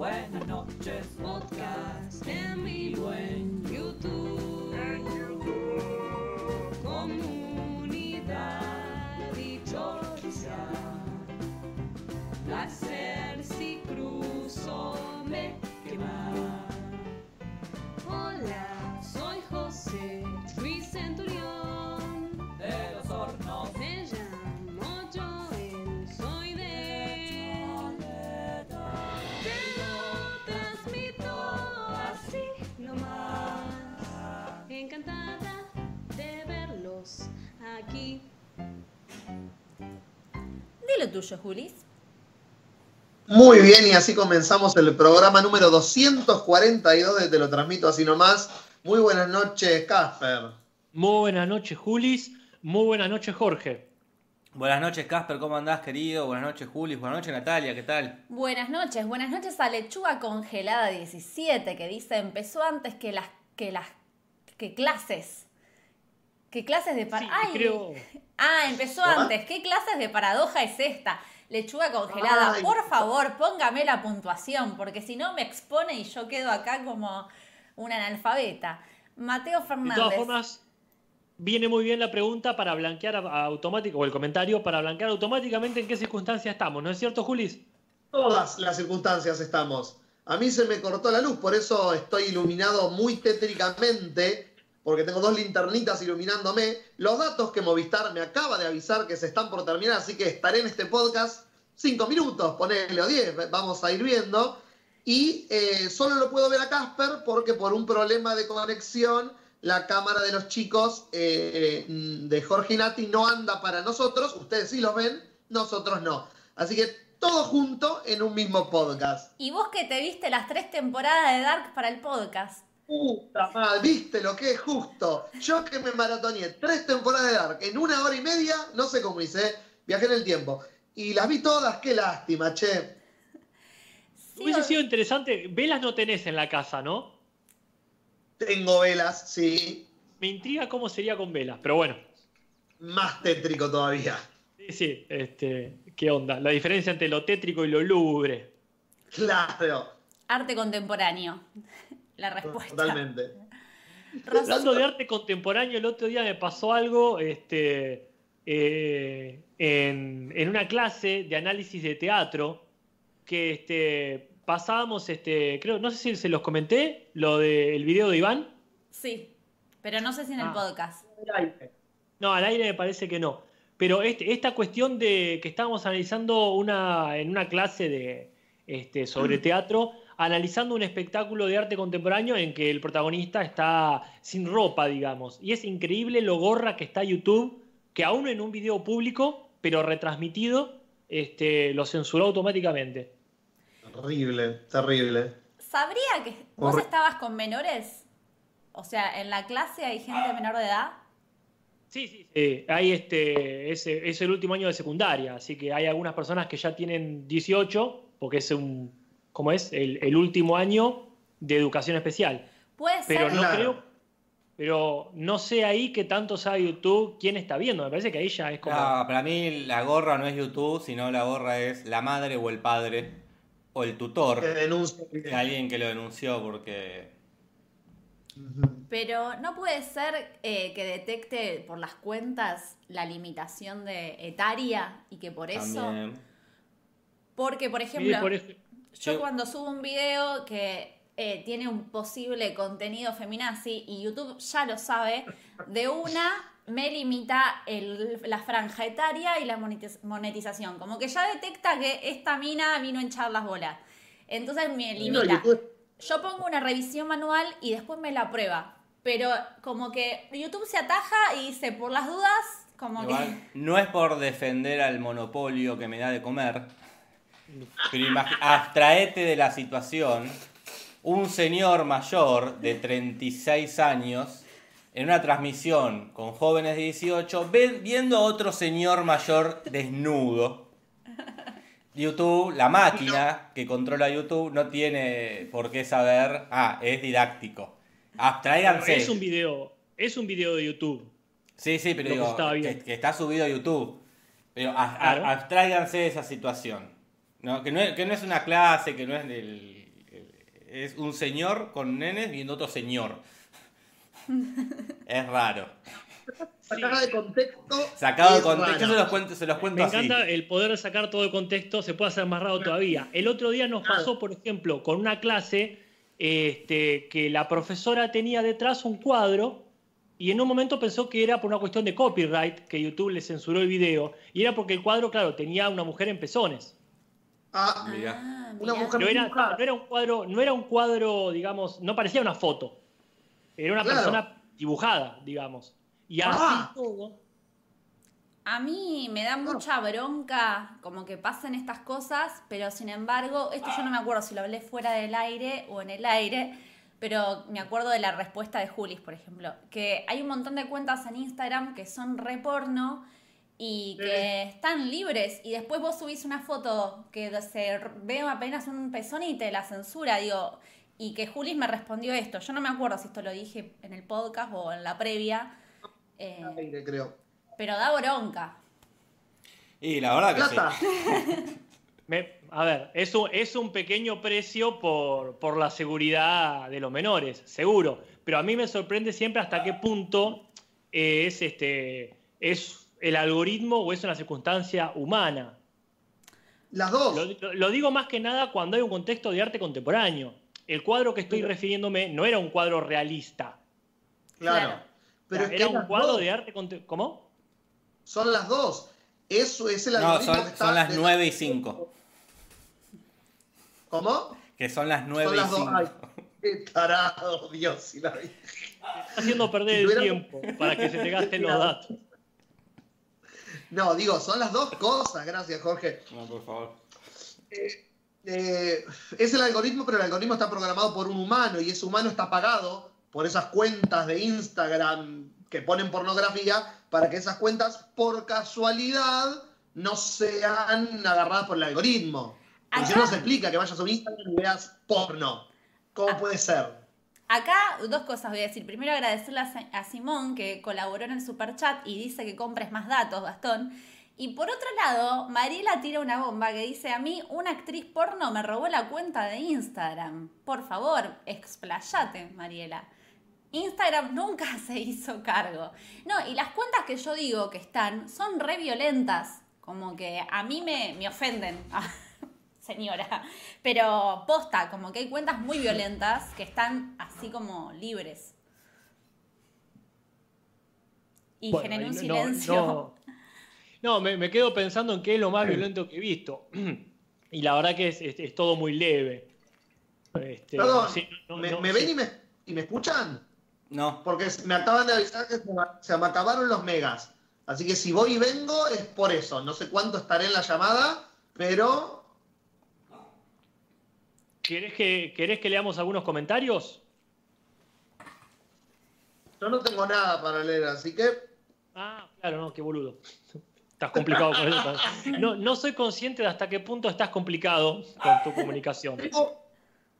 Buenas noches, Podcast tuyo, Julis. Muy bien, y así comenzamos el programa número 242 de Te lo transmito así nomás. Muy buenas noches, Casper. Muy buenas noches, Julis. Muy buenas noches, Jorge. Buenas noches, Casper, ¿cómo andás, querido? Buenas noches, Juli. Buenas noches, Natalia, ¿qué tal? Buenas noches, buenas noches a Lechuga Congelada 17, que dice empezó antes que las que las que clases. ¿Qué clases de par- Sí, Ay, creo. Ah, empezó ¿What? antes. ¿Qué clases de paradoja es esta? Lechuga congelada. Ay. Por favor, póngame la puntuación, porque si no me expone y yo quedo acá como una analfabeta. Mateo De Fernández. todas formas, viene muy bien la pregunta para blanquear a- automático, o el comentario para blanquear automáticamente en qué circunstancia estamos, ¿no es cierto, Julis? Todas las circunstancias estamos. A mí se me cortó la luz, por eso estoy iluminado muy tétricamente, porque tengo dos linternitas iluminándome. Los datos que Movistar me acaba de avisar que se están por terminar, así que estaré en este podcast cinco minutos, ponele o diez, vamos a ir viendo. Y eh, solo lo puedo ver a Casper porque por un problema de conexión la cámara de los chicos eh, de Jorge Nati no anda para nosotros. Ustedes sí los ven, nosotros no. Así que todo junto en un mismo podcast. Y vos que te viste las tres temporadas de Dark para el podcast. Puta madre, ¿viste lo que es justo? Yo que me maratoneé tres temporadas de Dark en una hora y media, no sé cómo hice, viajé en el tiempo. Y las vi todas, qué lástima, che. Sí, Hubiese o- sido interesante. Velas no tenés en la casa, ¿no? Tengo velas, sí. Me intriga cómo sería con velas, pero bueno. Más tétrico todavía. Sí, sí, este, ¿qué onda? La diferencia entre lo tétrico y lo lúgubre. Claro, Arte contemporáneo. La respuesta. totalmente. Hablando de arte contemporáneo, el otro día me pasó algo este, eh, en, en una clase de análisis de teatro que este, pasábamos, este, creo, no sé si se los comenté, lo del video de Iván. Sí, pero no sé si en el Ah. podcast. No, al aire me parece que no. Pero este, esta cuestión de que estábamos analizando una, en una clase de, este, sobre teatro, analizando un espectáculo de arte contemporáneo en que el protagonista está sin ropa, digamos. Y es increíble lo gorra que está YouTube, que aún en un video público, pero retransmitido, este, lo censuró automáticamente. Terrible, terrible. ¿Sabría que vos Horri- estabas con menores? O sea, en la clase hay gente menor de edad. Sí, sí, sí. Hay este, es, es el último año de secundaria, así que hay algunas personas que ya tienen 18, porque es un, ¿cómo es? El, el último año de educación especial. Puede ser. Pero no Claro. creo, pero no sé ahí que tanto sabe YouTube quién está viendo. Me parece que ahí ya es como. No, para mí la gorra no es YouTube, sino la gorra es la madre o el padre o el tutor Que alguien que lo denunció porque... Pero no puede ser eh, que detecte por las cuentas la limitación de etaria y que por eso. También... Porque, por Sí, ejemplo, por yo Sí. cuando subo un video que eh, tiene un posible contenido feminazi y YouTube ya lo sabe, de una me limita el- la franja etaria y la monetiz- monetización. Como que ya detecta que esta mina vino a hinchar las bolas. Entonces me limita. Yo pongo una revisión manual y después me la prueba. Pero como que YouTube se ataja y dice, por las dudas, como Igual, que... no es por defender al monopolio que me da de comer, pero abstraete de la situación. Un señor mayor de 36 años en una transmisión con jóvenes de 18 ve- viendo a otro señor mayor desnudo. YouTube, la máquina que controla YouTube, no tiene por qué saber. Ah, es didáctico. Abstráiganse. Es un video, es un video de YouTube. Sí, sí, pero digo, que, está subido a YouTube. Pero a- a- Claro. abstráiganse de esa situación. ¿No? Que, no es, que no es una clase, que no es del- es un señor con nenes viendo otro señor. Es raro. Sacada de contexto. Sacado de contexto, se los cuento, se los cuento Me así. encanta el poder sacar todo de contexto, se puede hacer más raro todavía. El otro día nos pasó, por ejemplo, con una clase este, que la profesora tenía detrás un cuadro y en un momento pensó que era por una cuestión de copyright, que YouTube le censuró el video, y era porque el cuadro, claro, tenía una mujer en pezones. Ah, Mirá. Ah, Una mujer- No era, dibujada. no era un cuadro, no era un cuadro, digamos, no parecía una foto. Era una Claro. persona dibujada, digamos. Y así Ah. todo. A mí me da mucha bronca como que pasen estas cosas, pero sin embargo, esto yo no me acuerdo si lo hablé fuera del aire o en el aire, pero me acuerdo de la respuesta de Julis, por ejemplo, que hay un montón de cuentas en Instagram que son re porno y que están libres y después vos subís una foto que se ve apenas un pezón y te la censura, digo, y que Julis me respondió esto, yo no me acuerdo si esto lo dije en el podcast o en la previa, eh, aire, creo. pero da bronca. Y la verdad que sí. Me- a ver, es un, es un pequeño precio por, por la seguridad de los menores, seguro. Pero a mí me sorprende siempre hasta qué punto es, este, es el algoritmo o es una circunstancia humana. Las dos. Lo, digo más que nada cuando hay un contexto de arte contemporáneo. El cuadro que estoy refiriéndome no era un cuadro realista. Claro. Claro. Pero es que era un cuadro dos. de arte contemporáneo. ¿Cómo? Son las dos. Eso es el No, algoritmo son, que está son las 9 y 5. ¿Cómo? Que son las 9 Son y las dos. 5. Ay, qué tarado, Dios. y la. Está haciendo perder Si el tiempo para que se te gasten los datos. No, digo, son las dos cosas. Gracias, Jorge. No, por favor. Eh, es el algoritmo, pero el algoritmo está programado por un humano y ese humano está pagado por esas cuentas de Instagram que ponen pornografía para que esas cuentas, por casualidad, no sean agarradas por el algoritmo. Porque si Acá- no se explica que vayas a un Instagram y veas porno. ¿Cómo puede ser? Acá dos cosas voy a decir. Primero agradecerle a, Simón que colaboró en el superchat y dice que compres más datos, Gastón. Y por otro lado, Mariela tira una bomba que dice, a mí una actriz porno me robó la cuenta de Instagram. Por favor, explayate, Mariela. Instagram nunca se hizo cargo. No, y las cuentas que yo digo que están son re violentas. Como que a mí me, me ofenden. señora. Pero posta, como que hay cuentas muy violentas que están así como libres. Y Bueno, generé un no- silencio. No, no, me, me quedo pensando en qué es lo más violento que he visto. Y la verdad que es, es- es todo muy leve. Este, Perdón, sí, no- ¿me, no- me sí. ven y me, y me escuchan? No. Porque me acaban de avisar que se me acabaron los megas. Así que si voy y vengo es por eso. No sé cuánto estaré en la llamada, pero ¿Querés que, ¿Querés que leamos algunos comentarios? yo no tengo nada para leer, así que Ah, claro, no, qué boludo. Estás complicado con eso. No, no soy consciente de hasta qué punto estás complicado con tu comunicación. tengo,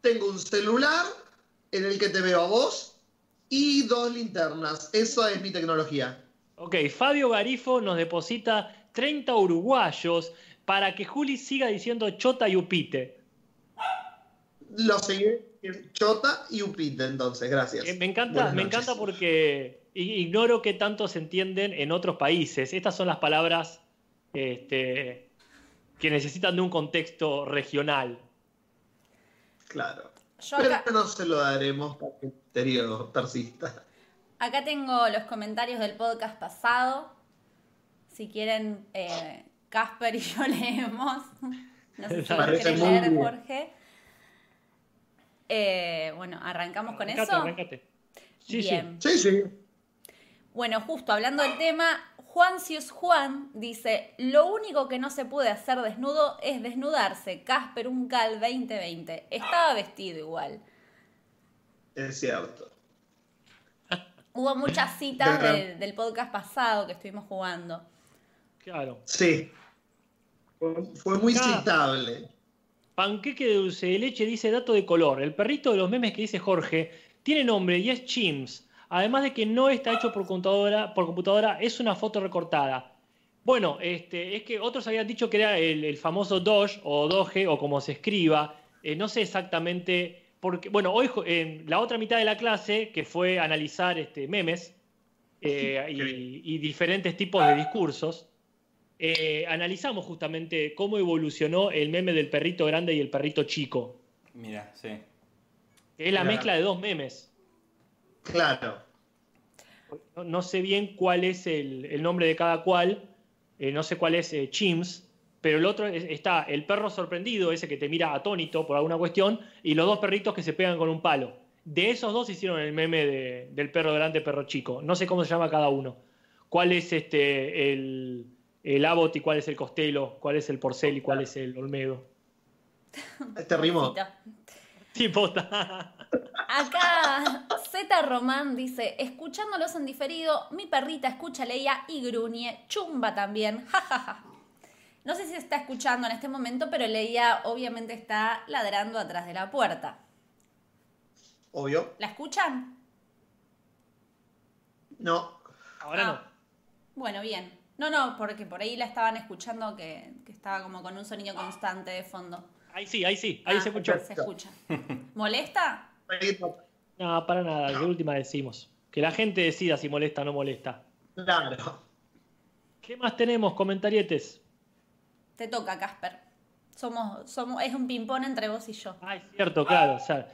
tengo un celular en el que te veo a vos y dos linternas. Eso es mi tecnología. Ok, Fabio Garifo nos deposita 30 uruguayos para que Juli siga diciendo chota y upite. Lo seguiré en Chota y Upite, entonces, gracias. Eh, me encanta, me encanta porque i- ignoro qué tanto se entienden en otros países. Estas son las palabras este, que necesitan de un contexto regional. Claro. Yo Pero acá, no se lo daremos para que el persista. acá tengo los comentarios del podcast pasado. Si quieren, eh, Casper y yo leemos. No sé si parece muy leer, bien. Jorge. Eh, bueno, arrancamos con Arrancate, eso. arrancate. Sí, Bien. Sí, sí. Bueno, justo hablando del tema, Juancius Juan dice, lo único que no se puede hacer desnudo es desnudarse. Casper Uncal 2020. Estaba vestido igual. Es cierto. Hubo muchas citas del, del podcast pasado que estuvimos jugando. Claro. Sí. Fue, fue muy Ah. citable. Panqueque de dulce de leche dice dato de color. El perrito de los memes que dice Jorge tiene nombre y es Chims. Además de que no está hecho por computadora, por computadora es una foto recortada. Bueno, este, es que otros habían dicho que era el, el famoso Doge o Doge o como se escriba. Eh, no sé exactamente porque, bueno, hoy en la otra mitad de la clase, que fue analizar este, memes eh, y, y diferentes tipos de discursos, eh, analizamos justamente cómo evolucionó el meme del perrito grande y el perrito chico. Mira, sí. Que es la mezcla de dos memes. Claro. No, no sé bien cuál es el, el nombre de cada cual, eh, no sé cuál es eh, Chims, pero el otro es- está el perro sorprendido, ese que te mira atónito por alguna cuestión, y los dos perritos que se pegan con un palo. De esos dos hicieron el meme de- del perro grande, perro chico. No sé cómo se llama cada uno. ¿Cuál es este el, el Abbott y cuál es el Costello? ¿Cuál es el Porcel y cuál es el Olmedo? Este. Sí, posta. Acá Z Román dice, escuchándolos en diferido, mi perrita escucha Leia y gruñe, chumba también, jajaja. No sé si está escuchando en este momento, pero Leia obviamente está ladrando atrás de la puerta. Obvio. ¿La escuchan? No. Ahora Ah. Bueno, bien. No, no, porque por ahí la estaban escuchando que, que estaba como con un sonido constante de fondo. Ahí sí, ahí sí, ahí Ah, se escuchó. Se escucha. ¿Molesta? No, para nada, de última decimos. Que la gente decida si molesta o no molesta. Claro. ¿Qué más tenemos? Comentarietes. Te toca, Casper. Somos, somos, es un ping-pong entre vos y yo. Ah, es cierto, claro. o sea,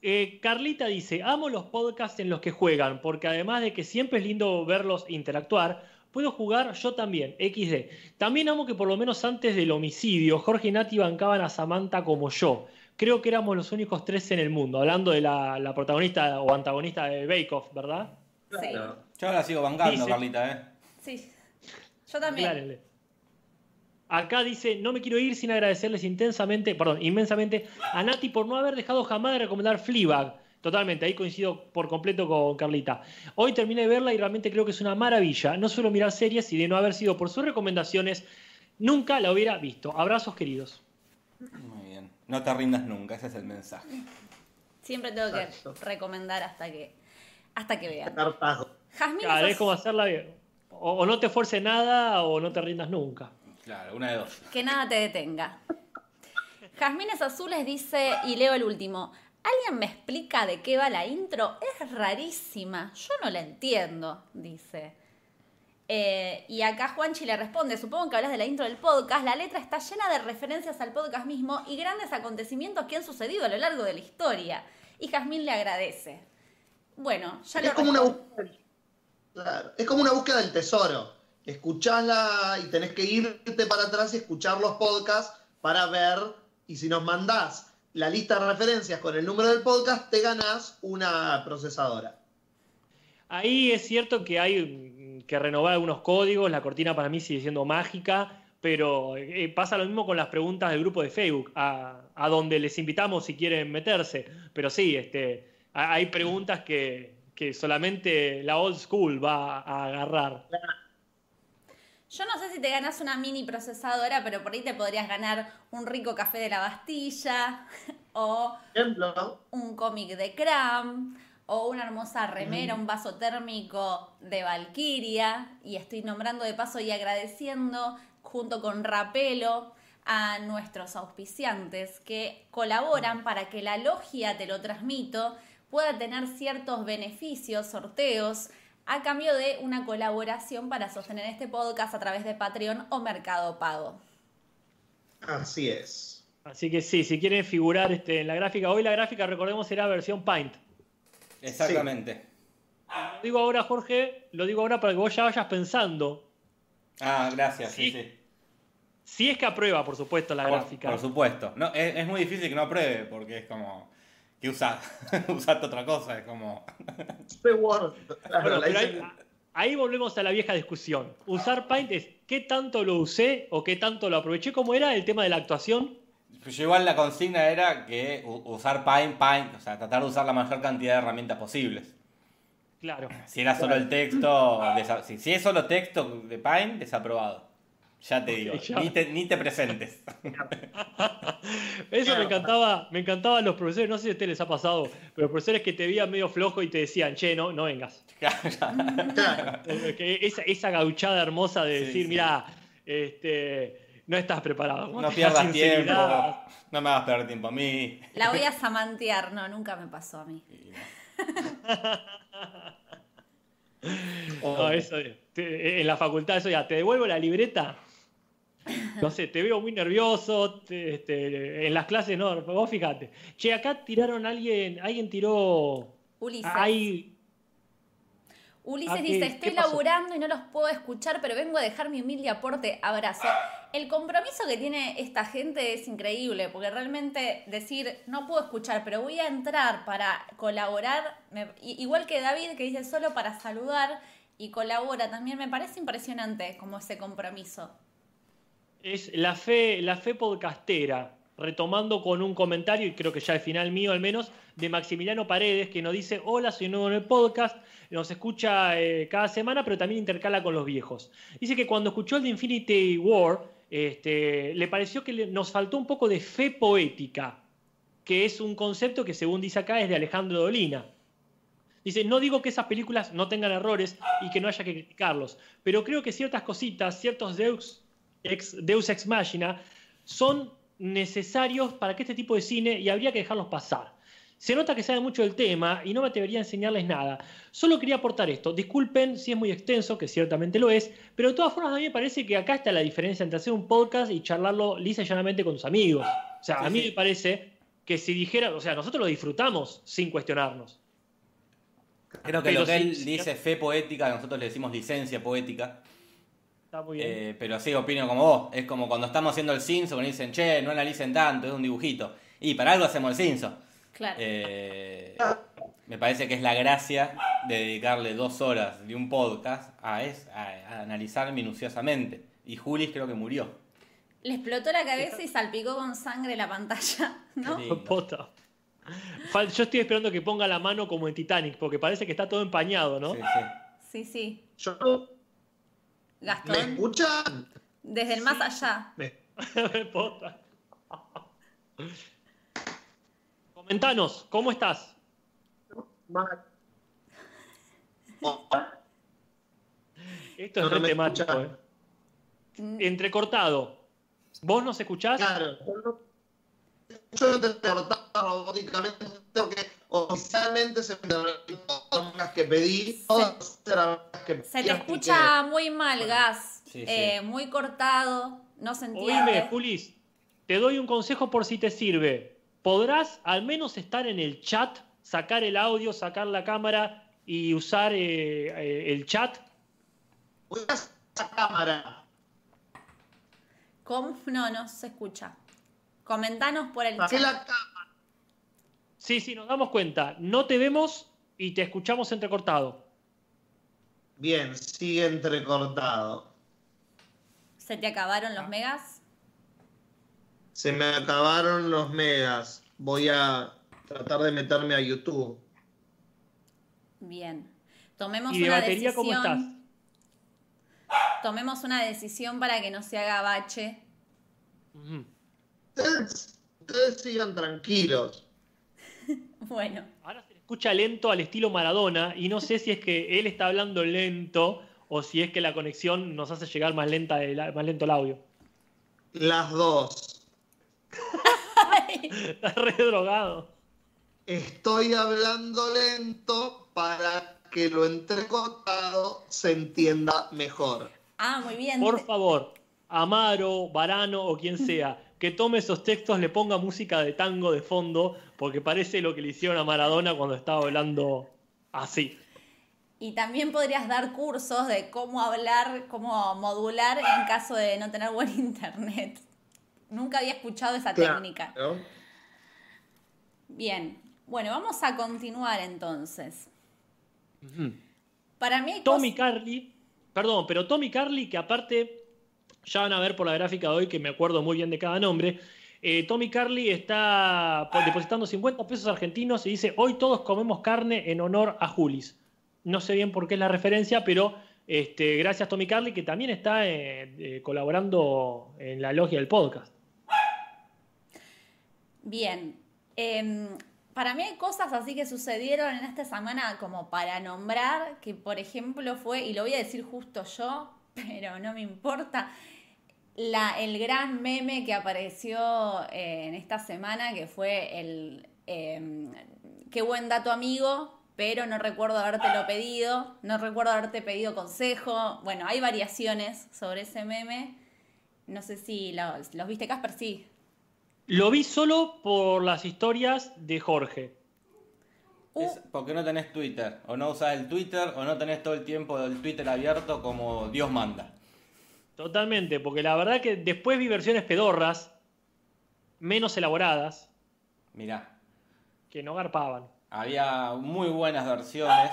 eh, Carlita dice, amo los podcasts en los que juegan, porque además de que siempre es lindo verlos interactuar, puedo jugar yo también, XD. También amo que por lo menos antes del homicidio, Jorge y Nati bancaban a Samantha como yo. Creo que éramos los únicos tres en el mundo, hablando de la, la protagonista o antagonista de Bake Off, ¿verdad? Claro. Yo la sigo bancando, Dice- Carlita, ¿eh? Sí. Yo también. Aclárenle. Acá dice, no me quiero ir sin agradecerles intensamente, perdón, inmensamente a Nati por no haber dejado jamás de recomendar Fleabag. Totalmente, ahí coincido por completo con Carlita. Hoy terminé de verla y realmente creo que es una maravilla. No suelo mirar series y de no haber sido por sus recomendaciones, nunca la hubiera visto. Abrazos queridos. Muy bien. No te rindas nunca, ese es el mensaje. Siempre tengo que Exacto. recomendar hasta que hasta que vean. Jazmín Claro, es como hacerla bien. O, o no te esfuerces nada o no te rindas nunca. Claro, una de dos. que nada te detenga. Jazmines Azules dice, y leo el último, ¿alguien me explica de qué va la intro? Es rarísima, yo no la entiendo, dice. Eh, y acá Juanchi le responde, supongo que hablas de la intro del podcast, la letra está llena de referencias al podcast mismo y grandes acontecimientos que han sucedido a lo largo de la historia. Y Jazmín le agradece. Bueno, ya lo Es como una búsqueda. Claro, Es como una búsqueda del tesoro. Escuchásla y tenés que irte para atrás y escuchar los podcasts para ver. Y si nos mandás la lista de referencias con el número del podcast, te ganás una procesadora. Ahí es cierto que hay que renovar algunos códigos, la cortina para mí sigue siendo mágica, pero eh, pasa lo mismo con las preguntas del grupo de Facebook, a, a donde les invitamos si quieren meterse. Pero sí, este, ha- hay preguntas que, que solamente la old school va a agarrar. Yo no sé si te ganas una mini procesadora, pero por ahí te podrías ganar un rico café de la Bastilla o Ejemplo, un cómic de Cram o una hermosa remera, un vaso térmico de Valkyria. Y estoy nombrando de paso y agradeciendo junto con Rapelo a nuestros auspiciantes que colaboran para que la logia Te lo transmito pueda tener ciertos beneficios, sorteos, a cambio de una colaboración para sostener este podcast a través de Patreon o Mercado Pago. así es. Así que sí, si quieren figurar este, en la gráfica, hoy la gráfica, recordemos, será versión Paint. Exactamente. Lo digo ahora, Jorge, lo digo ahora para que vos ya vayas pensando. Ah, gracias, sí, Sí. sí. Si es que aprueba, por supuesto, la Por, gráfica. por supuesto. No, es, es muy difícil que no apruebe, porque es como que usa, usaste otra cosa, es como. Word. Claro, Bueno, ahí, ahí volvemos a la vieja discusión. Usar Paint es qué tanto lo usé o qué tanto lo aproveché. ¿Cómo era el tema de la actuación? Yo igual la consigna era que usar Paint, Paint, o sea, tratar de usar la mayor cantidad de herramientas posibles. Claro. Si era solo el texto, desa- si, si es solo texto de Paint, desaprobado. Ya te digo, ya. Ni, te, ni te presentes. Eso Claro. me encantaba, me encantaban los profesores, no sé si a ustedes les ha pasado, pero profesores que te veían medio flojo y te decían, che, no, no vengas. Claro. Esa, esa gauchada hermosa de Sí, decir, sí. mira, este, no estás preparado. No pierdas tiempo. No me hagas perder tiempo a mí. La voy a samantear. No, nunca me pasó a mí. No, eso, te- en la facultad, eso ya, te devuelvo la libreta. No sé, te veo muy nervioso. te- este, en las clases, no, vos fíjate. Che, acá tiraron alguien, alguien tiró. Ulises. Hay. Ulises Ah, ¿qué- dice, estoy laburando y no los puedo escuchar, pero vengo a dejar mi humilde aporte. Abrazo. El compromiso que tiene esta gente es increíble, porque realmente decir, no puedo escuchar, pero voy a entrar para colaborar, me- igual que David, que dice solo para saludar y colabora también, me parece impresionante como ese compromiso. Es la fe, la fe podcastera, retomando con un comentario, y creo que ya el final mío al menos, de Maximiliano Paredes, que nos dice, hola, soy nuevo en el podcast, nos escucha eh, cada semana, pero también intercala con los viejos. Dice que cuando escuchó el de Infinity War, este, le pareció que nos faltó un poco de fe poética, que es un concepto que según dice acá es de Alejandro Dolina. Dice, no digo que esas películas no tengan errores y que no haya que criticarlos, pero creo que ciertas cositas, ciertos Deus ex, Deus Ex Machina son necesarios para que este tipo de cine y habría que dejarlos pasar. Se nota que sabe mucho del tema y no me atrevería a enseñarles nada. Solo quería aportar esto. Disculpen si es muy extenso, que ciertamente lo es, pero de todas formas a mí me parece que acá está la diferencia entre hacer un podcast y charlarlo lisa y llanamente con tus amigos. O sea, a mí me parece que si dijera, o sea, nosotros lo disfrutamos sin cuestionarnos. Creo que Pero lo que él sí. dice fe poética, nosotros le decimos licencia poética. Está muy bien. Eh, pero sí, opino como vos. Es como cuando estamos haciendo el Simpson dicen, che, no analicen tanto, es un dibujito. Y para algo hacemos el Simpson. Claro. Eh, me parece que es la gracia de dedicarle dos horas de un podcast a, es, a, a analizar minuciosamente. Y Julis creo que murió. Le explotó la cabeza y salpicó con sangre la pantalla, ¿no? Yo estoy esperando que ponga la mano como en Titanic, porque parece que está todo empañado, ¿no? Sí, sí. Sí, sí. Yo- ¿Me Gastón, escuchan? desde el más allá. Me- Posta. Comentanos, ¿cómo estás? Oh, Esto No, es no me temático, escuchan. eh. Entrecortado. ¿Vos nos escuchás? Claro, yo no- yo no te cortaba robóticamente porque oficialmente se me todas las que pedí, todas eran las que Se te pedí, escucha muy mal, Gas. Sí, sí. Eh, muy cortado, no se Oíme, entiende. Julis, te doy un consejo por si te sirve. ¿Podrás al menos estar en el chat, sacar el audio, sacar la cámara y usar eh, eh, el chat? Voy a esa cámara. ¿Cómo? No, no se escucha. Comentanos por el Saqué chat. la cámara. Sí, sí, nos damos cuenta. No te vemos y te escuchamos entrecortado. Bien, sigue entrecortado. ¿Se te acabaron los megas? Se me acabaron los megas. Voy a tratar de meterme a YouTube. Bien. Tomemos ¿Y de una batería cómo estás? decisión. Tomemos una decisión para que no se haga bache. Ustedes sigan tranquilos. Bueno, Ahora se le escucha lento al estilo Maradona y no sé si es que él está hablando lento o si es que la conexión nos hace llegar más, lenta el- más lento el audio. Las dos. Está re drogado. Estoy hablando lento para que lo entrecortado se entienda mejor. ah, muy bien. Por favor, Amaro, Varano o quien sea, que tome esos textos, le ponga música de tango de fondo, porque parece lo que le hicieron a Maradona cuando estaba hablando así. Y también podrías dar cursos de cómo hablar, cómo modular en caso de no tener buen internet. Nunca había escuchado esa técnica. Bien. Bueno, vamos a continuar entonces. Para mí hay Tommy Carly, perdón, pero Tommy Carly, que aparte, ya van a ver por la gráfica de hoy que me acuerdo muy bien de cada nombre, eh, Tommy Carly está po- depositando 50 pesos argentinos y dice, hoy todos comemos carne en honor a Julis. No sé bien por qué es la referencia, pero este, gracias Tommy Carly, que también está eh, eh, colaborando en la logia del podcast. Bien. Em, para mí hay cosas así que sucedieron en esta semana como para nombrar, que por ejemplo fue, y lo voy a decir justo yo, pero no me importa, la, el gran meme que apareció eh, en esta semana, que fue el eh, qué buen dato amigo, pero no recuerdo habértelo pedido, no recuerdo haberte pedido consejo. Bueno, hay variaciones sobre ese meme. No sé si los, los viste, Casper, sí. Lo vi solo por las historias de Jorge. Uh, Es porque no tenés Twitter, o no usás el Twitter, o no tenés todo el tiempo el Twitter abierto como Dios manda. Totalmente, porque la verdad que después vi versiones pedorras, menos elaboradas, Mirá, que no garpaban. había muy buenas versiones,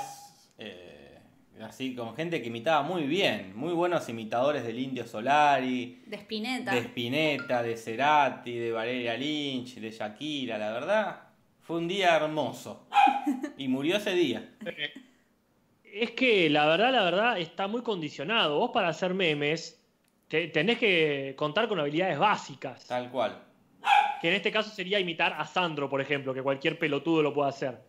eh, así con gente que imitaba muy bien, muy buenos imitadores del Indio Solari, de Spinetta. de Spinetta, de Cerati, de Valeria Lynch, de Shakira, la verdad, fue un día hermoso. Y murió ese día. Es que la verdad, la verdad, está muy condicionado. Vos para hacer memes te- tenés que contar con habilidades básicas. Tal cual. Que en este caso sería imitar a Sandro, por ejemplo, que cualquier pelotudo lo puede hacer.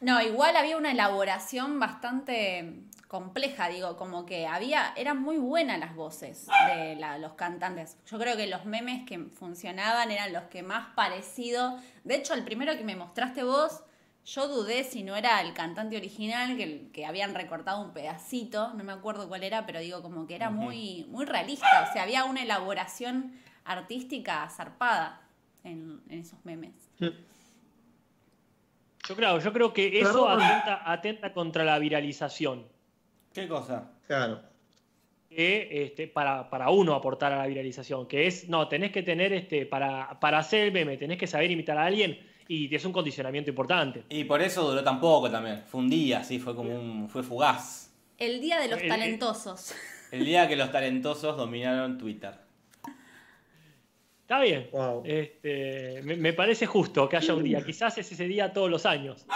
No, igual había una elaboración bastante compleja, digo, como que había, eran muy buenas las voces de la- los cantantes. Yo creo que los memes que funcionaban eran los que más parecido. De hecho, el primero que me mostraste vos, yo dudé si no era el cantante original, que, que habían recortado un pedacito, no me acuerdo cuál era, pero digo, como que era muy, muy realista. O sea, había una elaboración artística zarpada en, en esos memes. Yo creo, yo creo que eso atenta, atenta contra la viralización. ¿Qué cosa? Claro. que, este, para, para uno aportar a la viralización, que es, no, tenés que tener, este, para, para hacer el meme, tenés que saber imitar a alguien y es un condicionamiento importante. Y por eso duró tan poco también. Fue un día, así, fue como un. fue fugaz. El día de los El- el- talentosos. El día que los talentosos dominaron Twitter. Está bien. Wow. Este, me, me parece justo que haya un día. Quizás es ese día todos los años.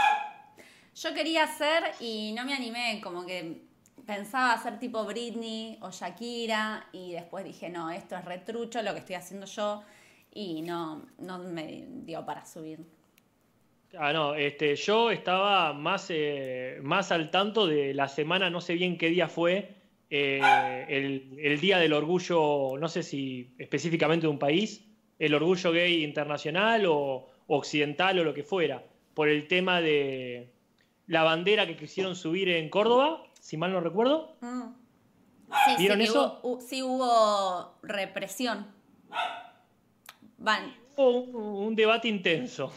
Yo quería hacer y no me animé, como que pensaba hacer tipo Britney o Shakira y después dije, no, esto es retrucho lo que estoy haciendo yo y no, no me dio para subir. Ah, no, este, yo estaba más, eh, más al tanto de la semana, no sé bien qué día fue, eh, el, el Día del Orgullo, no sé si específicamente de un país, el Orgullo Gay Internacional o Occidental o lo que fuera, por el tema de la bandera que quisieron subir en Córdoba, si mal no recuerdo. Mm. Sí, ¿Vieron sí, eso? Hubo, hu- sí hubo represión. Van, Hubo un, un debate intenso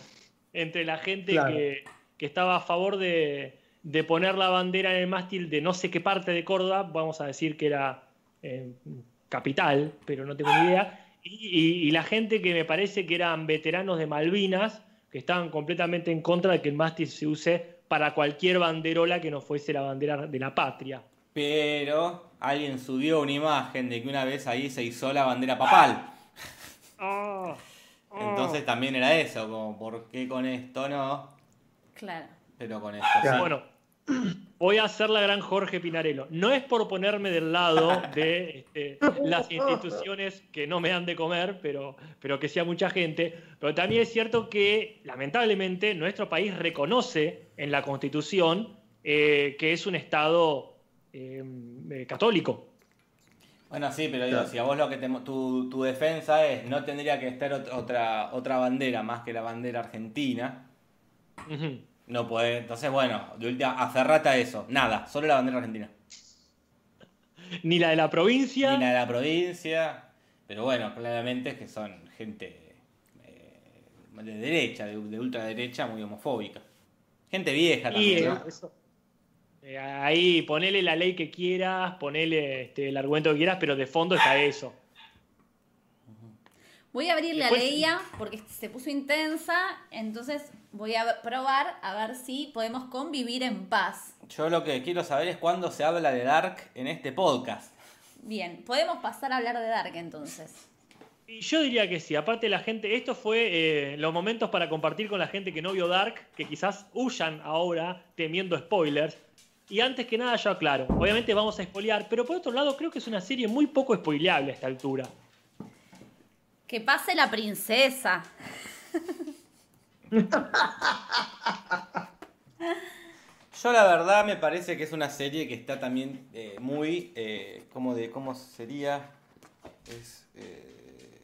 entre la gente Claro. que, que estaba a favor de, de poner la bandera en el mástil de no sé qué parte de Córdoba, vamos a decir que era eh, capital, pero no tengo ni idea, y, y- y la gente que me parece que eran veteranos de Malvinas, que estaban completamente en contra de que el mástil se use para cualquier banderola que no fuese la bandera de la patria. Pero alguien subió una imagen de que una vez ahí se hizo la bandera papal. Ah, ah. Entonces también era eso, como, ¿por qué con esto no? claro. Pero con esto Claro. sí. Bueno, voy a hacer la gran Jorge Pinarello. No es por ponerme del lado de este, las instituciones que no me dan de comer, pero, pero que sea mucha gente. Pero también es cierto que, lamentablemente, nuestro país reconoce en la Constitución eh, que es un Estado eh, eh, católico. Bueno, sí, pero digo, Claro. si a vos lo que te, tu, tu defensa es no tendría que estar ot- otra, otra bandera más que la bandera argentina, no puede. Entonces, bueno, de última, aferrate a eso. Nada, solo la bandera argentina. Ni la de la provincia. Ni la de la provincia. Pero bueno, claramente es que son gente eh, de derecha, de, de ultraderecha, muy homofóbica. Gente vieja Y también, ¿no? eso- eh, ahí ponele la ley que quieras, ponele este, el argumento que quieras, pero de fondo está eso. Voy a abrir la leía porque se puso intensa, entonces voy a probar a ver si podemos convivir en paz. Yo lo que quiero saber es cuándo se habla de Dark en este podcast. Bien, podemos pasar a hablar de Dark entonces. Y yo diría que sí, aparte la gente, esto fue eh, los momentos para compartir con la gente que no vio Dark, que quizás huyan ahora temiendo spoilers. Y antes que nada yo aclaro, obviamente vamos a spoilear, pero por otro lado creo que es una serie muy poco spoileable a esta altura. Que pase la princesa. Yo la verdad me parece que es una serie que está también eh, muy, eh, ¿cómo, de, ¿cómo sería? es, eh,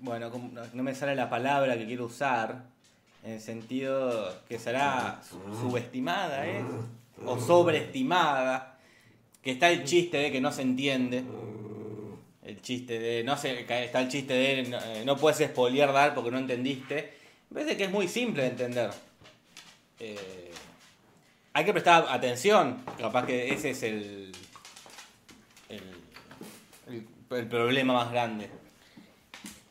bueno, como- no, me sale la palabra que quiero usar, en el sentido que será su- subestimada, ¿eh? O sobreestimada, que está el chiste de que no se entiende. El chiste de, no sé, está el chiste de no, eh, no puedes spoilear dar porque no entendiste. Me parece que es muy simple de entender. Eh, hay que prestar atención, capaz que ese es el- el problema más grande.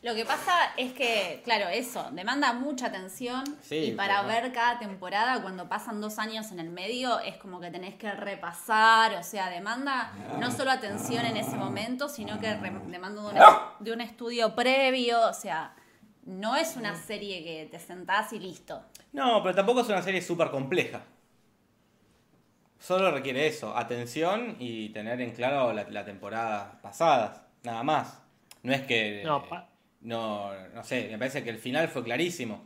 Lo que pasa es que, claro, eso, demanda mucha atención Sí, y para ver cada temporada, cuando pasan dos años en el medio, es como que tenés que repasar, o sea, demanda no solo atención en ese momento, sino que demanda de un, de un estudio previo, o sea, no es una serie que te sentás y listo. No, pero tampoco es una serie súper compleja. Solo requiere eso, atención y tener en claro la, la temporada pasada, nada más. No es que... No, pa- no, no sé, me parece que el final fue clarísimo.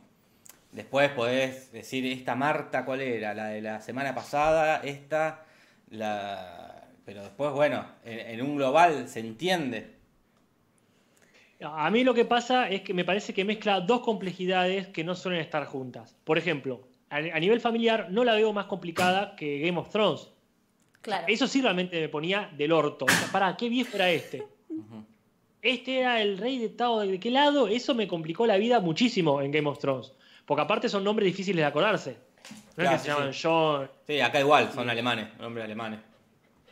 Después podés decir, esta Marta, ¿cuál era? La de la semana pasada, esta, la... Pero después, bueno, en, en un global se entiende. A mí lo que pasa es que me parece que mezcla dos complejidades que no suelen estar juntas. Por ejemplo, a, a nivel familiar no la veo más complicada que Game of Thrones. Claro. Eso sí realmente me ponía del orto. O sea, pará, qué viejo era este. Este era el rey de Tao, ¿de qué lado? Eso me complicó la vida muchísimo en Game of Thrones. Porque aparte son nombres difíciles de acordarse. No Claro, es que sí, se llaman sí. John. Sí, acá igual, son alemanes, nombres alemanes.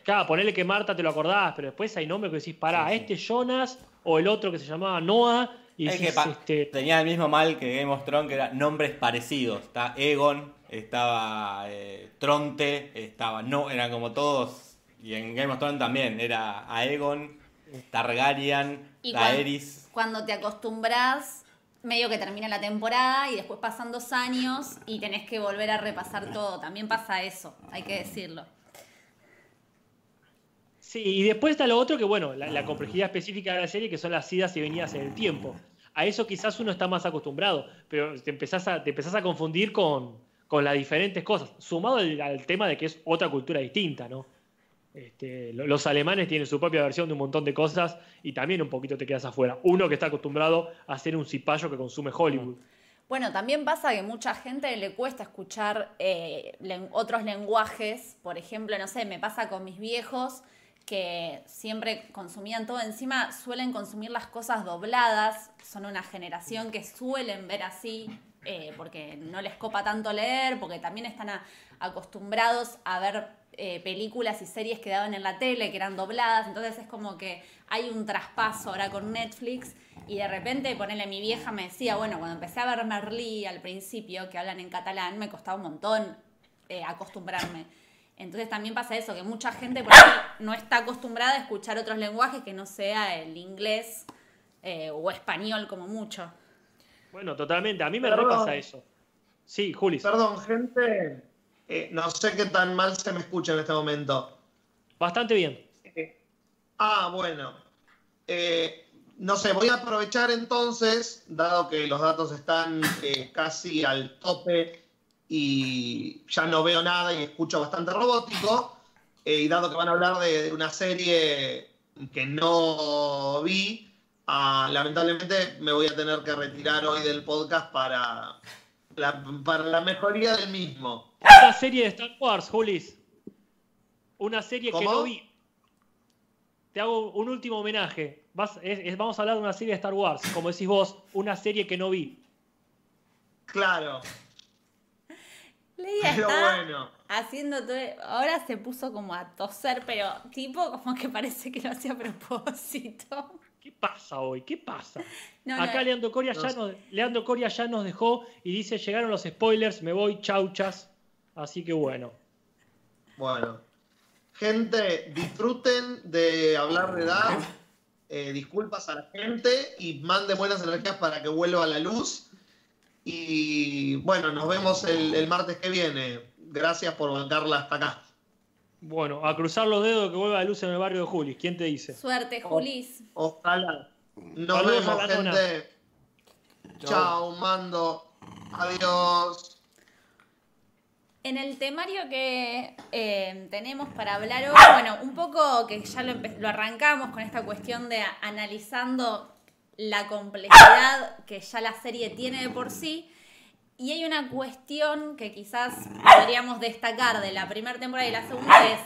Claro, ponele que Marta te lo acordás, pero después hay nombres que decís, pará, Sí, este es Jonas o el otro que se llamaba Noah. Y Es decís, que pa- este, tenía el mismo mal que Game of Thrones, que eran nombres parecidos. Está Egon, estaba eh, Tronte, estaba no, eran como todos. Y en Game of Thrones también, era Aegon, Targaryen, Y Daenerys. cuando te acostumbras, medio que termina la temporada y después pasan dos años y tenés que volver a repasar todo. También pasa eso, hay que decirlo. Sí, y después está lo otro que, bueno, la, la complejidad específica de la serie, que son las idas y venidas en el tiempo. A eso quizás uno está más acostumbrado, pero te empezás a, te empezás a confundir con, con las diferentes cosas, sumado al, al tema de que es otra cultura distinta, ¿no? Este, lo- los alemanes tienen su propia versión de un montón de cosas y también un poquito te quedas afuera. Uno que está acostumbrado a ser un cipayo que consume Hollywood. Bueno, también pasa que mucha gente le cuesta escuchar eh, otros lenguajes. Por ejemplo, no sé, me pasa con mis viejos que siempre consumían todo encima, suelen consumir las cosas dobladas. Son una generación que suelen ver así eh, porque no les copa tanto leer, porque también están a- acostumbrados a ver eh, películas y series que daban en la tele, que eran dobladas, entonces es como que hay un traspaso ahora con Netflix y de repente, ponele, mi vieja me decía, bueno, cuando empecé a ver Merlí al principio, que hablan en catalán, me costaba un montón eh, acostumbrarme. Entonces también pasa eso, que mucha gente por ahí no está acostumbrada a escuchar otros lenguajes que no sea el inglés eh, o español como mucho. Bueno, totalmente, a mí me Perdón. repasa eso. Sí, Juli. Perdón, gente. Eh, no sé qué tan mal se me escucha en este momento. Bastante bien. Ah, bueno. Eh, no sé, voy a aprovechar entonces, dado que los datos están eh, casi al tope y ya no veo nada y escucho bastante robótico, y dado que van a hablar de, de una serie que no vi, ah, lamentablemente me voy a tener que retirar hoy del podcast para la, para la mejoría del mismo. Una serie de Star Wars, Julis. Una serie que no vi. Te hago un último homenaje. Vas- es- es- vamos a hablar de una serie de Star Wars. Como decís vos, una serie que no vi. Claro, Leia pero está bueno. haciendo todo. Ahora se puso como a toser, pero tipo como que parece que lo hacía a propósito. ¿Qué pasa hoy? ¿Qué pasa? No, no, Acá Leandro Coria, no ya nos, Leandro Coria ya nos dejó y dice, llegaron los spoilers, me voy, chauchas. Así que bueno. Bueno, gente, disfruten de hablar de edad. Eh, disculpas a la gente y manden buenas energías para que vuelva a la luz. Y bueno, nos vemos el, el martes que viene. Gracias por bancarla hasta acá. Bueno, a cruzar los dedos que vuelva la luz en el barrio de Julis. ¿Quién te dice? Suerte, Julis. Ojalá. Nos Saludos a vemos, la gente. Chao, mando. Adiós. En el temario que eh, tenemos para hablar hoy, bueno, un poco que ya lo, lo arrancamos con esta cuestión de analizando la complejidad que ya la serie tiene de por sí. Y hay una cuestión que quizás podríamos destacar de la primera temporada y la segunda es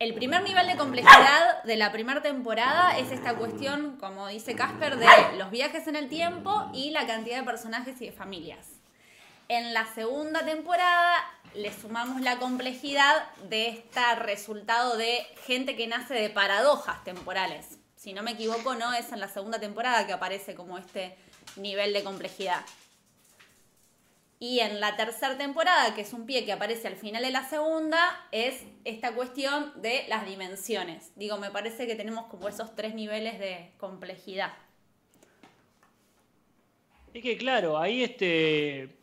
el primer nivel de complejidad de la primera temporada es esta cuestión, como dice Casper, de los viajes en el tiempo y la cantidad de personajes y de familias. En la segunda temporada le sumamos la complejidad de este resultado de gente que nace de paradojas temporales. Si no me equivoco, no es en la segunda temporada que aparece como este nivel de complejidad. Y en la tercera temporada, que es un pie que aparece al final de la segunda, es esta cuestión de las dimensiones. Digo, me parece que tenemos como esos tres niveles de complejidad. Es que claro, ahí este.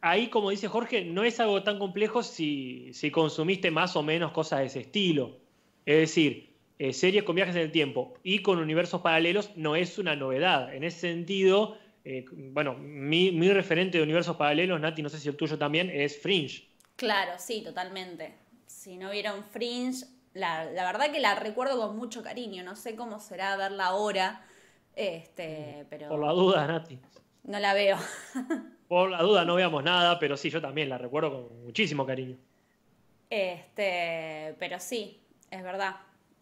Ahí, como dice Jorge, no es algo tan complejo si, si consumiste más o menos cosas de ese estilo. Es decir, eh, series con viajes en el tiempo y con universos paralelos no es una novedad. En ese sentido, eh, bueno, mi, mi referente de universos paralelos, Nati, no sé si el tuyo también, es Fringe. Claro, sí, totalmente. Si no vieron Fringe, la, la verdad que la recuerdo con mucho cariño. No sé cómo será verla ahora, este, pero Por la duda, Nati. no la veo. Por la duda no veamos nada, pero sí, yo también la recuerdo con muchísimo cariño. Este, pero sí, es verdad.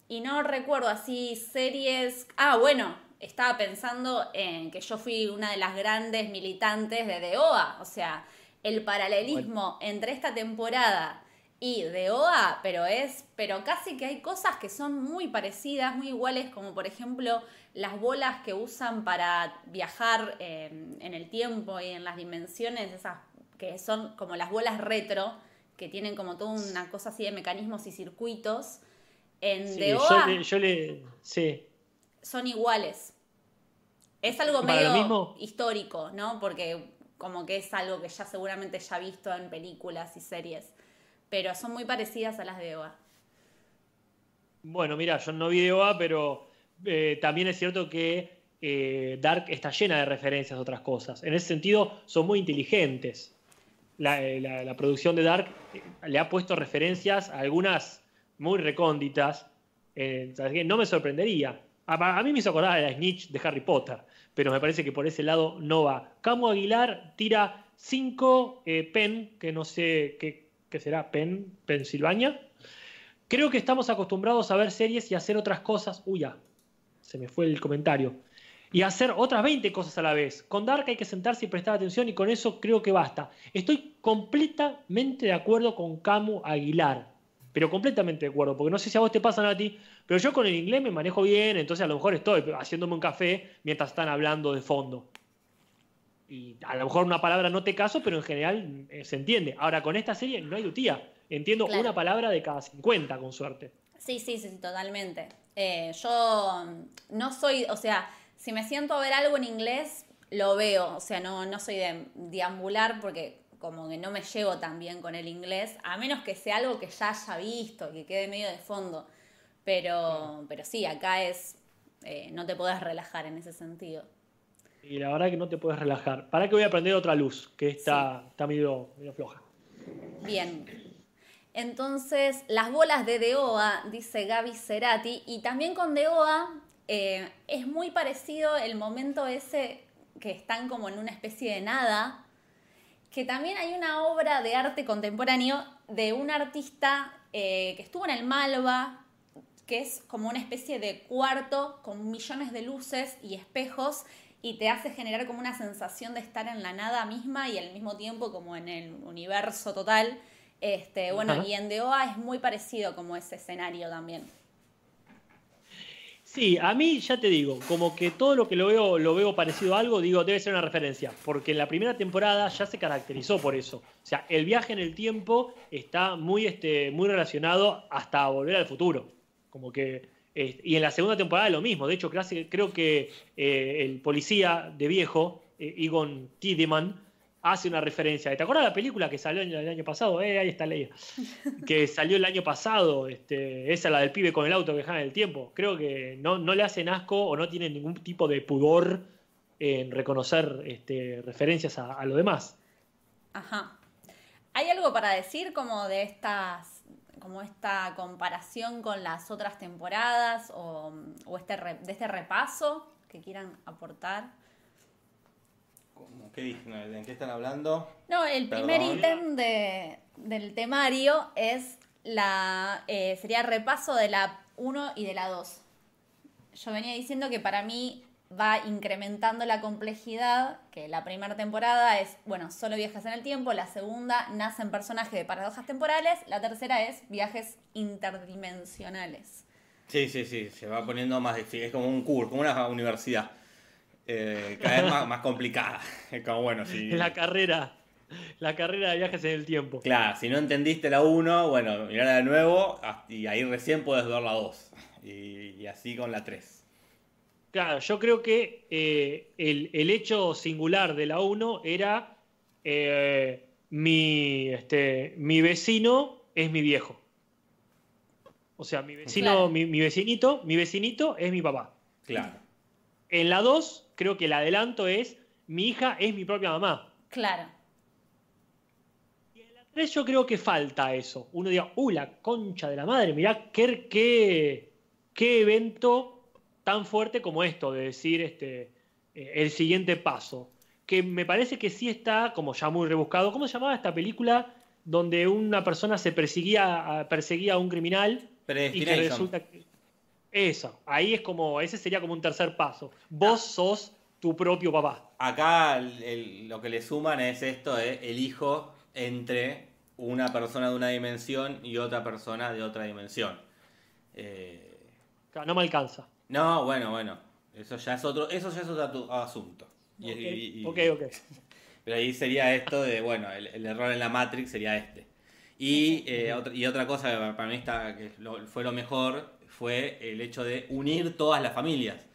Y no recuerdo así series. Ah, bueno, estaba pensando en que yo fui una de las grandes militantes de DOA. O sea, el paralelismo entre esta temporada y DOA, pero es, pero casi que hay cosas que son muy parecidas, muy iguales, como por ejemplo las bolas que usan para viajar eh, en el tiempo y en las dimensiones, esas que son como las bolas retro, que tienen como toda una cosa así de mecanismos y circuitos. En Sí, DOA yo le, yo le- sí. Son iguales. Es algo medio mismo- histórico, ¿no? Porque como que es algo que ya seguramente ya he visto en películas y series. Pero son muy parecidas a las de OA. Bueno, mira, yo no vi DOA, pero eh, también es cierto que eh, Dark está llena de referencias a otras cosas. En ese sentido, son muy inteligentes. La, eh, la- la producción de Dark le ha puesto referencias a algunas muy recónditas. ¿sabes qué? no me sorprendería. A, a mí me hizo acordar de la Snitch de Harry Potter, pero me parece que por ese lado no va. Camo Aguilar tira 5 Penn, que no sé qué, será, Penn, Pensilvania. Creo que estamos acostumbrados a ver series y hacer otras cosas. Uy, ya, se me fue el comentario. Y hacer otras 20 cosas a la vez. Con Dark hay que sentarse y prestar atención y con eso creo que basta. Estoy completamente de acuerdo con Camu Aguilar. Pero completamente de acuerdo, porque no sé si a vos te pasa a ti, pero yo con el inglés me manejo bien, entonces a lo mejor estoy haciéndome un café mientras están hablando de fondo. Y a lo mejor una palabra no te caso, pero en general eh, se entiende. Ahora, con esta serie no hay dutía. Entiendo Claro. una palabra de cada 50, con suerte. Sí, sí, sí, totalmente. Eh, yo no soy, o sea, si me siento a ver algo en inglés, lo veo. O sea, no, no soy de deambular porque como que no me llevo tan bien con el inglés, a menos que sea algo que ya haya visto, que quede medio de fondo. Pero, pero sí, acá es, eh, no te podés relajar en ese sentido. Y la verdad que no te puedes relajar. ¿Para que voy a prender otra luz? Que está, está medio, medio floja. Bien. Entonces, las bolas de DEOA, dice Gaby Cerati, y también con DEOA eh, es muy parecido el momento ese que están como en una especie de nada, que también hay una obra de arte contemporáneo de un artista eh, que estuvo en el Malva, que es como una especie de cuarto con millones de luces y espejos y te hace generar como una sensación de estar en la nada misma y al mismo tiempo como en el universo total. Este, bueno, y en DOA es muy parecido como ese escenario también. Sí, a mí ya te digo, como que todo lo que lo veo, lo veo parecido a algo, digo, debe ser una referencia, porque en la primera temporada ya se caracterizó por eso. O sea, el viaje en el tiempo está muy, este, muy relacionado hasta volver al futuro. Como que. y en la segunda temporada lo mismo. De hecho, creo, creo que eh, el policía de viejo, eh, Egon Tiedemann, hace una referencia. ¿Te acuerdas de la película que salió el año pasado? Eh, ahí está Leia. que salió el año pasado, este, esa la del pibe con el auto que viaja en el tiempo. Creo que no, no le hacen asco o no tienen ningún tipo de pudor en reconocer este, referencias a, a lo demás. Ajá. ¿Hay algo para decir como de estas, como esta comparación con las otras temporadas o, o este de este repaso que quieran aportar? ¿Qué dicen? ¿En qué están hablando? No, el primer ítem de, del temario es la eh, sería repaso de la 1 y de la 2. Yo venía diciendo que para mí va incrementando la complejidad, que la primera temporada es, bueno, solo viajes en el tiempo, la segunda nacen personajes de paradojas temporales, la tercera es viajes interdimensionales. Sí, sí, sí, se va poniendo más difícil. Es como un curso, como una universidad. Eh, cada vez más, más complicada. Es como, bueno, si. La carrera. La carrera de viajes en el tiempo. Claro, si no entendiste la 1, bueno, mirala de nuevo ah, y ahí recién puedes ver la 2. Y, y así con la 3. Claro, yo creo que eh, el, el hecho singular de la 1 era eh, mi, este, mi vecino es mi viejo. O sea, mi vecino, Claro. mi, mi vecinito, mi vecinito es mi papá. Claro. En la 2, creo que el adelanto es mi hija es mi propia mamá. Claro, Y en la 3 yo creo que falta eso. Uno diga, uy, la concha de la madre, mirá qué, qué, qué evento tan fuerte como esto, de decir este, eh, el siguiente paso. Que me parece que sí está como ya muy rebuscado. ¿Cómo se llamaba esta película donde una persona se perseguía a, perseguía a un criminal y que resulta que... Eso, ahí es como, ese sería como un tercer paso. Vos sos tu propio papá. Acá el- el- lo que le suman es esto de el hijo entre una persona de una dimensión y otra persona de otra dimensión. Eh, No me alcanza. no, bueno, bueno. Eso ya es otro, eso ya es otro asunto. Y- Ok, y- y- ok, ok. Pero ahí sería esto de, bueno, el, el error en la Matrix sería este. Y, eh, otra, y otra cosa que para mí está, que lo- fue lo mejor fue el hecho de unir todas las familias.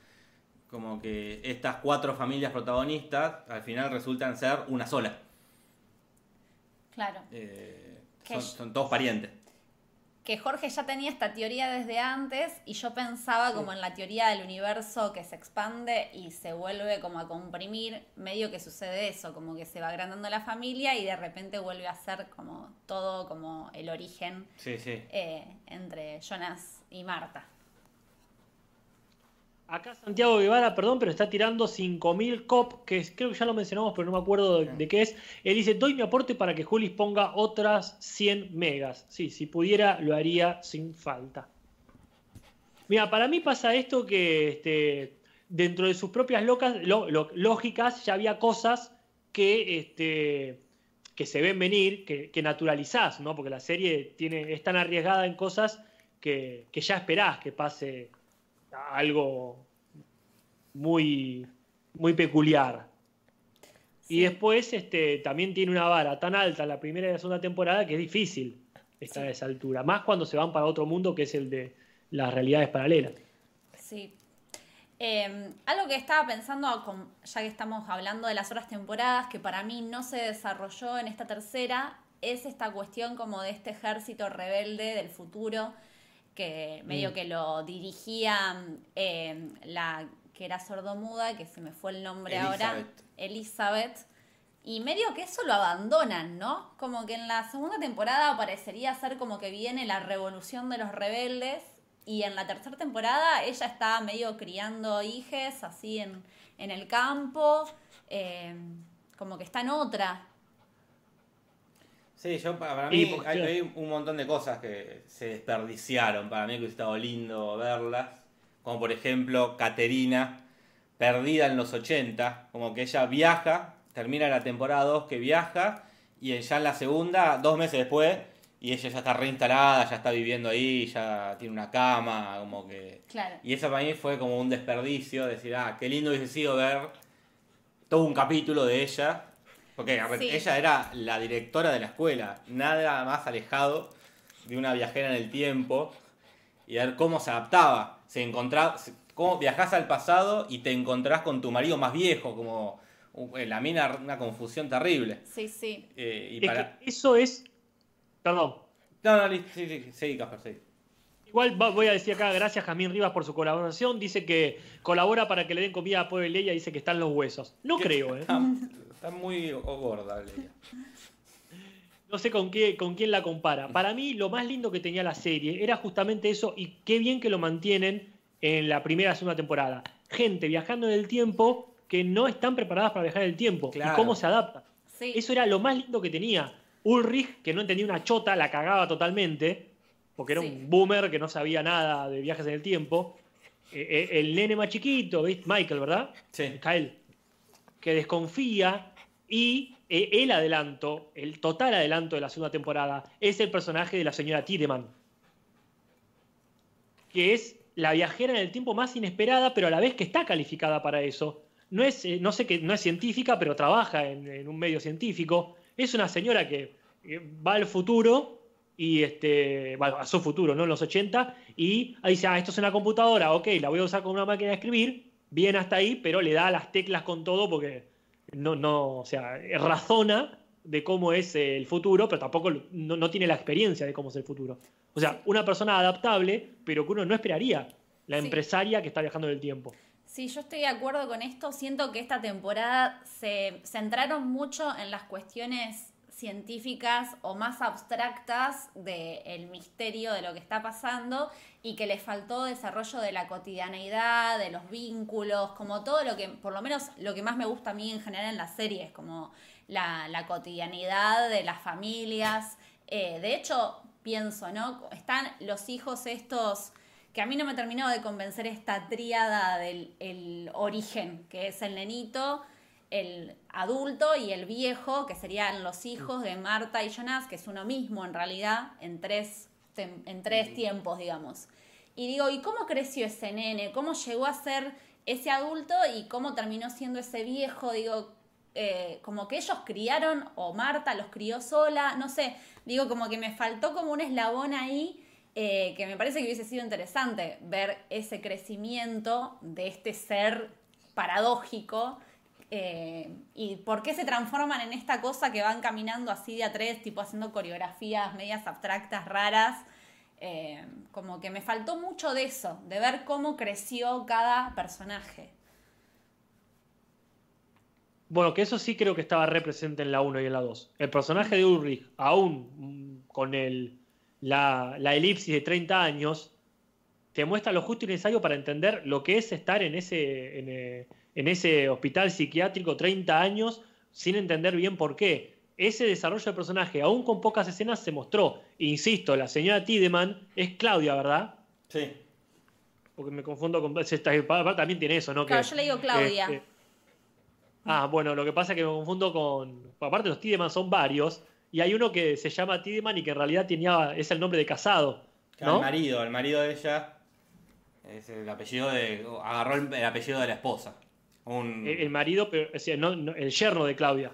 Como que estas cuatro familias protagonistas al final resultan ser una sola. claro. Eh, son, son todos parientes. que Jorge ya tenía esta teoría desde antes y yo pensaba como en la teoría del universo que se expande y se vuelve como a comprimir, medio que sucede eso, como que se va agrandando la familia y de repente vuelve a ser como todo como el origen Sí, sí. eh, entre Jonas y Marta. Acá Santiago Guevara, perdón, pero está tirando 5.000 cop, que es- creo que ya lo mencionamos, pero no me acuerdo de, de qué es. Él dice, doy mi aporte para que Julis ponga otras 100 megas. Sí, si pudiera, lo haría sin falta. Mira, para mí pasa esto que este, dentro de sus propias locas, lo- lo- lógicas ya había cosas que, este, que se ven venir, que, que naturalizás, ¿no? Porque la serie tiene, es tan arriesgada en cosas que, que ya esperás que pase algo muy, muy peculiar. Y después este, también tiene una vara tan alta la primera y la segunda temporada que es difícil estar a esa altura. Más cuando se van para otro mundo que es el de las realidades paralelas. Sí. Eh, algo que estaba pensando, ya que estamos hablando de las otras temporadas, que para mí no se desarrolló en esta tercera, es esta cuestión como de este ejército rebelde del futuro, que medio que lo dirigía eh, la que era sordomuda, que se me fue el nombre ahora, Elizabeth. Elizabeth. Y medio que eso lo abandonan, ¿no? Como que en la segunda temporada parecería ser como que viene la revolución de los rebeldes y en la tercera temporada ella está medio criando hijes así en, en el campo, eh, como que está en otra. Sí, yo para mí hay, hay un montón de cosas que se desperdiciaron. Para mí que hubiese estado lindo verlas. Como por ejemplo, Caterina, perdida en los 80. Como que ella viaja, termina la temporada 2 que viaja. Y ya en la segunda, dos meses después, y ella ya está reinstalada, ya está viviendo ahí, ya tiene una cama, como que... Claro. Y eso para mí fue como un desperdicio, decir, ah, qué lindo hubiese sido ver todo un capítulo de ella. Porque Sí. ella era la directora de la escuela, nada más alejado de una viajera en el tiempo y ver cómo se adaptaba. Se encontraba, cómo viajás al pasado y te encontrás con tu marido más viejo, como uh, la mina, una confusión terrible. Sí, sí. Eh, y Es para... que eso es. Perdón. No, no, listo, sí, sí, sí, Casper, sí. Igual voy a decir acá, gracias Jamín Rivas por su colaboración. Dice que colabora para que le den comida a Puebla Leia. Dice que están los huesos. No creo, ¿eh? Está, muy gorda, Leia. No, sé con, qué, con quién la compara. Para mí, lo más lindo que tenía la serie era justamente eso, y qué bien que lo mantienen en la primera y segunda temporada. Gente viajando en el tiempo que no están preparadas para viajar en el tiempo. Claro. Y cómo se adapta. Sí. Eso era lo más lindo que tenía. Ulrich, que no entendía una chota, la cagaba totalmente, porque era Sí. un boomer que no sabía nada de viajes en el tiempo. Eh, eh, el nene más chiquito, ¿viste? Michael, ¿verdad? Sí. Michael, que desconfía y eh, el adelanto, el total adelanto de la segunda temporada, es el personaje de la señora Tiedemann, que es la viajera en el tiempo más inesperada, pero a la vez que está calificada para eso. No es, eh, no sé que no es científica, pero trabaja en, un medio científico. Es una señora que eh, va al futuro y este, a su futuro, ¿no? En los 80, y dice, ah, esto es una computadora, ok, la voy a usar con una máquina de escribir, bien hasta ahí, pero le da las teclas con todo porque no, no, o sea, razona de cómo es el futuro, pero tampoco no, no tiene la experiencia de cómo es el futuro. O sea, una persona adaptable, pero que uno no esperaría, la Sí. empresaria que está viajando en el tiempo. Sí, yo estoy de acuerdo con esto. Siento que esta temporada se centraron mucho en las cuestiones científicas o más abstractas del misterio de lo que está pasando y que les faltó desarrollo de la cotidianeidad, de los vínculos, como todo lo que, por lo menos lo que más me gusta a mí en general en la serie es como la, cotidianidad de las familias. Eh, de hecho, pienso, ¿no? Están los hijos estos que a mí no me terminó de convencer esta tríada del el origen, que es el nenito, el adulto y el viejo, que serían los hijos de Marta y Jonas, que es uno mismo en realidad, en tres, en tres tiempos, digamos. Y digo, ¿y cómo creció ese nene? ¿Cómo llegó a ser ese adulto y cómo terminó siendo ese viejo? Digo, eh, como que ellos criaron, o Marta los crió sola, no sé, digo, como que me faltó como un eslabón ahí eh, que me parece que hubiese sido interesante ver ese crecimiento de este ser paradójico eh, y por qué se transforman en esta cosa que van caminando así de a tres, tipo haciendo coreografías medias abstractas, raras. Eh, como que me faltó mucho de eso, de ver cómo creció cada personaje. Bueno, que eso sí creo que estaba represente en la 1 y en la 2. El personaje de Ulrich, aún con el, la, elipsis de 30 años, te muestra lo justo y necesario para entender lo que es estar en ese, eh, en ese hospital psiquiátrico 30 años sin entender bien por qué. Ese desarrollo del personaje, aún con pocas escenas, se mostró. Insisto, la señora Tiedemann es Claudia, ¿verdad? Sí. Porque me confundo con... esta- También tiene eso, ¿no? Claro, Que- yo le digo Claudia. este, ah, bueno, lo que pasa es que me confundo con. Aparte, los Tiedemann son varios. Y hay uno que se llama Tiedemann y que en realidad tenía, es el nombre de casado. El ¿No? marido, el marido de ella es el apellido de. agarró el apellido de la esposa. Un, El, el marido, pero, o sea, no- no, el yerno de Claudia.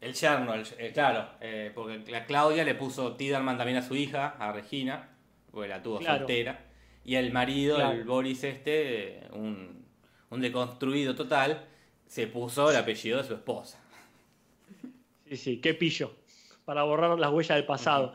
el yerno, el- eh, claro, eh, porque la Claudia le puso Tiderman también a su hija, a Regina, porque la tuvo Claro. soltera. Y el marido, Claro. el Boris este, eh, un, un deconstruido total, se puso el apellido de su esposa. Sí, sí, qué pillo. Para borrar las huellas del pasado.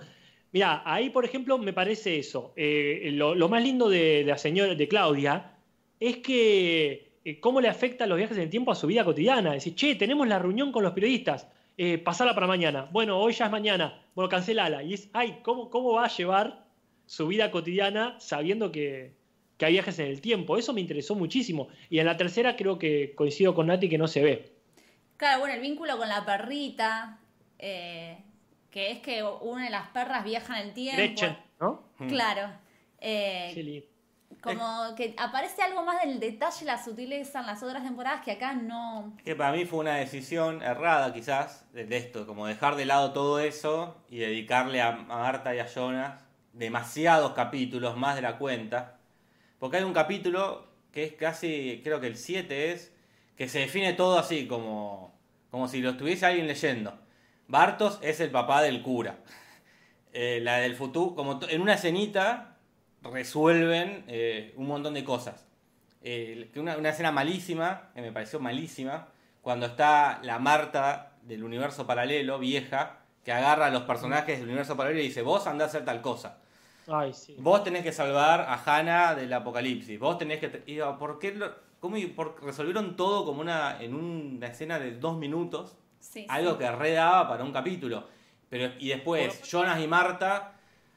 Mira, ahí, por ejemplo, me parece eso. Eh, lo, lo más lindo de, de la señora, de Claudia, es que eh, cómo le afectan los viajes en el tiempo a su vida cotidiana. Decir, che, tenemos la reunión con los periodistas, eh, pasala para mañana. Bueno, hoy ya es mañana. Bueno, cancelala. Y es, ay, ¿cómo, cómo va a llevar su vida cotidiana sabiendo que, que hay viajes en el tiempo? Eso me interesó muchísimo. Y en la tercera creo que coincido con Nati que no se ve. Claro, bueno, el vínculo con la perrita, eh, que es que una de las perras viaja en el tiempo. Gretchen, ¿no? Claro. Eh, Como que aparece algo más del detalle, la sutileza en las otras temporadas que acá no. Que para mí fue una decisión errada quizás de esto, como dejar de lado todo eso y dedicarle a, a Marta y a Jonas demasiados capítulos, más de la cuenta. Porque hay un capítulo que es casi, creo que el 7 es, que se define todo así, como, como si lo estuviese alguien leyendo. Bartos es el papá del cura. Eh, la del futuro, como en una escenita resuelven eh, un montón de cosas. Eh, que una, una escena malísima, que me pareció malísima, cuando está la Marta del universo paralelo, vieja, que agarra a los personajes del universo paralelo y dice, vos andás a hacer tal cosa. Ay, sí. Vos tenés que salvar a Hannah del apocalipsis. Vos tenés que... y digo, ¿por qué lo- cómo y por- resolvieron todo como una, en una escena de dos minutos? Sí, Algo sí. que redaba para un capítulo. Pero, y después, Jonas y Marta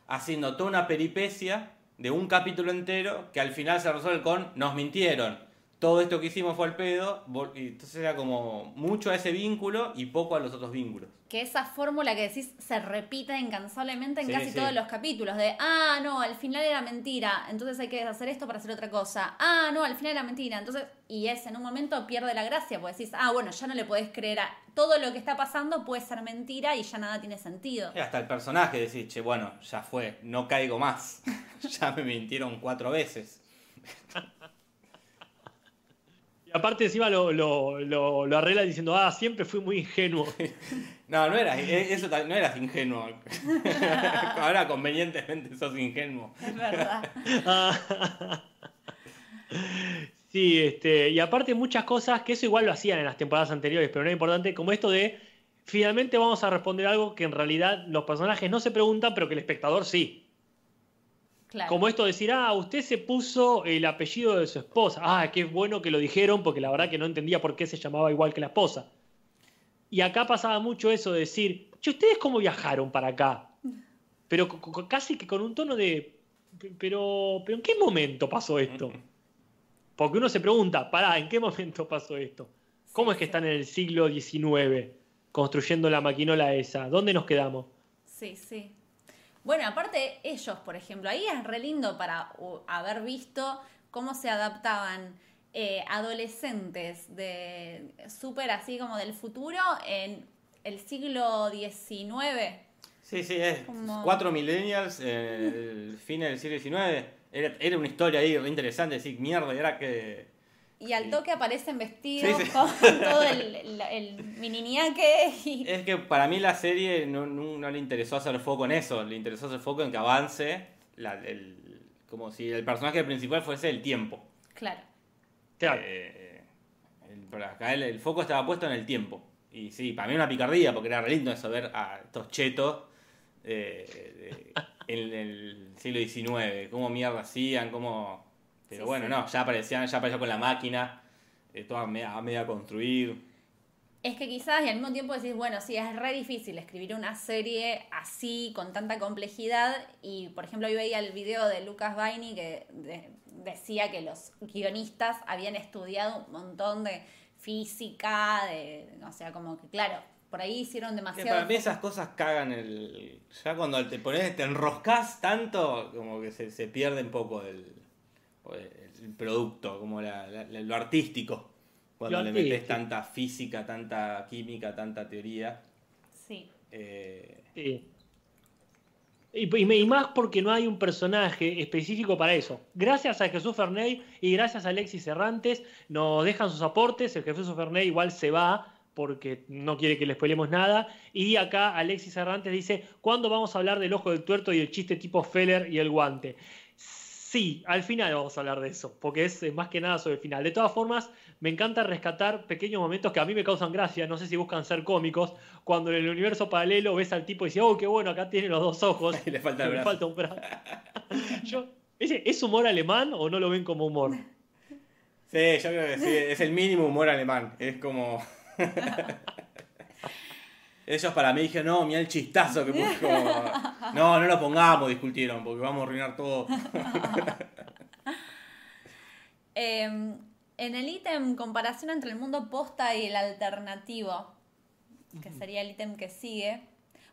haciendo toda una peripecia de un capítulo entero que al final se resuelve con nos mintieron. Todo esto que hicimos fue al pedo. Y entonces era como mucho a ese vínculo y poco a los otros vínculos. Que esa fórmula que decís se repite incansablemente en Sí, casi sí. todos los capítulos. De, ah, no, al final era mentira, entonces hay que hacer esto para hacer otra cosa. Ah, no, al final era mentira. Entonces, y es en un momento pierde la gracia, porque decís, ah, bueno, ya no le podés creer a todo lo que está pasando puede ser mentira y ya nada tiene sentido. Y hasta el personaje decís, che, bueno, ya fue, no caigo más. ya me mintieron cuatro veces. Aparte encima lo, lo, lo, lo arregla diciendo, ah, siempre fui muy ingenuo. No, no eras, e- eso no eras ingenuo. Ahora convenientemente sos ingenuo. Es verdad. Sí, este, y aparte muchas cosas que eso igual lo hacían en las temporadas anteriores, pero no es importante, como esto de finalmente vamos a responder algo que en realidad los personajes no se preguntan, pero que el espectador sí. Claro. Como esto de decir, ah, usted se puso el apellido de su esposa. Ah, qué bueno que lo dijeron, porque la verdad que no entendía por qué se llamaba igual que la esposa. Y acá pasaba mucho eso de decir, che, ¿ustedes cómo viajaron para acá? Pero casi que con un tono de, pero, pero ¿en qué momento pasó esto? Porque uno se pregunta, pará, ¿en qué momento pasó esto? ¿Cómo es que están en el siglo XIX construyendo la maquinola esa? ¿Dónde nos quedamos? Sí, sí. Bueno, aparte ellos, por ejemplo, ahí es re lindo para uh, haber visto cómo se adaptaban eh, adolescentes de súper así como del futuro en el siglo XIX. Sí, sí, es Como- cuatro millennials, eh, el fin del siglo XIX. Era, era una historia ahí re interesante, decir, mierda, y era que... Y al toque aparecen vestidos Sí, sí. con todo el, el, el mininiaque y... Es que para mí la serie no, no- no le interesó hacer foco en eso, le interesó hacer foco en que avance, la- el- como si el personaje principal fuese el tiempo. Claro. Claro. Eh, el- pero acá el, el foco estaba puesto en el tiempo. Y sí, para mí una picardía, porque era re lindo eso, ver a estos chetos eh, de- en el siglo XIX, cómo mierda hacían, cómo... Pero Sí, bueno, sí. no, ya aparecían, ya apareció con la máquina, eh, toda media, a media construir. Es que quizás y al mismo tiempo decís, bueno, sí, es re difícil escribir una serie así, con tanta complejidad. Y, por ejemplo, yo veía el video de Lucas Baini que de- decía que los guionistas habían estudiado un montón de física, de, o sea, como que, claro, por ahí hicieron Que demasiado... para mí esas cosas cagan el... Ya cuando te pones, te enroscas tanto, como que se, se pierde un poco el, el producto, como la- la- la- lo artístico. Cuando Lo le metes tanta física, tanta química, tanta teoría. Sí. eh, Sí. Y, y me- y más porque no hay un personaje específico para eso. Gracias a Jesús Ferney y gracias a Alexis Cerrantes nos dejan sus aportes. El Jesús Ferney igual se va porque no quiere que le spoilemos nada. Y acá Alexis Cerrantes dice, ¿cuándo vamos a hablar del ojo del tuerto y el chiste tipo Feller y el guante? Sí, al final vamos a hablar de eso, porque es más que nada sobre el final. De todas formas, me encanta rescatar pequeños momentos que a mí me causan gracia, no sé si buscan ser cómicos, cuando en el universo paralelo ves al tipo y dice, oh, qué bueno, acá tiene los dos ojos, le falta un brazo. Yo, ¿ese- ¿Es humor alemán o no lo ven como humor? sí, yo creo que sí, es el mínimo humor alemán. Es como... Ellos para mí dijeron, no, mira el chistazo que puso. No, no lo pongamos, discutieron, porque vamos a arruinar todo. Eh, en el ítem comparación entre el mundo posta y el alternativo, que sería el ítem que sigue.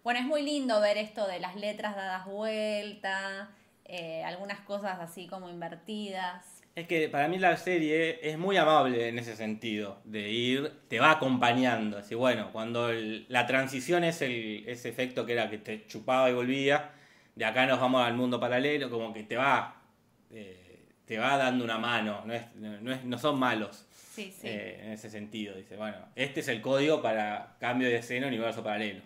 Bueno, es muy lindo ver esto de las letras dadas vuelta, eh, algunas cosas así como invertidas. Es que para mí la serie es muy amable en ese sentido, de ir, te va acompañando. Así, bueno, cuando el- la transición es el, ese efecto que era que te chupaba y volvía, de acá nos vamos al mundo paralelo, como que te va, eh, te va dando una mano, no, es, no, es- no son malos Sí, sí. eh, en ese sentido. Dice, bueno, este es el código para cambio de escena universo paralelo.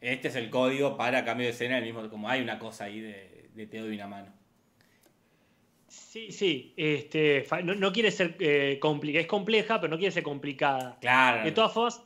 Este es el código para cambio de escena, el mismo, como hay una cosa ahí de, de te doy una mano. Sí, sí, este, no, no quiere ser eh, complicada, es compleja, pero no quiere ser complicada. Claro. De todas formas,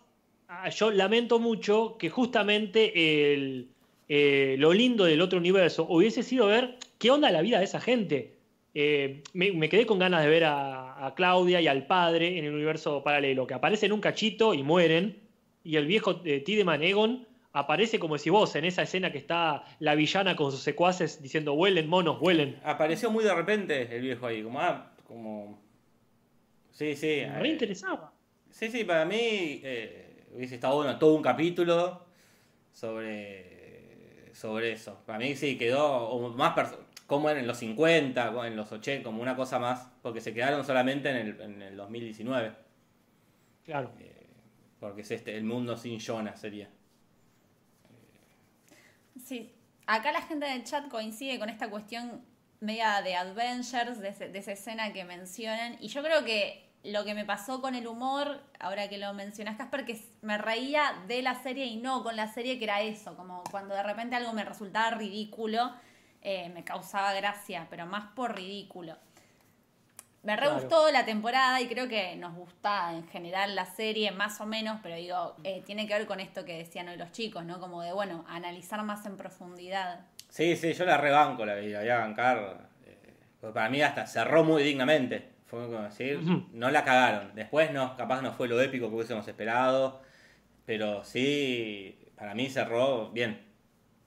ah, yo lamento mucho que justamente el, eh, lo lindo del otro universo hubiese sido ver qué onda la vida de esa gente. Eh, me, me quedé con ganas de ver a, a Claudia y al padre en el universo paralelo, que aparecen un cachito y mueren, y el viejo eh, Tideman Egon aparece como decís vos, en esa escena que está la villana con sus secuaces diciendo huelen, monos, huelen. Apareció muy de repente el viejo ahí, como, ah, como... Sí, sí. Me eh, interesaba. Sí, sí, para mí eh, hubiese estado bueno todo un capítulo sobre, sobre eso. Para mí sí quedó más como en los 50, o en los 80, como una cosa más, porque se quedaron solamente en el, en el 2019. Claro. Porque es este, el mundo sin Jonah sería. Sí, acá la gente del chat coincide con esta cuestión media de Adventures, de, de esa escena que mencionan. Y yo creo que lo que me pasó con el humor, ahora que lo mencionas, Casper, que me reía de la serie y no con la serie, que era eso, como cuando de repente algo me resultaba ridículo, eh, me causaba gracia, pero más por ridículo. Me re Claro. gustó la temporada y creo que nos gusta en general la serie, más o menos, pero digo, eh, tiene que ver con esto que decían hoy los chicos, ¿no? Como de, bueno, analizar más en profundidad. Sí, sí, yo la rebanco, la, la voy a bancar. eh, porque para mí hasta cerró muy dignamente. Fue como decir, no la cagaron. Después no, capaz no fue lo épico que hubiésemos esperado. Pero sí, para mí cerró bien.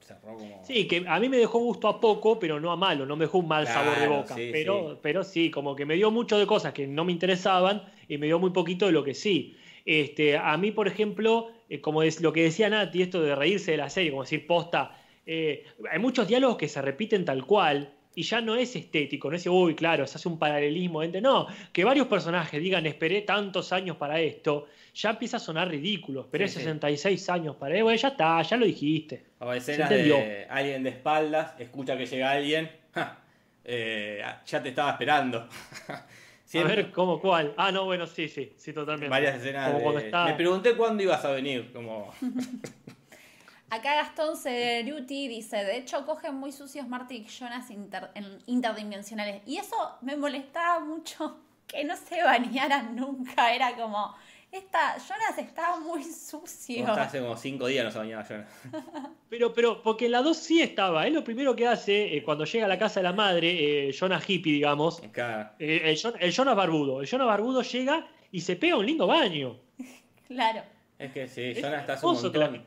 Cerró como. Sí, que a mí me dejó gusto a poco, pero no a malo, no me dejó un mal Claro, sabor de boca. sí, pero, sí. pero sí, como que me dio mucho de cosas que no me interesaban y me dio muy poquito de lo que sí. Este, a mí, por ejemplo, eh, como es lo que decía Nati, esto de reírse de la serie, como decir posta, eh, hay muchos diálogos que se repiten tal cual y ya no es estético, no es, uy, claro, se hace un paralelismo entre, no, que varios personajes digan, esperé tantos años para esto, ya empieza a sonar ridículo, esperé Sí, sí. 66 años para esto, bueno, ya está, ya lo dijiste. O escenas de alguien de espaldas, escucha que llega alguien. ja, eh, ya te estaba esperando. Siempre- A ver, ¿cómo cuál? Ah, no, bueno, sí, sí, sí, totalmente. varias escenas. Como de- está- Me pregunté cuándo ibas a venir. Como... Acá Gastón Ceruti dice, de hecho cogen muy sucios Marty y Jonas inter- en- interdimensionales. Y eso me molestaba mucho que no se bañaran nunca. Era como, esta, Jonas estaba muy sucio. Como está hace como cinco días no se bañaba yo. Pero, pero, porque en la 2 sí estaba. Es lo primero que hace eh, cuando llega a la casa de la madre, eh, Jonah Hippie, digamos. Claro. eh, el, Jon- el Jonas Barbudo. El Jonas Barbudo llega y se pega un lindo baño. Claro. Es que sí, Es Jonah está un montón.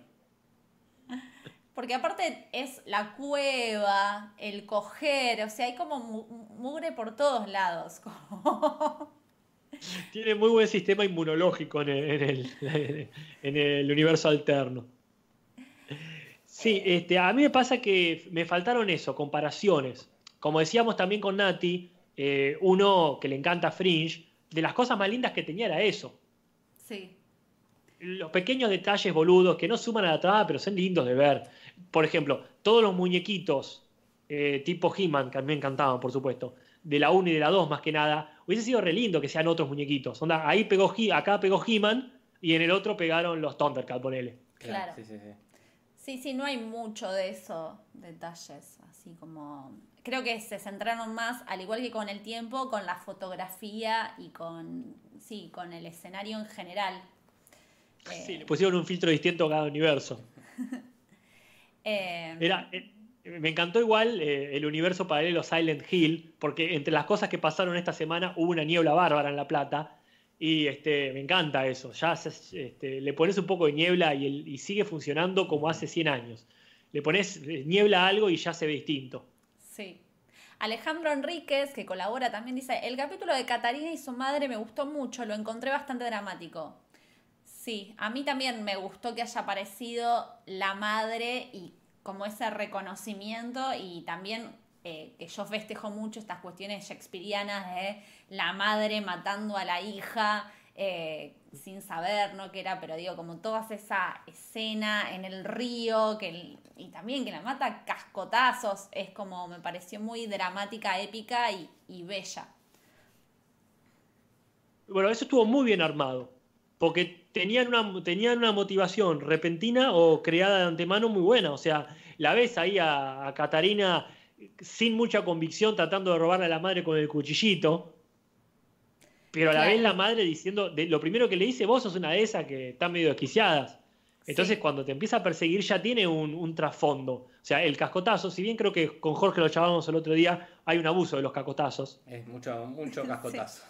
Porque aparte es la cueva, el coger, o sea, hay como mu- mugre por todos lados. Tiene muy buen sistema inmunológico en el, en el- en el universo alterno. Sí, este, a mí me pasa que me faltaron eso, comparaciones. Como decíamos también con Nati, eh, uno que le encanta Fringe, de las cosas más lindas que tenía era eso. Sí. Los pequeños detalles boludos que no suman a la trama, pero son lindos de ver. Por ejemplo, todos los muñequitos eh, tipo He-Man, que a mí me encantaban, por supuesto, de la 1 y de la 2 más que nada, hubiese sido re lindo que sean otros muñequitos. Onda, ahí pegó He- acá pegó He-Man y en el otro pegaron los Thundercats, ponele. Claro. Sí, sí, sí. Sí, sí, no hay mucho de eso, detalles, así como... Creo que se centraron más, al igual que con el tiempo, con la fotografía y con, sí, con el escenario en general. Eh, Sí, le pusieron un filtro distinto a cada universo. eh, Era, eh, me encantó igual eh, el universo paralelo Silent Hill, porque entre las cosas que pasaron esta semana hubo una niebla bárbara en La Plata. Y este, me encanta eso. Ya se- este, le pones un poco de niebla y, el- y sigue funcionando como hace 100 años. Le pones niebla a algo y ya se ve distinto. Sí. Alejandro Enríquez, que colabora, también dice, el capítulo de Catarina y su madre me gustó mucho, lo encontré bastante dramático. Sí, a mí también me gustó que haya aparecido la madre y como ese reconocimiento y también eh, que yo festejo mucho estas cuestiones shakespearianas de la madre matando a la hija eh, sin saber, ¿no? Que era, pero digo, como toda esa escena en el río que, y también que la mata cascotazos, es como, me pareció muy dramática, épica y, y bella. Bueno, eso estuvo muy bien armado. Porque tenían una, tenían una motivación repentina o creada de antemano muy buena. O sea, la ves ahí a, a Catarina sin mucha convicción tratando de robarle a la madre con el cuchillito. Pero a la Claro. vez la madre diciendo, de- lo primero que le dice, vos sos una de esas que están medio desquiciadas. Entonces Sí. cuando te empieza a perseguir ya tiene un, un trasfondo. O sea, el cascotazo, si bien creo que con Jorge lo llamábamos el otro día, hay un abuso de los cascotazos. Es mucho, mucho cascotazo.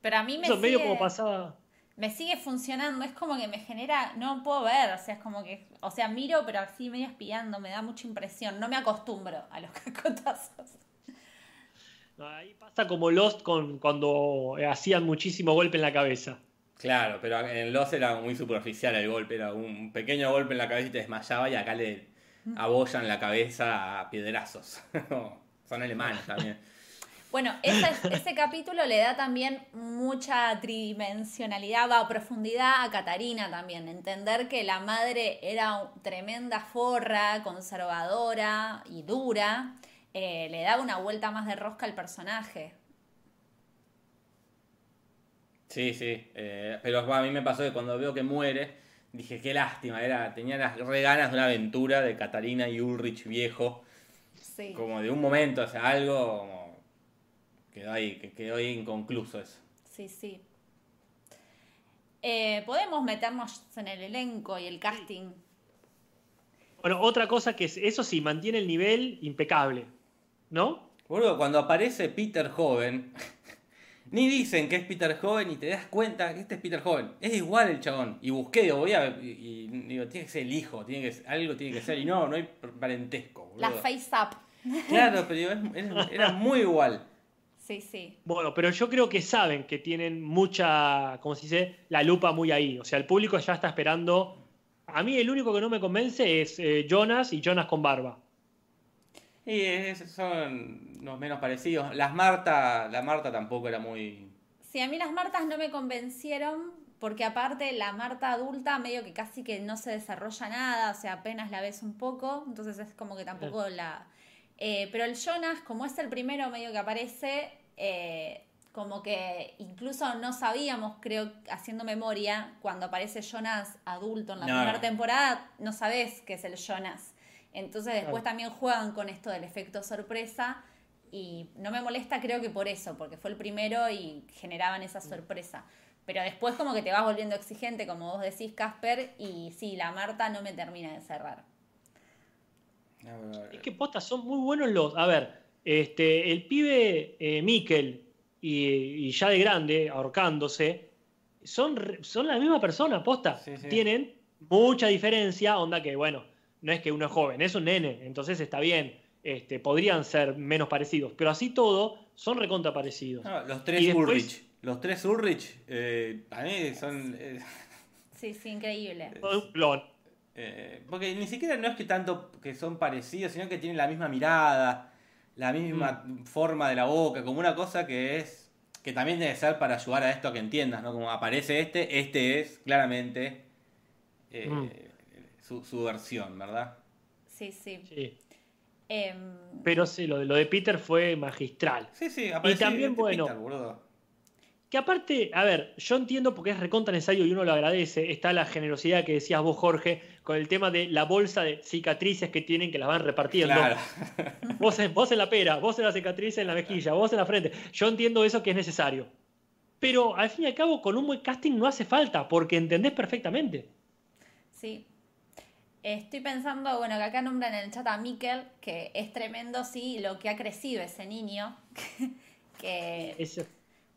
Pero a mí me Eso medio sigue- como pasaba... me sigue funcionando, es como que me genera, no puedo ver, o sea, es como que, o sea, miro, pero así medio espiando, me da mucha impresión, no me acostumbro a los cacotazos. No, ahí pasa como Lost con, cuando eh, hacían muchísimo golpe en la cabeza. Claro, pero en Lost era muy superficial el golpe, era un pequeño golpe en la cabeza y te desmayaba y acá le abollan la cabeza a piedrazos. Son alemanes también. Bueno, ese, ese capítulo le da también mucha tridimensionalidad, va, profundidad a Catarina también. Entender que la madre era tremenda forra, conservadora y dura, eh, le da una vuelta más de rosca al personaje. Sí, sí. eh, pero a mí me pasó que cuando veo que muere, dije, qué lástima. Era, tenía las re ganas de una aventura de Catarina y Ulrich viejo. Sí. Como de un momento, o sea, algo como quedó ahí, que quedó ahí inconcluso eso. Sí, sí. Eh, podemos meternos en el elenco y el casting. Bueno, otra cosa que es, eso sí, mantiene el nivel impecable, ¿no? Boludo, cuando aparece Peter Joven, ni dicen que es Peter Joven y te das cuenta que este es Peter Joven. Es igual el chabón. Y busqué, digo, voy a. Y, y digo, tiene que ser el hijo, tiene que, algo tiene que ser. Y no, no hay parentesco, boludo. La face up. Claro, pero digo, es- es- era muy igual. Sí, sí. Bueno, pero yo creo que saben que tienen mucha, como se dice, la lupa muy ahí. O sea, el público ya está esperando. A mí el único que no me convence es eh, Jonas y Jonas con barba. Y es- son los menos parecidos. Las Marta, la Marta tampoco era muy. Sí, a mí las Martas no me convencieron porque aparte la Marta adulta medio que casi que no se desarrolla nada, o sea, apenas la ves un poco, entonces es como que tampoco la... eh, pero el Jonas, como es el primero medio que aparece, eh, como que incluso no sabíamos, creo, haciendo memoria, cuando aparece Jonas adulto en la No, primera no. temporada, no sabes qué es el Jonas. Entonces después Claro. también juegan con esto del efecto sorpresa y no me molesta creo que por eso, porque fue el primero y generaban esa sorpresa. Pero después como que te vas volviendo exigente, como vos decís, Casper, y sí, la Marta no me termina de cerrar. Es que posta, son muy buenos los. A ver, este, el pibe eh, Mikel y, y ya de grande, ahorcándose, son, son la misma persona, posta. Sí, sí. Tienen mucha diferencia, onda que, bueno, no es que uno es joven, es un nene, entonces está bien. Este, podrían ser menos parecidos, pero así todo son recontra parecidos. No, los tres después- Ulrich. Los tres Ulrich, eh, para mí son. eh, Sí, sí, increíble. Todo un clon. Eh, porque ni siquiera no es que tanto que son parecidos, sino que tienen la misma mirada, la misma Mm. forma de la boca, como una cosa que es. que también debe ser para ayudar a esto a que entiendas, ¿no? Como aparece este, este es claramente eh, Mm. su, su versión, ¿verdad? Sí, sí. Sí. Em, Pero sí, lo de, lo de Peter fue magistral. Sí, sí, aparece también, este bueno, Peter, boludo. Que aparte, a ver, yo entiendo porque es recontra necesario y uno lo agradece. Está la generosidad que decías vos, Jorge, con el tema de la bolsa de cicatrices que tienen que las van repartiendo. Claro. Vos, en, vos en la pera, vos en la cicatriz en la mejilla, vos en la frente. Yo entiendo eso que es necesario. Pero al fin y al cabo, con un buen casting no hace falta, porque entendés perfectamente. Sí. Estoy pensando, bueno, que acá nombran en el chat a Mikel, que es tremendo, sí, lo que ha crecido ese niño. que Ese-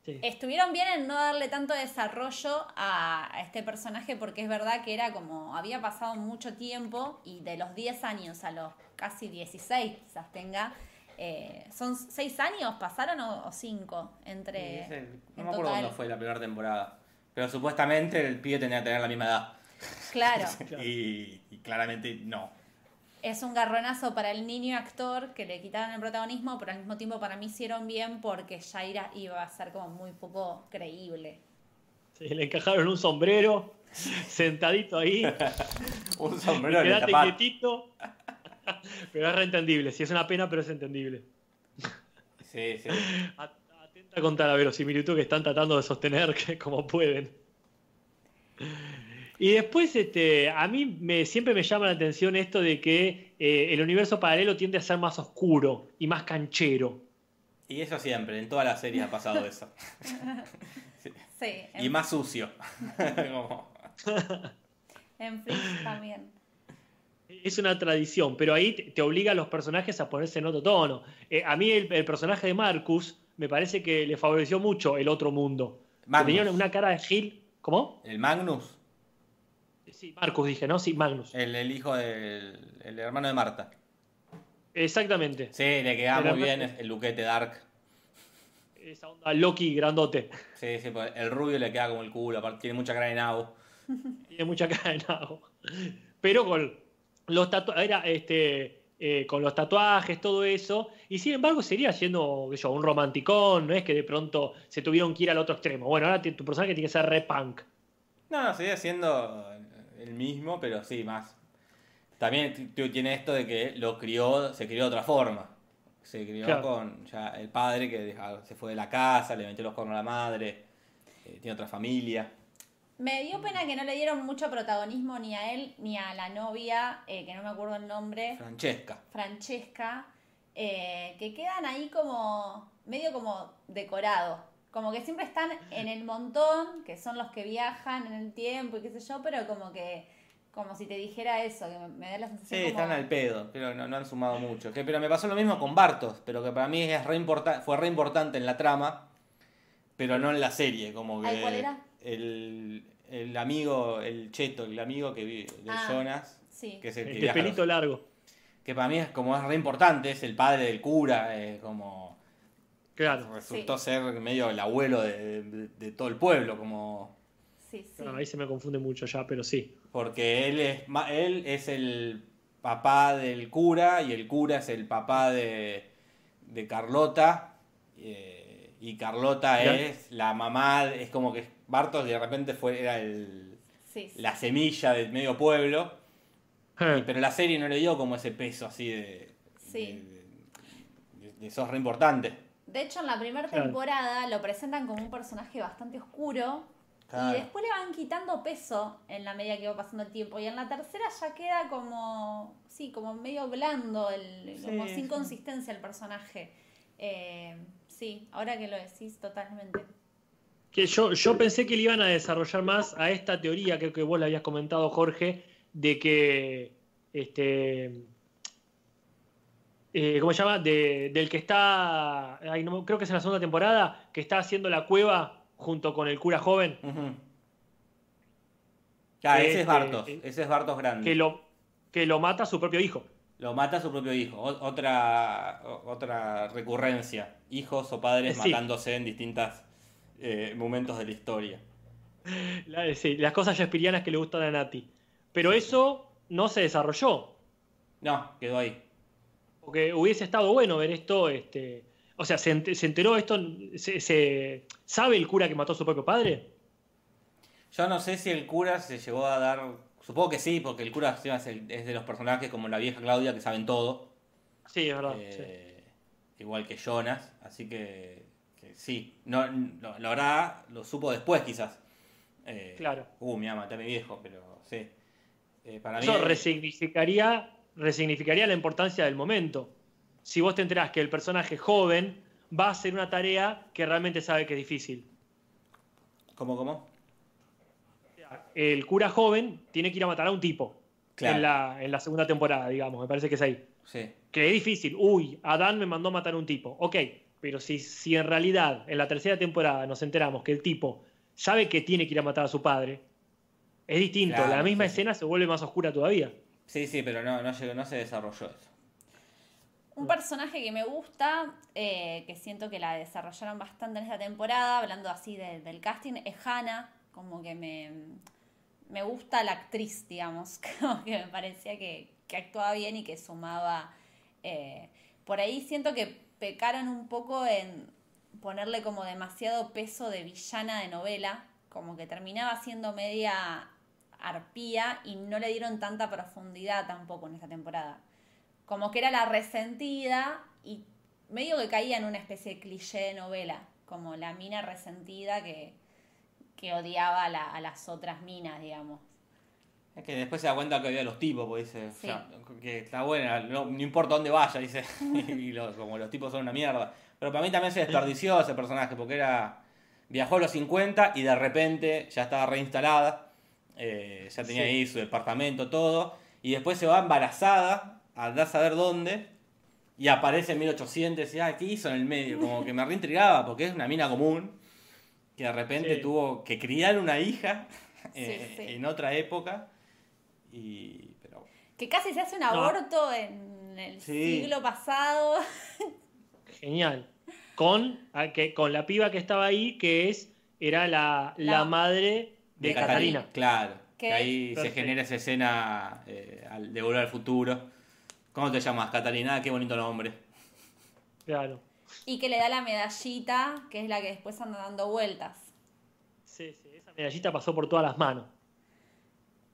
sí. estuvieron bien en no darle tanto desarrollo a, a este personaje, porque es verdad que era como, había pasado mucho tiempo y de los 10 años a los casi 16 quizás tenga. eh, ¿Son 6 años pasaron o 5 entre... En no me acuerdo total? cuándo fue la primera temporada. Pero supuestamente el pibe tenía que tener la misma edad. Claro. Y, y claramente no. Es un garronazo para el niño actor que le quitaron el protagonismo, pero al mismo tiempo para mí hicieron bien porque Shaira iba a ser como muy poco creíble. Sí, le encajaron un sombrero, sentadito ahí, Un sombrero tapar. quietito. Pero es reentendible, sí es una pena, pero es entendible. Sí, sí. At- Atenta contra la verosimilitud que están tratando de sostener que como pueden. Y después, este, a mí me, siempre me llama la atención esto de que eh, el universo paralelo tiende a ser más oscuro y más canchero. Y eso siempre, en todas las series ha pasado eso. Sí. Sí, en, Y más sucio. Como- en Fringe también. Es una tradición, pero ahí te, obliga a los personajes a ponerse en otro tono. Eh, a mí el, el personaje de Marcus me parece que le favoreció mucho el otro mundo. Tenía una, una cara de Gil. ¿Cómo? El Magnus, Sí, Marcus dije, ¿no? Sí, Magnus. el, el hijo del el hermano de Marta. Exactamente. Sí, le queda muy bien el luquete dark. Esa onda Loki grandote. Sí, sí, porque el rubio le queda como el culo, aparte tiene mucha cara de nabo. Tiene mucha cara de nabo. Pero con los tatuajes, era este, eh, con los tatuajes, todo eso. Y sin embargo, seguía siendo yo, un romanticón. No es que de pronto se tuvieron que ir al otro extremo. Bueno, ahora tu personaje tiene que ser re punk. No, sigue siendo el mismo, pero sí, más. También tiene esto de que lo crió, se crió de otra forma. Se crió Claro. con ya el padre que se fue de la casa, le metió los cuernos a la madre, eh, tiene otra familia. Me dio pena que no le dieron mucho protagonismo ni a él ni a la novia, eh, que no me acuerdo el nombre, Francesca. Francesca, eh, que quedan ahí como medio como decorado. Como que siempre están en el montón, que son los que viajan en el tiempo y qué sé yo, pero como que, como si te dijera eso, que me, da la Sí, sensación como... están al pedo, pero no, no han sumado mucho. Que, pero me pasó lo mismo con Bartos, pero que para mí es re fue re importante en la trama, pero no en la serie. Como que ¿cuál era? El, el amigo, el cheto, el amigo que vi- de Ah, Jonas, Sí. que es el que viaja los- pelito largo. que para mí es como es re importante, es el padre del cura, como Claro. resultó Sí. ser medio el abuelo de, de- de todo el pueblo, como Sí, sí. Claro, ahí se me confunde mucho ya, pero sí. porque él es ma- él es el papá del cura y el cura es el papá de, de Carlota eh, y Carlota Ya. es la mamá, es como que Bartos de repente fue era el, sí, sí. la semilla del medio pueblo, Eh, pero la serie no le dio como ese peso así de, Sí. de, de- de sos re importante. De hecho, en la primera Claro. temporada lo presentan como un personaje bastante oscuro Claro. y después le van quitando peso en la medida que va pasando el tiempo. Y en la tercera ya queda como, sí, como medio blando, el, como sin sí. consistencia el personaje. Eh, sí, ahora que lo decís totalmente. que yo, yo pensé que le iban a desarrollar más a esta teoría, creo que vos la habías comentado, Jorge, de que este eh, ¿cómo se llama? De- del que está, ay, no, creo que es en la segunda temporada, que está haciendo la cueva junto con el cura joven. Ah, ese Este, es Bartos, eh, ese es Bartos grande. que lo, que lo mata su propio hijo. Lo mata a su propio hijo. O- otra, o- otra recurrencia. Hijos o padres Eh, sí. matándose en distintos momentos de la historia. La- sí, las cosas shakespearianas que le gustan a Nati. Pero eso no se desarrolló. No, quedó ahí. Porque hubiese estado bueno ver esto. Este, o sea, ¿se, ent- se enteró esto? Se, se- ¿Sabe el cura que mató a su propio padre? Yo no sé si el cura se llegó a dar. Supongo que sí, porque el cura es, el- es de los personajes como la vieja Claudia que saben todo. Sí, es verdad. eh, Igual que Jonas. Así que, que sí. No, lo, lo hará, lo supo después quizás. Eh, Claro. Uh, me maté a mi viejo, pero sí. Eh, para mí. Eso resignificaría, resignificaría la importancia del momento. Si vos te enterás que el personaje joven va a hacer una tarea que realmente sabe que es difícil. ¿Cómo, cómo? El cura joven tiene que ir a matar a un tipo. Claro. En, la, en la segunda temporada, digamos. Me parece que es ahí. Sí. que es difícil. Uy, Adán me mandó a matar a un tipo. Ok, pero si, si en realidad en la tercera temporada nos enteramos que el tipo sabe que tiene que ir a matar a su padre, es distinto. Claro, la misma sí, escena se vuelve más oscura todavía. Sí, sí, pero no, no, llegó, no se desarrolló eso. Un personaje que me gusta, eh, que siento que la desarrollaron bastante en esta temporada, hablando así de- del casting, es Hannah. Como que me, me gusta la actriz, digamos. Como que me parecía que, que actuaba bien y que sumaba. eh, por ahí siento que pecaron un poco en ponerle como demasiado peso de villana de novela. Como que terminaba siendo media arpía y no le dieron tanta profundidad tampoco en esta temporada como que era la resentida y medio que caía en una especie de cliché de novela, como la mina resentida que, que odiaba a, la- a las otras minas, digamos. Es que después se da cuenta que había los tipos, pues dice, Sí. o sea, que está buena, no, no importa dónde vaya, dice, y lo- como los tipos son una mierda. Pero para mí también se desperdició ese personaje, porque era, viajó a los 50 y de repente ya estaba reinstalada, eh, ya tenía Sí. ahí su departamento, todo, y después se va embarazada, andá a saber dónde, y aparece en 1800 y ah, ¿qué hizo en el medio? Como que me reintrigaba, porque es una mina común, que de repente Sí. tuvo que criar una hija eh, sí. en otra época. Y, pero Que casi se hace un No. aborto en el Sí. siglo pasado. Genial. Con, a que, con la piba que estaba ahí, que es era la, la, La- madre de, de Catalina. Claro, que Que- ahí se genera esa escena eh, de Volver al Futuro. ¿Cómo te llamas, Catalina? Ah, Qué bonito nombre. Claro. Y que le da la medallita, que es la que después anda dando vueltas. Sí, sí, esa medallita pasó por todas las manos.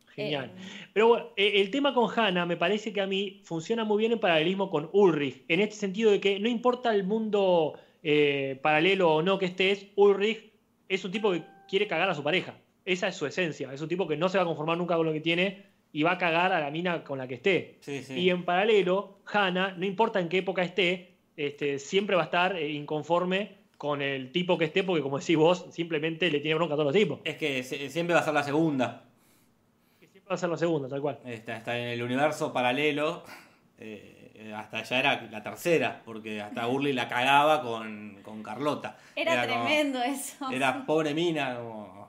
Genial. Eh, Pero bueno, eh, el tema con Hannah me parece que a mí funciona muy bien en paralelismo con Ulrich, en este sentido de que no importa el mundo eh, paralelo o no que estés, Ulrich es un tipo que quiere cagar a su pareja. Esa es su esencia. Es un tipo que no se va a conformar nunca con lo que tiene y va a cagar a la mina con la que esté. Sí, sí. Y en paralelo, Hannah, no importa en qué época esté, este, siempre va a estar eh, inconforme con el tipo que esté, porque como decís vos, simplemente le tiene bronca a todos los tipos. Es que siempre va a ser la segunda. Que siempre va a ser la segunda, tal cual. Está, está en el universo paralelo. eh, hasta ya era la tercera, porque hasta Urli la cagaba con, con Carlota. Era, tremendo eso. Era pobre mina. como-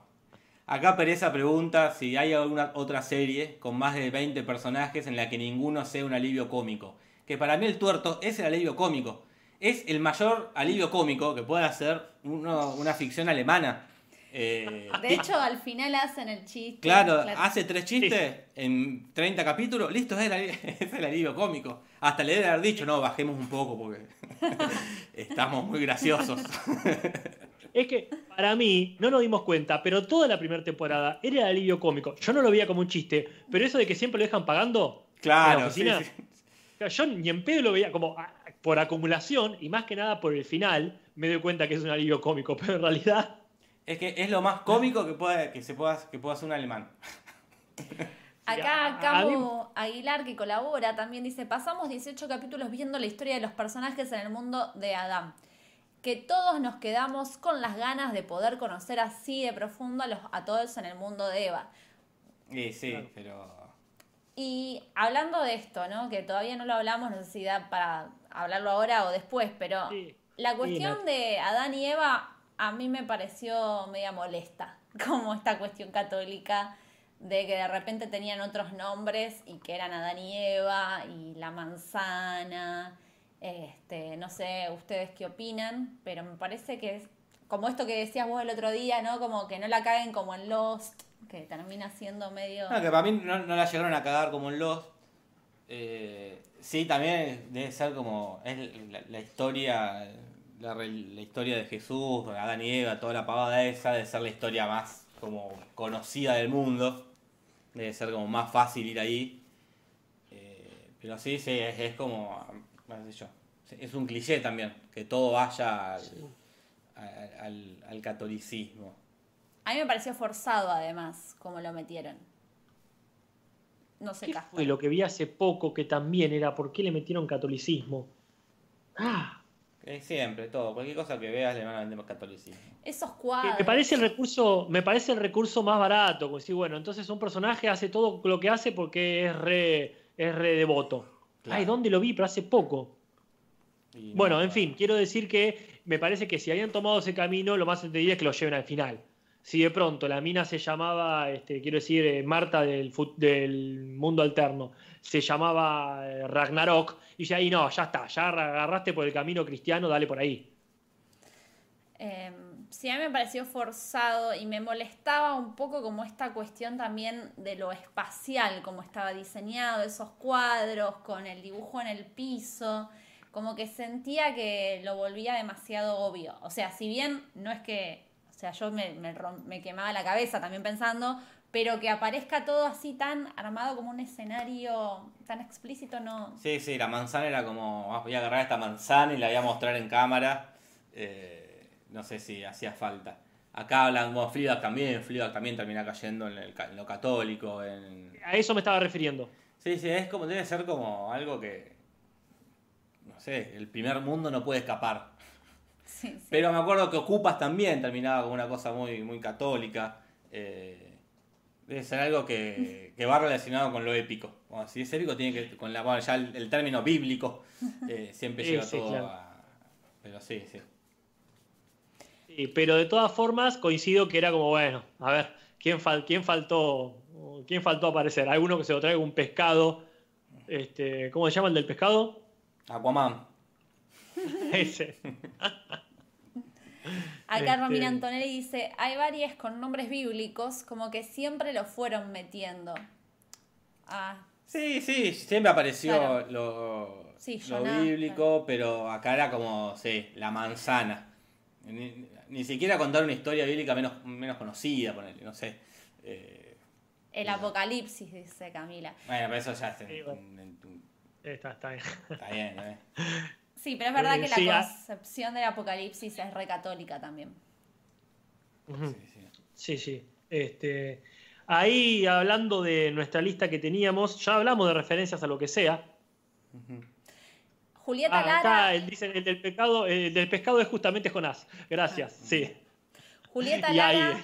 Acá Pereza pregunta si hay alguna otra serie con más de 20 personajes en la que ninguno sea un alivio cómico. Que para mí el tuerto es el alivio cómico. Es el mayor alivio cómico que puede hacer uno- una ficción alemana. Eh, De hecho, al final hacen el chiste. Claro, hace tres chistes en 30 capítulos, listo, es el, es el alivio cómico. Hasta le debe haber dicho, no, bajemos un poco porque estamos muy graciosos. Es que para mí, no nos dimos cuenta, pero toda la primera temporada era el alivio cómico. Yo no lo veía como un chiste, pero eso de que siempre lo dejan pagando en la Claro, sí, oficina, sí. claro, yo ni en pedo lo veía como ah, por acumulación y más que nada por el final me doy cuenta que es un alivio cómico, pero en realidad Es que es lo más cómico que puede, que se pueda, que pueda hacer un alemán. Acá Cabo Aguilar, que colabora, también dice, pasamos 18 capítulos viendo la historia de los personajes en el mundo de Adam. Que todos nos quedamos con las ganas de poder conocer así de profundo a, los, a todos en el mundo de Eva. Y sí, Claro. pero. Y hablando de esto, ¿no? Que todavía no lo hablamos, no sé si da para hablarlo ahora o después, pero Sí. la cuestión de Adán y Eva a mí me pareció media molesta, como esta cuestión católica de que de repente tenían otros nombres y que eran Adán y Eva y la manzana, este, no sé ustedes qué opinan, pero me parece que es como esto que decías vos el otro día, ¿no? Como que no la caguen como en Lost, que termina siendo medio... No, que para mí no, la llegaron a cagar como en Lost. Eh, sí, también debe ser como. Es la, historia. La, la historia de Jesús, Adán y Eva, toda la pavada esa, debe ser la historia más como conocida del mundo. Debe ser como más fácil ir ahí. Eh, pero sí, sí, es como. No sé yo, Es un cliché también, que todo vaya al, al- al- al catolicismo. A mí me pareció forzado además, como lo metieron. No sé, ¿Qué fue lo que vi hace poco que también era por qué le metieron catolicismo? Ah, siempre, todo. Cualquier cosa que veas le van a vender catolicismo. Esos cuadros. me parece el recurso, me parece el recurso más barato, como decir, bueno, entonces un personaje hace todo lo que hace porque es re, es re devoto. Claro. Ay, ¿dónde lo vi? Pero hace poco. Y no, Bueno, en no. fin, quiero decir que me parece que si habían tomado ese camino, lo más entendible es que lo lleven al final. Si de pronto la mina se llamaba, este, quiero decir, eh, Marta del mundo alterno, se llamaba eh, Ragnarok, y ya ahí no, ya está, ya agarraste por el camino cristiano, dale por ahí. Eh, sí, a mí me pareció forzado y me molestaba un poco como esta cuestión también de lo espacial, como estaba diseñado, esos cuadros con el dibujo en el piso, como que sentía que lo volvía demasiado obvio. O sea, si bien no es que, o sea, yo me, me me quemaba la cabeza también pensando, pero que aparezca todo así tan armado como un escenario tan explícito, no. Sí, sí, la manzana era como, ah, voy a agarrar esta manzana y la voy a mostrar en cámara. Eh, no sé si hacía falta. Acá hablan como Fleabag también, Fleabag también termina cayendo en, el ca- en lo católico. En... A eso me estaba refiriendo. Sí, sí, es como, debe ser como algo que, no sé, el primer mundo no puede escapar. Sí, sí. Pero me acuerdo que Ocupas también terminaba como una cosa muy, muy católica. Eh, debe ser algo que, que va relacionado con lo épico. Bueno, si es épico, tiene que. con la bueno, ya el, el término bíblico eh, siempre Sí, lleva sí, todo claro. a. Pero sí, sí. Sí, pero de todas formas coincido que era como, bueno, a ver, ¿quién, fal- quién faltó quién faltó aparecer? ¿Alguno que se lo traiga un pescado? Este, ¿Cómo se llama el del pescado? Aquaman. Ese. Acá Este- Romina Antonelli dice, hay varias con nombres bíblicos, como que siempre lo fueron metiendo. Ah, Sí, sí, siempre apareció Claro. lo, Sí, lo bíblico, pero acá era como, sí, la manzana. Ni, siquiera contar una historia bíblica menos, menos conocida, ponele, no sé. Eh, el apocalipsis, dice Camila. bueno, pero eso ya es en- bueno. en- en- Está, está bien. está bien, está bien. Sí, pero es verdad Eh, que sí, la ah. concepción del apocalipsis es re católica también. Sí, sí. Sí, sí. Este, ahí hablando de nuestra lista que teníamos, ya hablamos de referencias a lo que sea. Julieta Ah, Lara, acá el, dicen, el del pecado, el del pescado es justamente Jonás. Gracias, sí. Julieta y ahí, Lara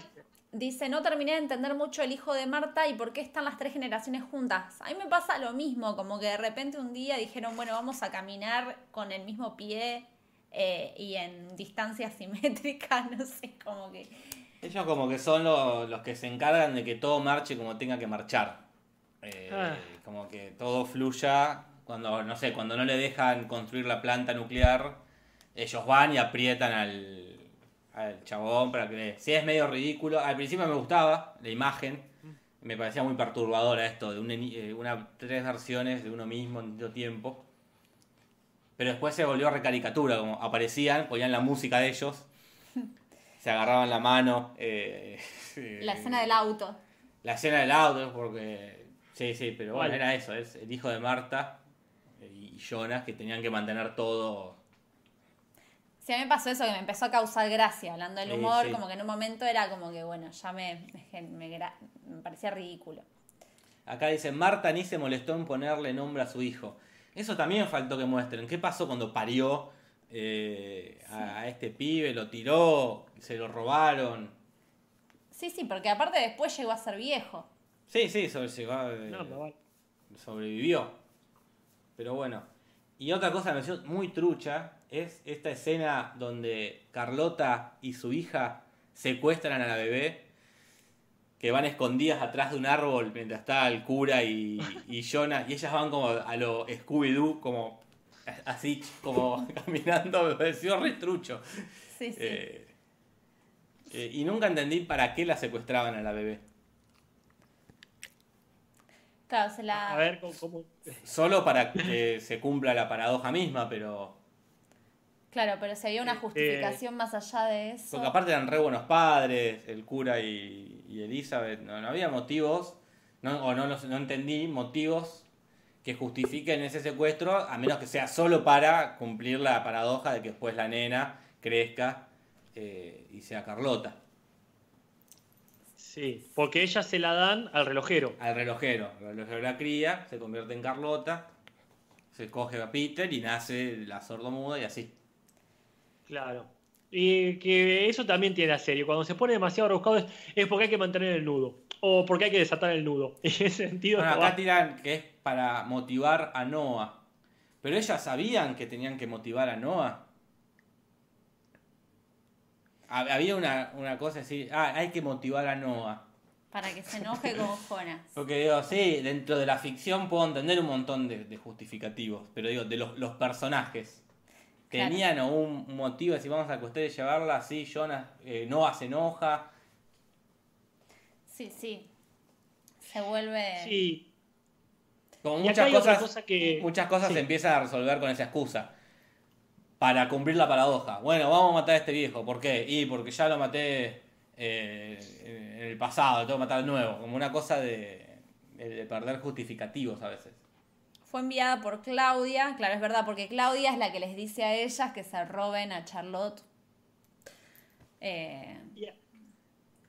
dice, no terminé de entender mucho el hijo de Marta y por qué están las tres generaciones juntas. A mí me pasa lo mismo, como que de repente un día dijeron, bueno, vamos a caminar con el mismo pie eh, y en distancia simétrica, no sé, como que... Ellos como que son lo- los que se encargan de que todo marche como tenga que marchar. Eh, Ah. Como que todo fluya. Cuando, no sé, cuando no le dejan construir la planta nuclear, ellos van y aprietan al, al chabón para que... Sí, es medio ridículo. Al principio me gustaba la imagen. Me parecía muy perturbadora esto, de un eni- eh, una, tres versiones de uno mismo en distinto tiempo. Pero después se volvió recaricatura, como aparecían, ponían la música de ellos, se agarraban la mano. eh, La escena del auto. La escena del auto, porque. Sí, sí, pero bueno, ¿Cuál? era eso, es el hijo de Marta que tenían que mantener todo. Sí, a mí me pasó eso que me empezó a causar gracia, hablando del humor, sí. como que en un momento era como que, bueno, ya me, me, me gra- me parecía ridículo. Acá dice: Marta ni se molestó en ponerle nombre a su hijo. Eso también faltó que muestren. ¿Qué pasó cuando parió eh, a, a este pibe? ¿Lo tiró? ¿Se lo robaron? Sí, sí, porque aparte después llegó a ser viejo. Sí, sí, sobre, llegó, eh, No, sobrevivió. Pero bueno. Y otra cosa que me pareció muy trucha es esta escena donde Carlota y su hija secuestran a la bebé, que van escondidas atrás de un árbol mientras está el cura y, y Jonah, y ellas van como a lo Scooby-Doo, como así, como caminando, me pareció re trucho. Sí, sí. Eh, eh, y nunca entendí para qué la secuestraban a la bebé. Claro, se la... A ver, ¿cómo? cómo- Solo para que se cumpla la paradoja misma, pero... Claro, pero si había una justificación más allá de eso. Porque aparte eran re buenos padres, el cura y, y Elizabeth. No, no había motivos, no, o no, los- no entendí motivos que justifiquen ese secuestro, a menos que sea solo para cumplir la paradoja de que después la nena crezca eh, y sea Carlota. Sí, porque ella se la dan al relojero. Al relojero, el relojero la cría, se convierte en Carlota, se coge a Peter y nace la sordomuda y así. Claro. Y que eso también tiene la serie. Cuando se pone demasiado rebuscado es, es porque hay que mantener el nudo. O porque hay que desatar el nudo. En ese sentido. Bueno, no va. acá tiran que es para motivar a Noah. Pero ellas sabían que tenían que motivar a Noah. Hab- Había una, una cosa así, ah, hay que motivar a Noah. Para que se enoje con Jonas. Porque digo, sí, dentro de la ficción puedo entender un montón de, de justificativos, pero digo, de los, los personajes. Claro. Tenían o un motivo, si vamos a acostar y llevarla, así, Jonas, eh, Noah se enoja. Sí, sí. Se vuelve... Sí. Como muchas cosas, cosa que- muchas cosas sí. se empiezan a resolver con esa excusa. Para cumplir la paradoja. Bueno, vamos a matar a este viejo. ¿Por qué? Y porque ya lo maté eh, en el pasado, tengo que matar de nuevo. Como una cosa de, de- de perder justificativos a veces. Fue enviada por Claudia, claro, es verdad, porque Claudia es la que les dice a ellas que se roben a Charlotte. Eh, Y a-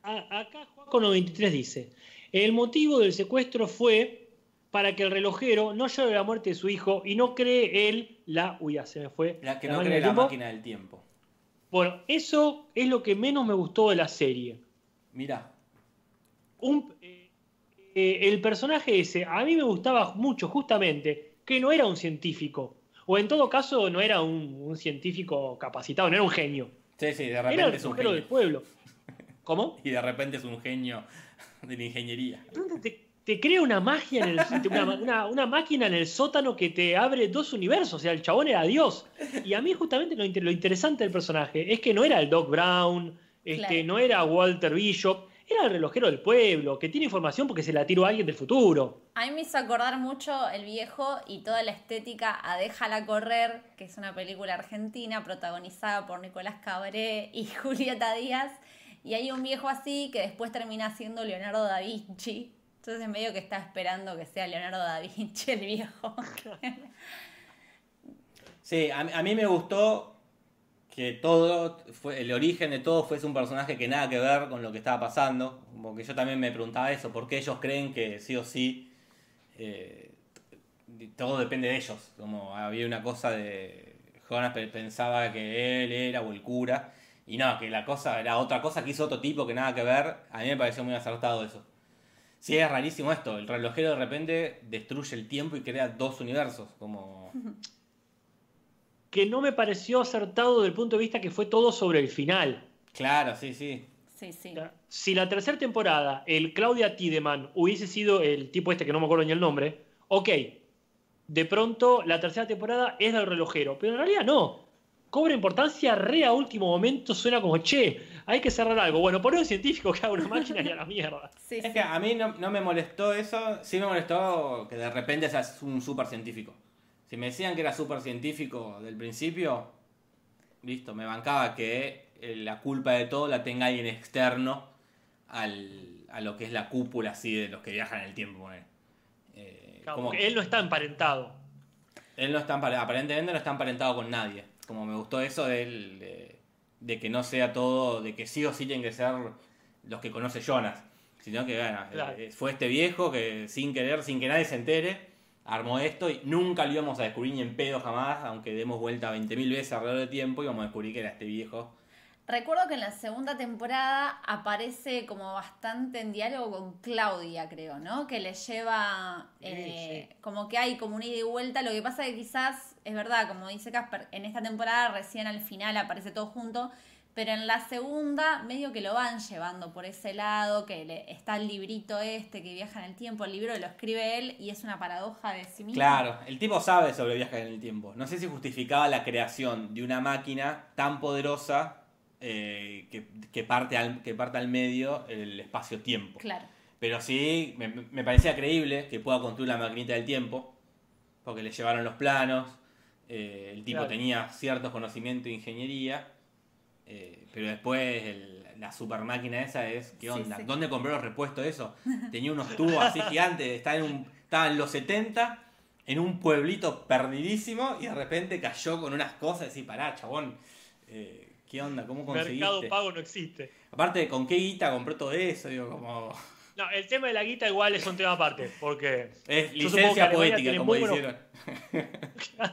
a- acá Juaco 93 dice: El motivo del secuestro fue para que el relojero no llore la muerte de su hijo y no cree él la. Uy, ya se me fue. La que la no máquina cree la tiempo. máquina del tiempo. Bueno, eso es lo que menos me gustó de la serie. Mirá. Un- eh, eh, el personaje ese, a mí me gustaba mucho, justamente, que no era un científico. O en todo caso, no era un, un científico capacitado, no era un genio. Sí, sí, de Era repente el es un relojero del genio. pueblo. ¿Cómo? Y de repente es un genio de la ingeniería. Te, te crea una magia en el, una, una- una máquina en el sótano que te abre dos universos. O sea, el chabón era Dios. Y a mí, justamente, lo, inter- lo interesante del personaje es que no era el Doc Brown, este, Claro. no era Walter Bishop, era el relojero del pueblo, que tiene información porque se la tiró a alguien del futuro. A mí me hizo acordar mucho el viejo y toda la estética a Déjala correr, que es una película argentina protagonizada por Nicolás Cabré y Julieta Díaz. Y hay un viejo así que después termina siendo Leonardo da Vinci. Entonces medio que está esperando que sea Leonardo da Vinci el viejo. Sí, a, mí- me gustó que todo, el origen de todo fuese un personaje que nada que ver con lo que estaba pasando. Como que yo también me preguntaba eso, ¿por qué ellos creen que sí o sí eh, todo depende de ellos? Como había una cosa de... Jonas pe- pensaba que él era o el cura, y no, que la cosa era otra cosa que hizo otro tipo que nada que ver. A mí me pareció muy acertado eso. Sí, es rarísimo esto. El relojero de repente destruye el tiempo y crea dos universos. Como... Que no me pareció acertado desde el punto de vista que fue todo sobre el final. Claro, sí, sí. Sí, sí. Si la tercera temporada, el Claudia Tiedemann hubiese sido el tipo este que no me acuerdo ni el nombre, ok. De pronto la tercera temporada es del relojero, pero en realidad no. Cobra importancia re a último momento, suena como, che, hay que cerrar algo. Bueno, poner un científico que haga una máquina y a la mierda. Sí, Es sí. que a mí no, no me molestó eso, sí me molestó que de repente seas un super científico. Si me decían que era super científico del principio, listo, me bancaba que eh, la culpa de todo la tenga alguien externo al, a lo que es la cúpula así de los que viajan en el tiempo. Eh, Claro, como- él no está emparentado. Él no está aparentemente no está emparentado con nadie. Como me gustó eso de, él, de, de que no sea todo, de que sí o sí tienen que ser los que conoce Jonas. Sino que bueno, Claro. eh, fue este viejo que sin querer, sin que nadie se entere, armó esto y nunca lo íbamos a descubrir ni en pedo jamás, aunque demos vuelta 20.000 veces alrededor del tiempo, íbamos a descubrir que era este viejo. Recuerdo que en la segunda temporada aparece como bastante en diálogo con Claudia, creo, ¿no? Que le lleva, eh, sí. como que hay como un ida y vuelta. Lo que pasa que quizás, es verdad, como dice Casper, en esta temporada recién al final aparece todo junto, pero en la segunda medio que lo van llevando por ese lado, que le, está el librito este que viaja en el tiempo, el libro lo escribe él y es una paradoja de sí mismo. Claro, el tipo sabe sobre viajes en el tiempo. No sé si justificaba la creación de una máquina tan poderosa eh, que, que parte al, que parte al medio el espacio-tiempo. Claro. Pero sí, me, me parecía creíble que pueda construir la maquinita del tiempo, porque le llevaron los planos, eh, el tipo Claro. tenía ciertos conocimientos de ingeniería, eh, pero después el- la super máquina esa es, ¿qué onda? sí. ¿Dónde compró los repuestos de eso? Tenía unos tubos así gigantes, estaba en, un, estaba en los 70, en un pueblito perdidísimo, y de repente cayó con unas cosas y pará, chabón, eh, ¿qué onda? ¿Cómo conseguiste? Mercado Pago no existe. Aparte, ¿con qué guita compró todo eso? Digo, como... No, el tema de la guita igual es un tema aparte, porque Es Yo supongo que licencia poética, como bueno- hicieron.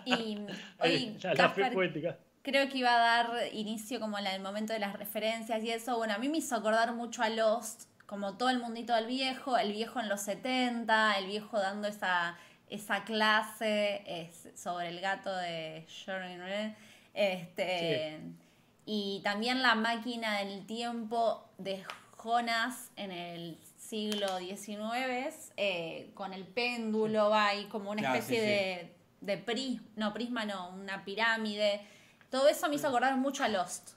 Y hoy la, la fe poética. creo que iba a dar inicio como en el momento de las referencias y eso. Bueno, a mí me hizo acordar mucho a Lost, como todo el mundito del viejo, el viejo en los 70, el viejo dando esa, esa clase es, sobre el gato de Jordan. Este, Y también la máquina del tiempo de Jonas en el siglo XIX, eh, con el péndulo, va ahí como una Ah, especie sí, sí. de, de prisma, no, prisma no, una pirámide. Todo eso me hizo acordar mucho a Lost.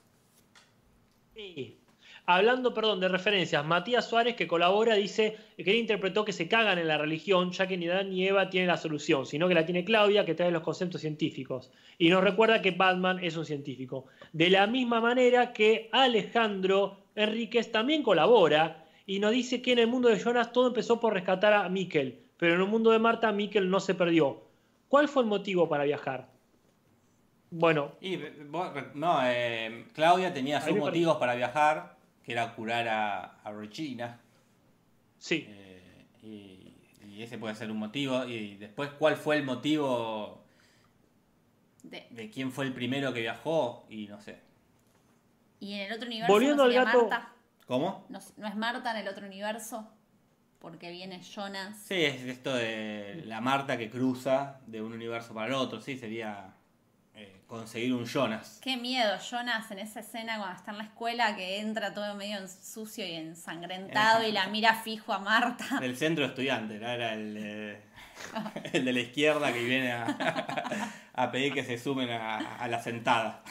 Sí. Hablando, perdón, de referencias, Matías Suárez, que colabora, dice que él interpretó que se cagan en la religión, ya que ni Adán ni Eva tienen la solución, sino que la tiene Claudia, que trae los conceptos científicos. Y nos recuerda que Batman es un científico. De la misma manera que Alejandro Enríquez también colabora y nos dice que en el mundo de Jonas todo empezó por rescatar a Mikkel, pero en el mundo de Marta Mikkel no se perdió. ¿Cuál fue el motivo para viajar? Bueno, Y no, eh, Claudia tenía sus motivos para viajar, que era curar a, a Regina. sí. eh, y, y ese puede ser un motivo. Y después, ¿cuál fue el motivo De- de quién fue el primero que viajó? Y no sé. y en el otro universo Volviendo no al sería gato- Marta. ¿Cómo? No, ¿No es Marta en el otro universo? Porque viene Jonas. Sí, es esto de la Marta que cruza de un universo para el otro. Sí, sería. eh, conseguir un Jonas. Qué miedo, Jonas, en esa escena cuando está en la escuela que entra todo medio en sucio y ensangrentado y la mira fijo a Marta. Del centro estudiante, ¿no? Era el, eh, el de la izquierda que viene a, a pedir que se sumen a, a la sentada.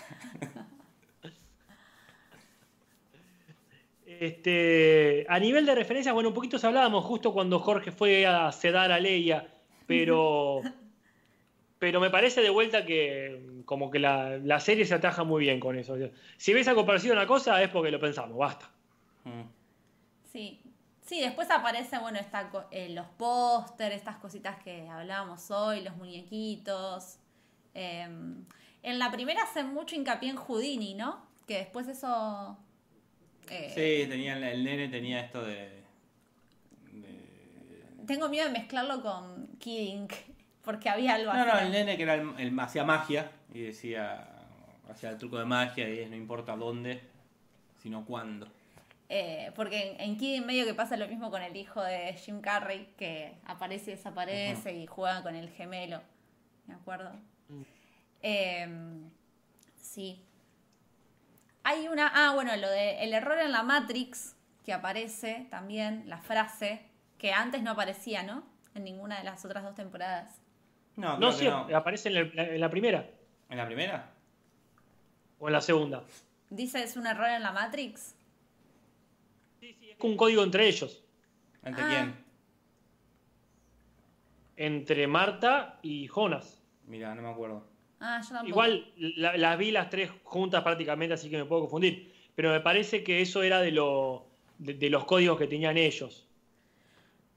Este, a nivel de referencias, bueno, un poquito se hablábamos justo cuando Jorge fue a sedar a Leia, pero, pero me parece de vuelta que como que la, la serie se ataja muy bien con eso. Si ves algo parecido a una cosa es porque lo pensamos, basta. Mm. Sí. Sí, después aparece, bueno, está eh, los póster, estas cositas que hablábamos hoy, los muñequitos. Eh, en la primera hace mucho hincapié en Houdini, ¿no? Que después eso... eh, Sí, tenía, el- el nene tenía esto de... de- Tengo miedo de mezclarlo con Kidding, porque había algo No, no, el nene que era el, el- hacía magia y decía, hacía el truco de magia y es no importa dónde, sino cuándo. Eh, porque en, en Kidding medio que pasa lo mismo con el hijo de Jim Carrey, que aparece y desaparece y juega con el gemelo. ¿Me acuerdo? Eh, sí. Hay una. Ah, bueno, lo de el error en la Matrix, que aparece también, la frase, que antes no aparecía, ¿no? En ninguna de las otras dos temporadas. No, No, sí, no. aparece en la, en la primera ¿En la primera? o en la segunda. Dice es un error en la Matrix. Sí, sí, es un código entre ellos, ¿Entre Ah. quién? entre Marta y Jonas. Mira, no me acuerdo. Ah, yo tampoco. Igual la- las vi las tres juntas prácticamente, así que me puedo confundir. Pero me parece que eso era de, lo, de, de los códigos que tenían ellos.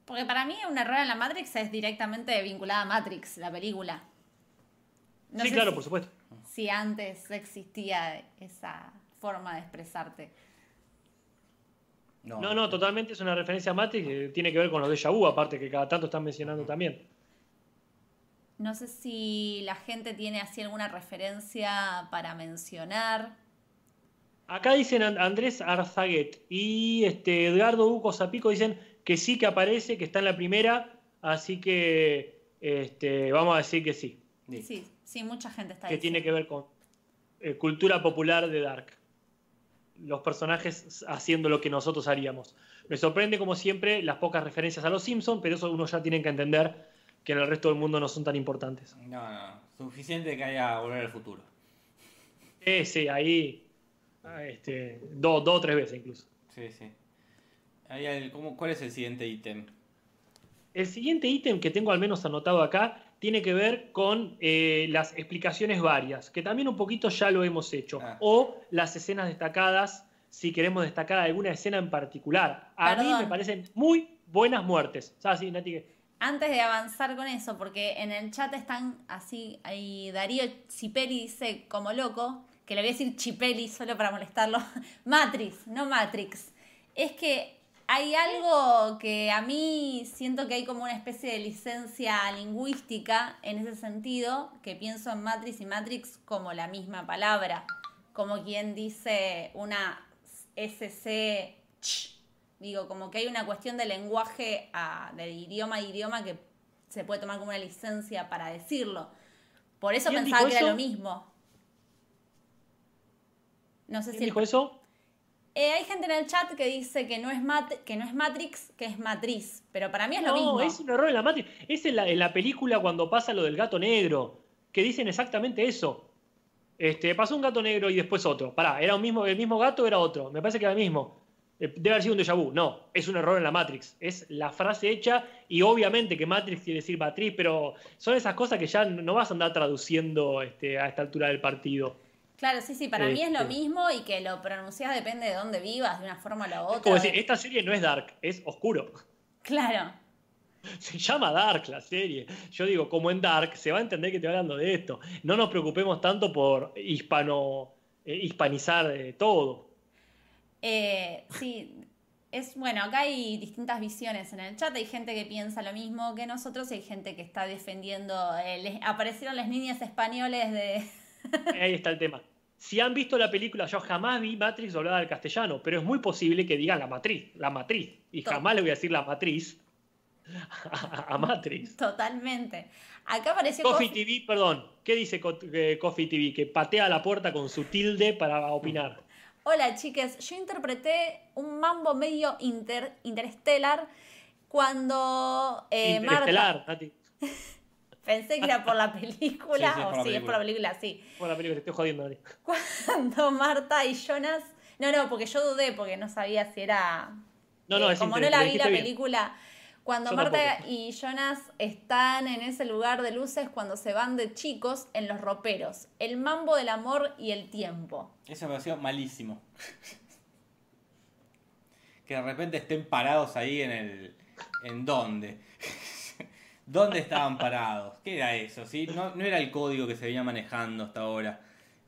Porque para mí un error en la Matrix es directamente vinculada a Matrix, la película. No sí, claro, si- por supuesto. Si antes existía esa forma de expresarte. No, No, no, totalmente es una referencia a Matrix que tiene que ver con los de vu, aparte que cada tanto están mencionando también. No sé si la gente tiene así alguna referencia para mencionar. Acá dicen And- Andrés Arzaguet y este Edgardo Hugo Zapico dicen que sí que aparece, que está en la primera, así que este, vamos a decir que sí. Sí, sí, mucha gente está que tiene que ver con eh, cultura popular de Dark. Los personajes haciendo lo que nosotros haríamos. Me sorprende, como siempre, las pocas referencias a los Simpsons, pero eso uno ya tiene que entender que en el resto del mundo no son tan importantes. No, no, suficiente que haya volver al futuro. Eh, sí, ahí ah, este, dos dos o tres veces incluso. Sí, sí. Ahí el- ¿cómo- ¿Cuál es el siguiente ítem? El siguiente ítem que tengo al menos anotado acá tiene que ver con eh, las explicaciones varias, que también un poquito ya lo hemos hecho, Ah. o las escenas destacadas, si queremos destacar alguna escena en particular. A mí me parecen muy buenas muertes. ¿Sabes, sí, Nati? Antes de avanzar con eso, porque en el chat están así, ahí Darío Chipeli dice como loco, que le voy a decir Chipeli solo para molestarlo, Matrix, no Matrix. Es que hay algo que a mí siento que hay como una especie de licencia lingüística en ese sentido, que pienso en Matrix y Matrix como la misma palabra, como quien dice una SC, ch. Digo, como que hay una cuestión de lenguaje a- de idioma a idioma que se puede tomar como una licencia para decirlo. Por eso ¿Quién pensaba que era lo mismo. No sé ¿Quién si el- dijo eso? eh, hay gente en el chat que dice que no es mat que no es Matrix, que es Matriz, pero para mí es lo No, mismo. es un error en la Matrix. Es en la, en la película cuando pasa lo del gato negro, que dicen exactamente eso. Este, pasó un gato negro y después otro. Pará, ¿era un mismo, el mismo gato o era otro? Me parece que era el mismo. Eh, Debe haber sido un déjà vu. No, es un error en la Matrix. Es la frase hecha y obviamente que Matrix quiere decir matriz, pero son esas cosas que ya no vas a andar traduciendo este, a esta altura del partido. Claro, sí, sí, para mí es lo Este. mismo y que lo pronuncias depende de dónde vivas, de una forma o la otra. Como decir, esta serie no es dark, es oscuro. Claro. Se llama Dark la serie. Yo digo, como en Dark, se va a entender que estoy hablando de esto. No nos preocupemos tanto por hispano, eh, hispanizar eh, todo. Eh, sí, es bueno, acá hay distintas visiones en el chat, hay gente que piensa lo mismo que nosotros y hay gente que está defendiendo, eh, les- aparecieron las niñas españoles de... Ahí está el tema. Si han visto la película, yo jamás vi Matrix doblada al castellano, pero es muy posible que digan la matriz, la matriz. Y jamás le voy a decir la matriz. a, a Matrix. Totalmente. Acá apareció Coffee Coffee- TV, perdón. ¿Qué dice eh, Coffee TV? Que patea la puerta con su tilde para opinar. Hola chiques, yo interpreté un mambo medio inter, interstellar cuando eh, Marta... Interestelar, Nati. Pensé que era por la película, Sí, o por la sí, es por película. la película, sí. Por la película, estoy jodiendo. Cuando Marta y Jonas... No, no, porque yo dudé, porque no sabía si era... No, no, eh, es como no la vi la bien. Cuando Yo Marta tampoco. y Jonas están en ese lugar de luces cuando se van de chicos en los roperos. El mambo del amor y el tiempo. Eso me pareció malísimo. que de repente estén parados ahí en el. ¿En dónde? ¿Dónde estaban parados? ¿Qué era eso? ¿sí? No, no era el código que se venía manejando hasta ahora.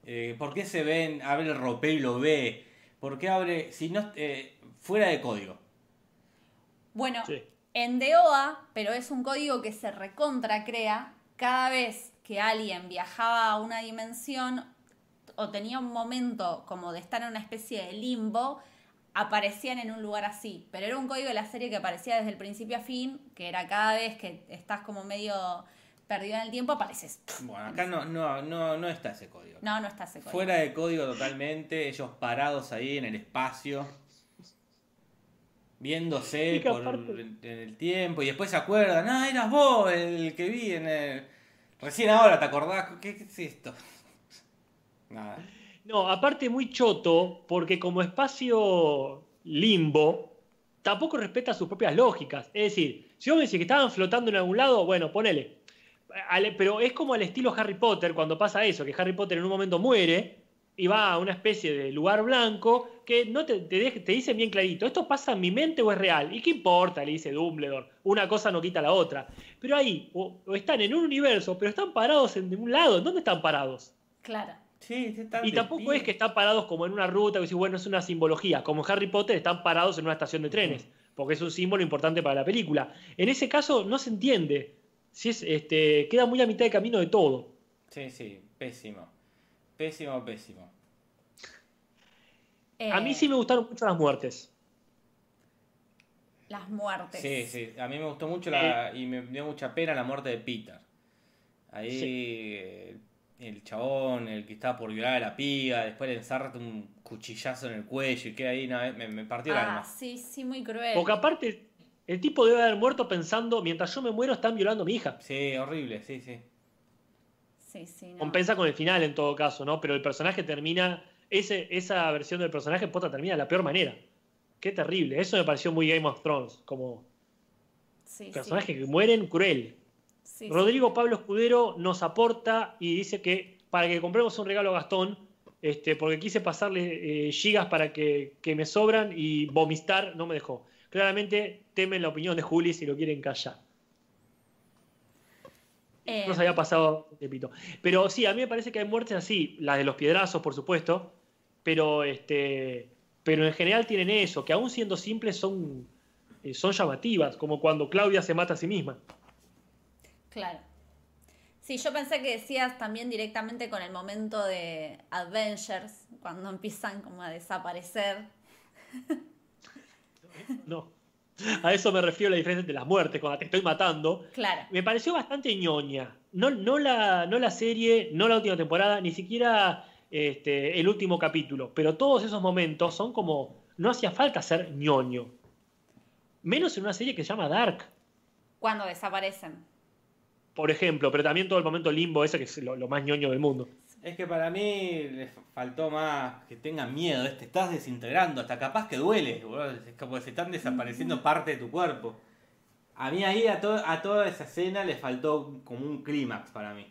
Eh, ¿Por qué se ven, abre el ropero y lo ve? ¿Por qué abre, si no, eh, fuera de código? Bueno, Sí. En DOA, pero es un código que se recontra crea, cada vez que alguien viajaba a una dimensión o tenía un momento como de estar en una especie de limbo, aparecían en un lugar así. Pero era un código de la serie que aparecía desde el principio a fin, que era cada vez que estás como medio perdido en el tiempo, apareces. Bueno, acá no, no, no, no está ese código. No, no está ese código. Fuera de código totalmente, ellos parados ahí en el espacio, viéndose por en el tiempo, y después se acuerdan, ah, eras vos el que vi en el... Recién ahora te acordás, ¿qué, qué es esto? Nada. No, aparte muy choto, porque como espacio limbo, tampoco respeta sus propias lógicas. Es decir, si vos me decís que estaban flotando en algún lado, bueno, ponele. Pero es como al estilo Harry Potter cuando pasa eso, que Harry Potter en un momento muere y va a una especie de lugar blanco que no te, te, te dicen bien clarito, ¿esto pasa en mi mente o es real? ¿Y qué importa? Le dice Dumbledore. Una cosa no quita la otra. Pero ahí, o, o están en un universo, pero están parados en un lado. ¿En dónde están parados? Claro. Sí, están Y tampoco pie. es que están parados como en una ruta, que decís, bueno, es una simbología. Como en Harry Potter están parados en una estación de trenes, porque es un símbolo importante para la película. En ese caso no se entiende. Si es, este, queda muy a mitad de camino de todo. Sí, sí, pésimo. Pésimo, pésimo. A mí Eh, sí me gustaron mucho las muertes. Las muertes. Sí, sí, a mí me gustó mucho la, y me dio mucha pena la muerte de Peter. Ahí eh, el chabón, el que estaba por violar a la piba, después le ensarta un cuchillazo en el cuello y queda ahí, no, me, me partió el Ah, alma. sí, sí, muy cruel. Porque aparte, el tipo debe haber muerto pensando, mientras yo me muero están violando a mi hija. Sí, horrible, sí, sí. Sí, sí, no. Compensa con el final en todo caso, ¿no? Pero el personaje termina, ese, esa versión del personaje posta termina de la peor manera. Qué terrible. Eso me pareció muy Game of Thrones, como Sí, sí. personajes que mueren cruel. Sí. Rodrigo Pablo Escudero nos aporta y dice que para que compremos un regalo a Gastón, este, porque quise pasarle eh, gigas para que, que me sobran y vomistar no me dejó. Claramente temen la opinión de Juli si lo quieren callar. Eh, No se había pasado un tiempito. Pero sí, a mí me parece que hay muertes así, las de los piedrazos, por supuesto, pero este pero en general tienen eso, que aún siendo simples son, eh, son llamativas, como cuando Claudia se mata a sí misma. Claro. Sí, yo pensé que decías también directamente con el momento de Avengers, cuando empiezan como a desaparecer. No. A eso me refiero la diferencia entre las muertes, cuando te estoy matando. Claro. Me pareció bastante ñoña. No, no, la, no la serie, no la última temporada, ni siquiera este, el último capítulo. Pero todos esos momentos son como. No hacía falta ser ñoño. Menos en una serie que se llama Dark, Cuando desaparecen. por ejemplo. Pero también todo el momento limbo, ese que es lo, lo más ñoño del mundo. Es que para mí le faltó más que tengan miedo, te estás desintegrando, hasta capaz que duele, es como que se están desapareciendo parte de tu cuerpo. A mí ahí a, to- a toda esa escena le faltó como un clímax para mí.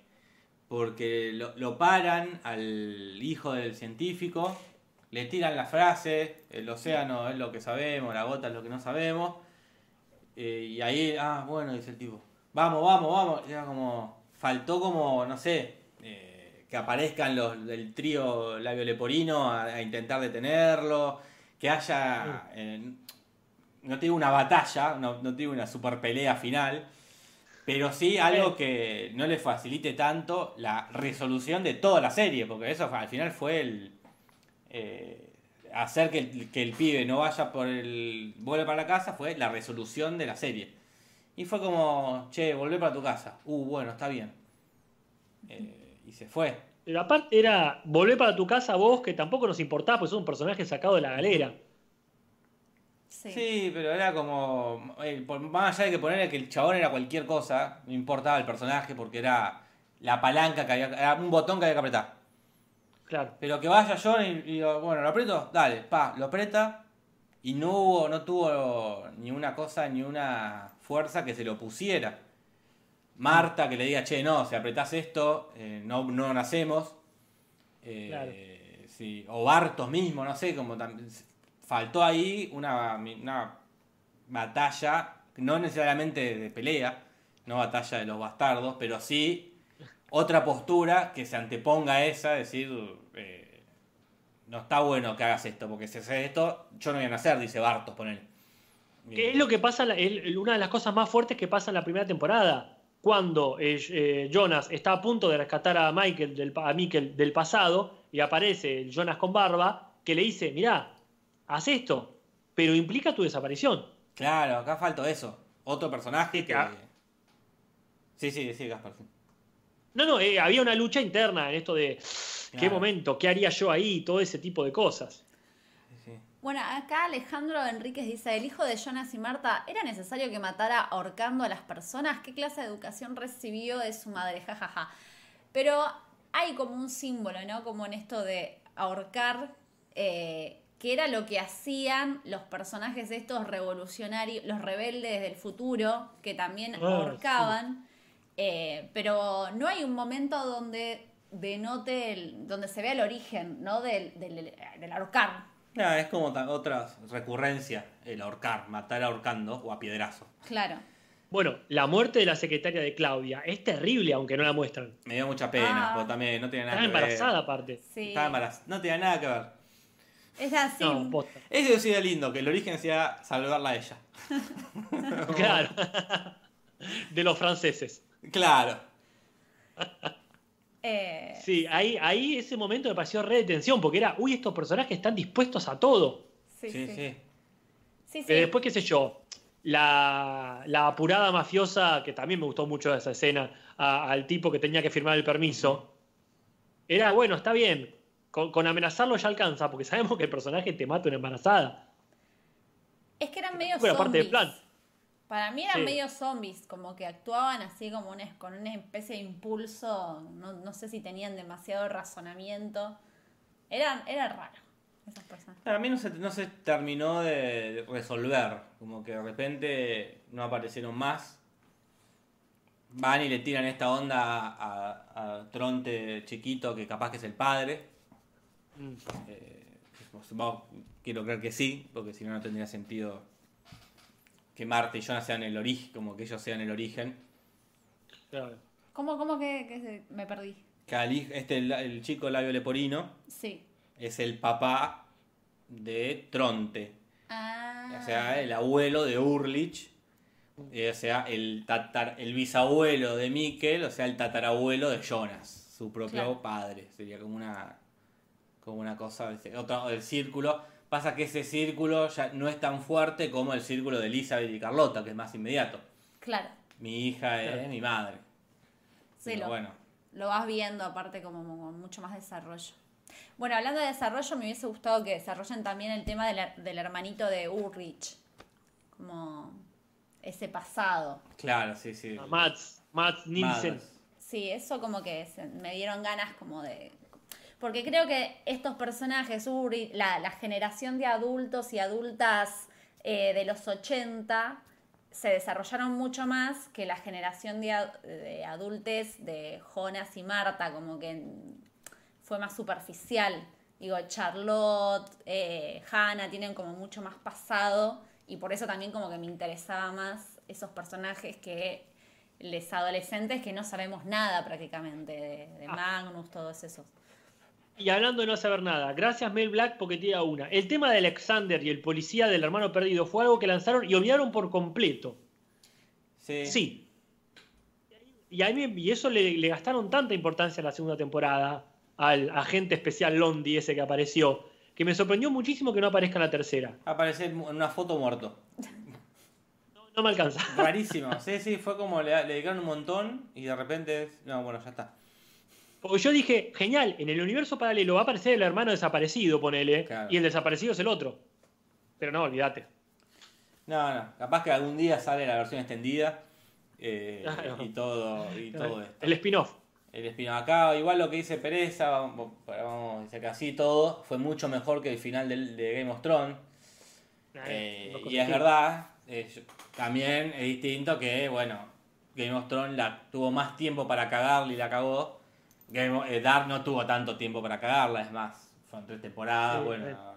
Porque lo, lo paran al hijo del científico, le tiran la frase, el océano es lo que sabemos, la gota es lo que no sabemos. eh, y ahí, ah, bueno, dice el tipo, vamos, vamos, vamos. Era como, faltó como, no sé, que aparezcan los del trío Labio Leporino a, a intentar detenerlo, que haya, eh, no te digo una batalla, no, no te digo una super pelea final, pero sí algo que no le facilite tanto la resolución de toda la serie, porque eso al final fue el eh, hacer que el, que el pibe no vaya por el vuelo para la casa, fue la resolución de la serie. Y fue como, che, volvé para tu casa. Uh, bueno, está bien. Eh, y se fue. Pero aparte era volver para tu casa vos, que tampoco nos importaba, porque sos un personaje sacado de la galera. Sí. Sí, pero era como. eh, por- más allá de que ponerle que el chabón era cualquier cosa, no importaba el personaje porque era la palanca que había. Era un botón que había que apretar. Claro. Pero que vaya John y, y digo, bueno, lo aprieto, dale, pa, lo aprieta. Y no hubo, no tuvo ni una cosa, ni una fuerza que se lo pusiera. Marta que le diga, che, no, si apretás esto, eh, no, no nacemos. Eh, Claro. sí, O Bartos mismo, no sé, como. Faltó ahí una, una batalla, no necesariamente de pelea, no batalla de los bastardos, pero sí otra postura que se anteponga a esa, decir, eh, no está bueno que hagas esto, porque si haces esto, yo no voy a nacer, dice Bartos, ponele. Que es lo que pasa, el- una de las cosas más fuertes que pasa en la primera temporada. Cuando eh, eh, Jonas está a punto de rescatar a Michael del, a pasado y aparece el Jonas con barba que le dice, mirá, haz esto, pero implica tu desaparición. Claro, acá faltó eso. Otro personaje que... Sí, sí, sí, Gaspar. sí. No, no, eh, había una lucha interna en esto de qué momento, qué haría yo ahí, todo ese tipo de cosas. Bueno, acá Alejandro Enríquez dice, el hijo de Jonas y Marta, ¿era necesario que matara ahorcando a las personas? ¿Qué clase de educación recibió de su madre? Ja, ja, ja. Pero hay como un símbolo, ¿no? Como en esto de ahorcar, eh, que era lo que hacían los personajes estos revolucionarios, los rebeldes del futuro, que también Ah, ahorcaban. Eh, pero no hay un momento donde denote, el- donde se vea el origen, ¿no? Del, del, del ahorcar. Es como ta- otra recurrencia, el ahorcar, matar ahorcando o a piedrazo. Claro. Bueno, la muerte de la secretaria de Claudia es terrible, aunque no la muestran. Me dio mucha pena, Ah. porque también no tiene nada que embarazada ver. aparte. Sí. Estaba embarazada. No tenía nada que ver. Es así. No, posta. Eso lindo, que el origen sea salvarla a ella. Claro. de los franceses. Claro. Eh, Sí, ahí, ahí ese momento me pareció re de tensión, porque era, uy, estos personajes están dispuestos a todo. sí, Sí, sí. sí. Sí, sí. Pero después, qué sé yo, la, la apurada mafiosa, que también me gustó mucho esa escena, a- al tipo que tenía que firmar el permiso, era, bueno, está bien, con, con amenazarlo ya alcanza, porque sabemos que el personaje te mata una embarazada. Es que eran medio Bueno, parte del plan. Para mí eran Sí. medio zombies, como que actuaban así como una, con una especie de impulso. No, no sé si tenían demasiado razonamiento. Eran, era raro esas personas. A mí no se, no se terminó de resolver. Como que de repente no aparecieron más. Van y le tiran esta onda a, a Tronte chiquito, que capaz que es el padre. Mm. Eh, pues, quiero creer que sí, porque si no, no tendría sentido que Marta y Jonas sean el origen, como que ellos sean el origen. Claro. ¿Cómo, cómo que, que se- me perdí? Que al hij- este, el, el chico labio leporino, Sí. es el papá de Tronte. Ah. O sea, el abuelo de Urlich. eh, O sea, el, tatar, el bisabuelo de Mikkel, o sea, el tatarabuelo de Jonas, su propio Claro. padre. Sería como una como una cosa, otro el círculo. Pasa que ese círculo ya no es tan fuerte como el círculo de Elizabeth y Carlota, que es más inmediato. Claro. Mi hija es Claro. mi madre. Sí, Pero lo, bueno. lo vas viendo aparte como con mucho más desarrollo. Bueno, hablando de desarrollo, me hubiese gustado que desarrollen también el tema del, del hermanito de Ulrich. Como ese pasado. Claro, sí, sí. A Mats, Mats Nielsen. Sí, eso como que se- me dieron ganas como de... Porque creo que estos personajes, Uri, la, la generación de adultos y adultas eh, de los 80, se desarrollaron mucho más que la generación de, de adultes de Jonas y Marta, como que fue más superficial. Digo, Charlotte, eh, Hannah tienen como mucho más pasado y por eso también como que me interesaba más esos personajes que les adolescentes que no sabemos nada prácticamente de, de Ah. Magnus, todos esos. Y hablando de no saber nada, gracias Mel Black porque tira una. El tema de Alexander y el policía del hermano perdido fue algo que lanzaron y olvidaron por completo. Sí. Sí. Y, a mí, y eso le, le gastaron tanta importancia en la segunda temporada al agente especial Londi ese que apareció, que me sorprendió muchísimo que no aparezca en la tercera. Aparece en una foto muerto. no me alcanza. Rarísimo. Sí, sí, fue como le, le dedicaron un montón y de repente. es- No, bueno, ya está. Porque yo dije, genial, en el universo paralelo va a aparecer el hermano desaparecido, ponele, Claro. y el desaparecido es el otro. Pero no, olvídate. No, no. Capaz que algún día sale la versión extendida. eh, Claro. y todo, y todo esto. El spin-off. El espino acá, igual lo que dice Pereza, vamos, vamos, dice que así todo fue mucho mejor que el final del- de, Game of Thrones. Eh, y es verdad, eh, yo- también es distinto que, bueno, Game of Thrones la, tuvo más tiempo para cagarla y la cagó. Game of- eh, Dark no tuvo tanto tiempo para cagarla, es más, fueron tres temporadas, Sí, bueno.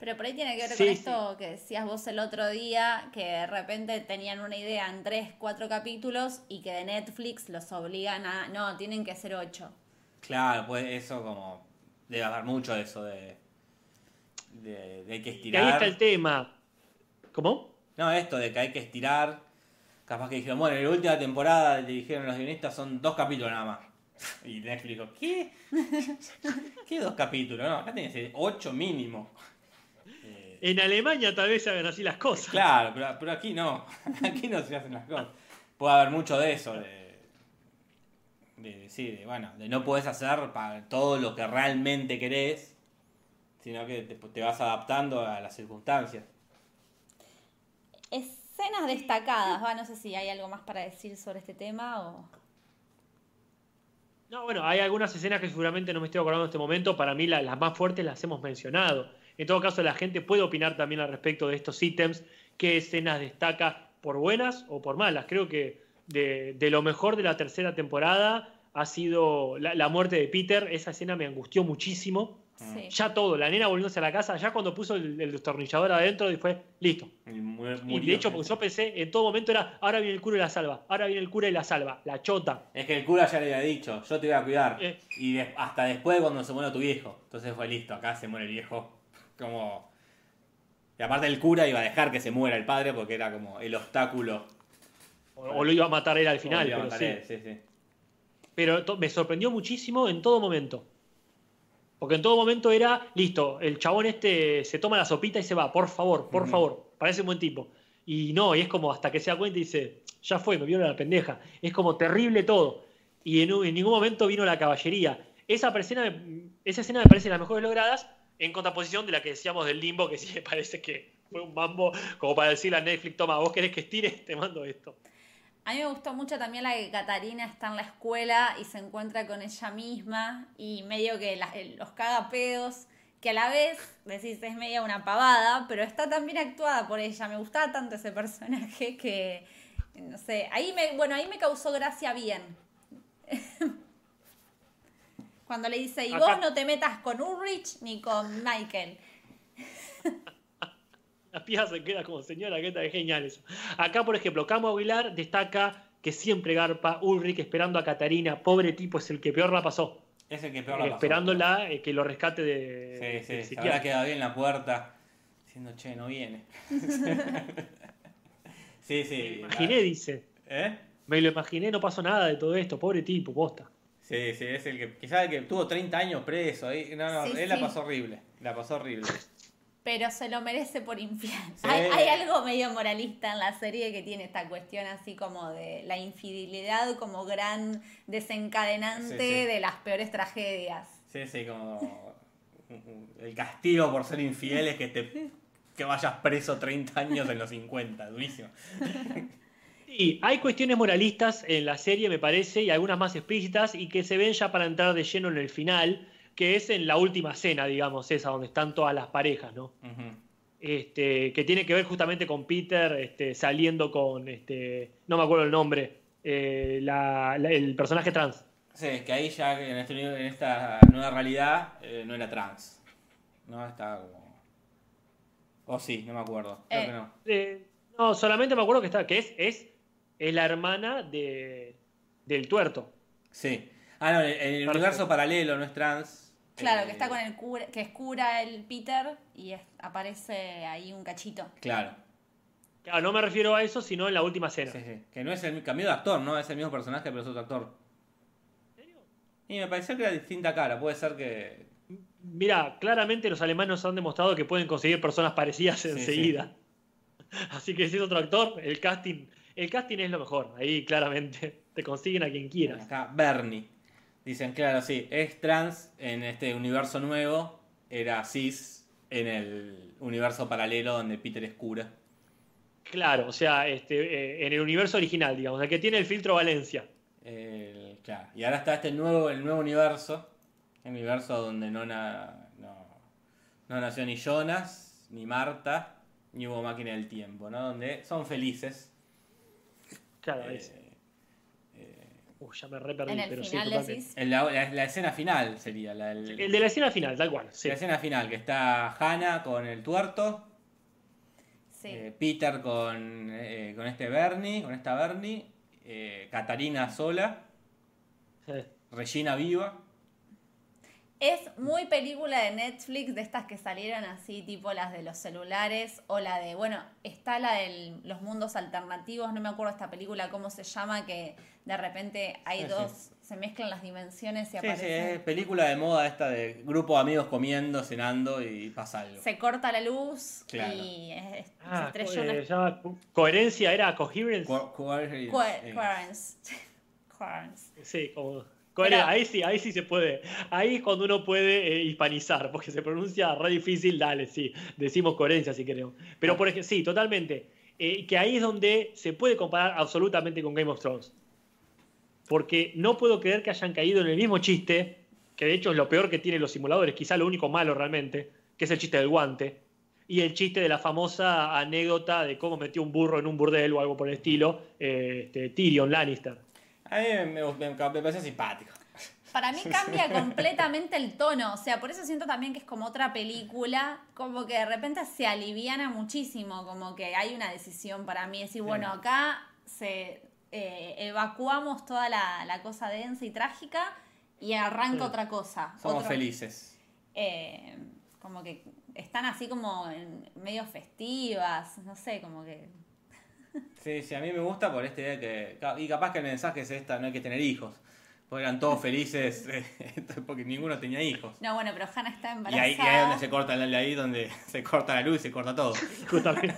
Pero por ahí tiene que ver Sí, con esto que decías vos el otro día, que de repente tenían una idea en tres, cuatro capítulos y que de Netflix los obligan a, no, tienen que ser ocho. Claro, pues eso como, debe haber mucho de eso de, de, de hay que Y ahí estirar. está el tema. ¿Cómo? No, esto de que hay que estirar. Capaz que dijeron, bueno, en la última temporada le dijeron los guionistas son dos capítulos nada más. Y Netflix dijo, ¿qué? ¿Qué dos capítulos? No, acá tenés ocho mínimo. Eh, En Alemania tal vez se hagan así las cosas. claro, pero, pero aquí no. Aquí no se hacen las cosas. Puede haber mucho de eso. De, de, sí, de, bueno, de no puedes hacer para todo lo que realmente querés, sino que te, te vas adaptando a las circunstancias. Escenas destacadas, va, no sé si hay algo más para decir sobre este tema o... No, bueno, hay algunas escenas que seguramente no me estoy acordando en este momento. Para mí la- las más fuertes las hemos mencionado. En todo caso, la gente puede opinar también al respecto de estos ítems. ¿Qué escenas destaca por buenas o por malas? Creo que de, de lo mejor de la tercera temporada ha sido la, la muerte de Peter. Esa escena me angustió muchísimo. Sí. Ya todo, la nena volviéndose a la casa, ya cuando puso el, el destornillador adentro y fue listo. Y de hecho, porque yo pensé, en todo momento era, ahora viene el cura y la salva, ahora viene el cura y la salva, la chota. Es que el cura ya le había dicho, yo te voy a cuidar. Eh. Y de- hasta después cuando se muere tu viejo. Entonces fue listo, acá se muere el viejo. Como... Y aparte el cura iba a dejar que se muera el padre porque era como el obstáculo. O, o lo iba a matar él al final, Iba a pero él, sí, sí. Pero me sorprendió muchísimo en todo momento. Porque en todo momento era, listo, el chabón este se toma la sopita y se va, por favor, por favor, parece un buen tipo. Y no, y es como hasta que se da cuenta y dice, ya fue, me vieron la pendeja. Es como terrible todo. Y en, ningún momento vino la caballería. Esa escena, me- esa escena me parece las mejores logradas en contraposición de la que decíamos del limbo, que sí me parece que fue un mambo como para decirle a Netflix, toma, vos querés que estire, te mando esto. A mí me gustó mucho también la que Catarina está en la escuela y se encuentra con ella misma y medio que la- los caga pedos, que a la vez decís es media una pavada, pero está tan bien actuada por ella. Me gustaba tanto ese personaje que, no sé, ahí me, bueno, ahí me causó gracia bien. Cuando le dice, y vos no te metas con Ulrich ni con Michael. Se queda como señora, que está genial eso. Acá, por ejemplo, Camo Aguilar destaca que siempre garpa Ulrich esperando a Catarina. Pobre tipo, es el que peor la pasó. Es el que peor la pasó. Esperándola eh, que lo rescate de. Sí, sí, se habrá quedado bien en la puerta. Diciendo, che, no viene. sí, sí. Me lo imaginé, dice. ¿Eh? Me lo imaginé, no pasó nada de todo esto. Pobre tipo, posta. Sí, sí, es el que quizás el que tuvo 30 años preso. ahí. No, no, Sí, él la pasó horrible. La pasó horrible. Pero se lo merece por infiel. Sí. Hay, hay algo medio moralista en la serie que tiene esta cuestión así como de la infidelidad como gran desencadenante Sí, sí. de las peores tragedias. Sí, sí, como el castigo por ser infiel es que te que vayas preso 30 años en los 50, durísimo. Y hay cuestiones moralistas en la serie, me parece, y algunas más explícitas, y que se ven ya para entrar de lleno en el final, que es en la última cena, digamos, esa donde están todas las parejas, ¿no? Este, que tiene que ver justamente con Peter este, saliendo con, este, no me acuerdo el nombre, eh, la- la- el personaje trans. Sí, que ahí ya en, este, en esta nueva realidad eh, no era trans. No, está como... O sí, no me acuerdo. Creo Eh. que no. Eh, no, solamente me acuerdo que está, que es, es, es la hermana de, del tuerto. Sí. Ah, no, en en el Perfecto. universo paralelo no es trans. Claro, Eh, que está con el cura, que es cura el Peter y es- aparece ahí un cachito. Claro. Claro, no me refiero a eso, sino en la última cena. Sí, sí. Que no es el cambio de actor, ¿no? Es el mismo personaje, pero es otro actor. Y me pareció que era distinta cara. Puede ser que. Mira, claramente los alemanes nos han demostrado que pueden conseguir personas parecidas Sí, enseguida. Así que si es otro actor, el casting, el casting es lo mejor. Ahí claramente te consiguen a quien quieras. Acá, Bernie. Dicen, claro, sí, es trans en este universo nuevo, era cis en el universo paralelo donde Peter es cura. Claro, o sea, este, eh, en el universo original, digamos, el que tiene el filtro Valencia. El- claro. Y ahora está este nuevo, el nuevo universo, el universo donde no, na- no, no nació ni Jonas, ni Marta, ni hubo máquina del tiempo, ¿no? Donde son felices. Claro, Eh, Uy, ya me re perdí, En el pero sí, final totalmente. en la, la- la escena final sería la, el- El de la escena final, tal cual. Sí. la escena final, que está Hannah con el tuerto, Sí. eh, Peter con, eh, con este Bernie, con esta Bernie, eh, Catarina sola, Regina viva. Es muy película de Netflix, de estas que salieron así, tipo las de los celulares, o la de, bueno, está la de los mundos alternativos, no me acuerdo esta película cómo se llama, que de repente hay Sí, sí. dos, se mezclan las dimensiones y Sí, sí, aparecen. es película de moda esta de grupo de amigos comiendo, cenando y pasa algo. Se corta la luz Claro. y es- se Ah, eh, una ya, co- coherencia era coherence. Co- coherence, Coher- coherence. Coherence. Sí, como. Ahí sí, ahí sí se puede. Ahí es cuando uno puede eh, hispanizar, porque se pronuncia re difícil, dale, sí. Decimos coherencia si queremos. Pero por ejemplo, sí, totalmente. Eh, que ahí es donde se puede comparar absolutamente con Game of Thrones. Porque no puedo creer que hayan caído en el mismo chiste, que de hecho es lo peor que tienen los simuladores, quizá lo único malo realmente, que es el chiste del guante. Y el chiste de la famosa anécdota de cómo metió un burro en un burdel o algo por el estilo, eh, este, Tyrion Lannister. A mí me, me, me pareció simpático. Para mí cambia completamente el tono, o sea, por eso siento también que es como otra película, como que de repente se aliviana muchísimo, como que hay una decisión para mí, decir, bueno, acá se eh, evacuamos toda la, la cosa densa y trágica y arranca Sí. otra cosa. Somos otro- felices. eh, como que están así como en medio festivas, no sé, como que... Sí, sí, a mí me gusta por esta idea que. Y capaz que el mensaje es esta: no hay que tener hijos. Porque eran todos felices eh, porque ninguno tenía hijos. No, bueno, pero Hannah está Y embarazada. ahí, y ahí es donde se corta la, ahí donde se corta la luz y se corta todo. Justamente.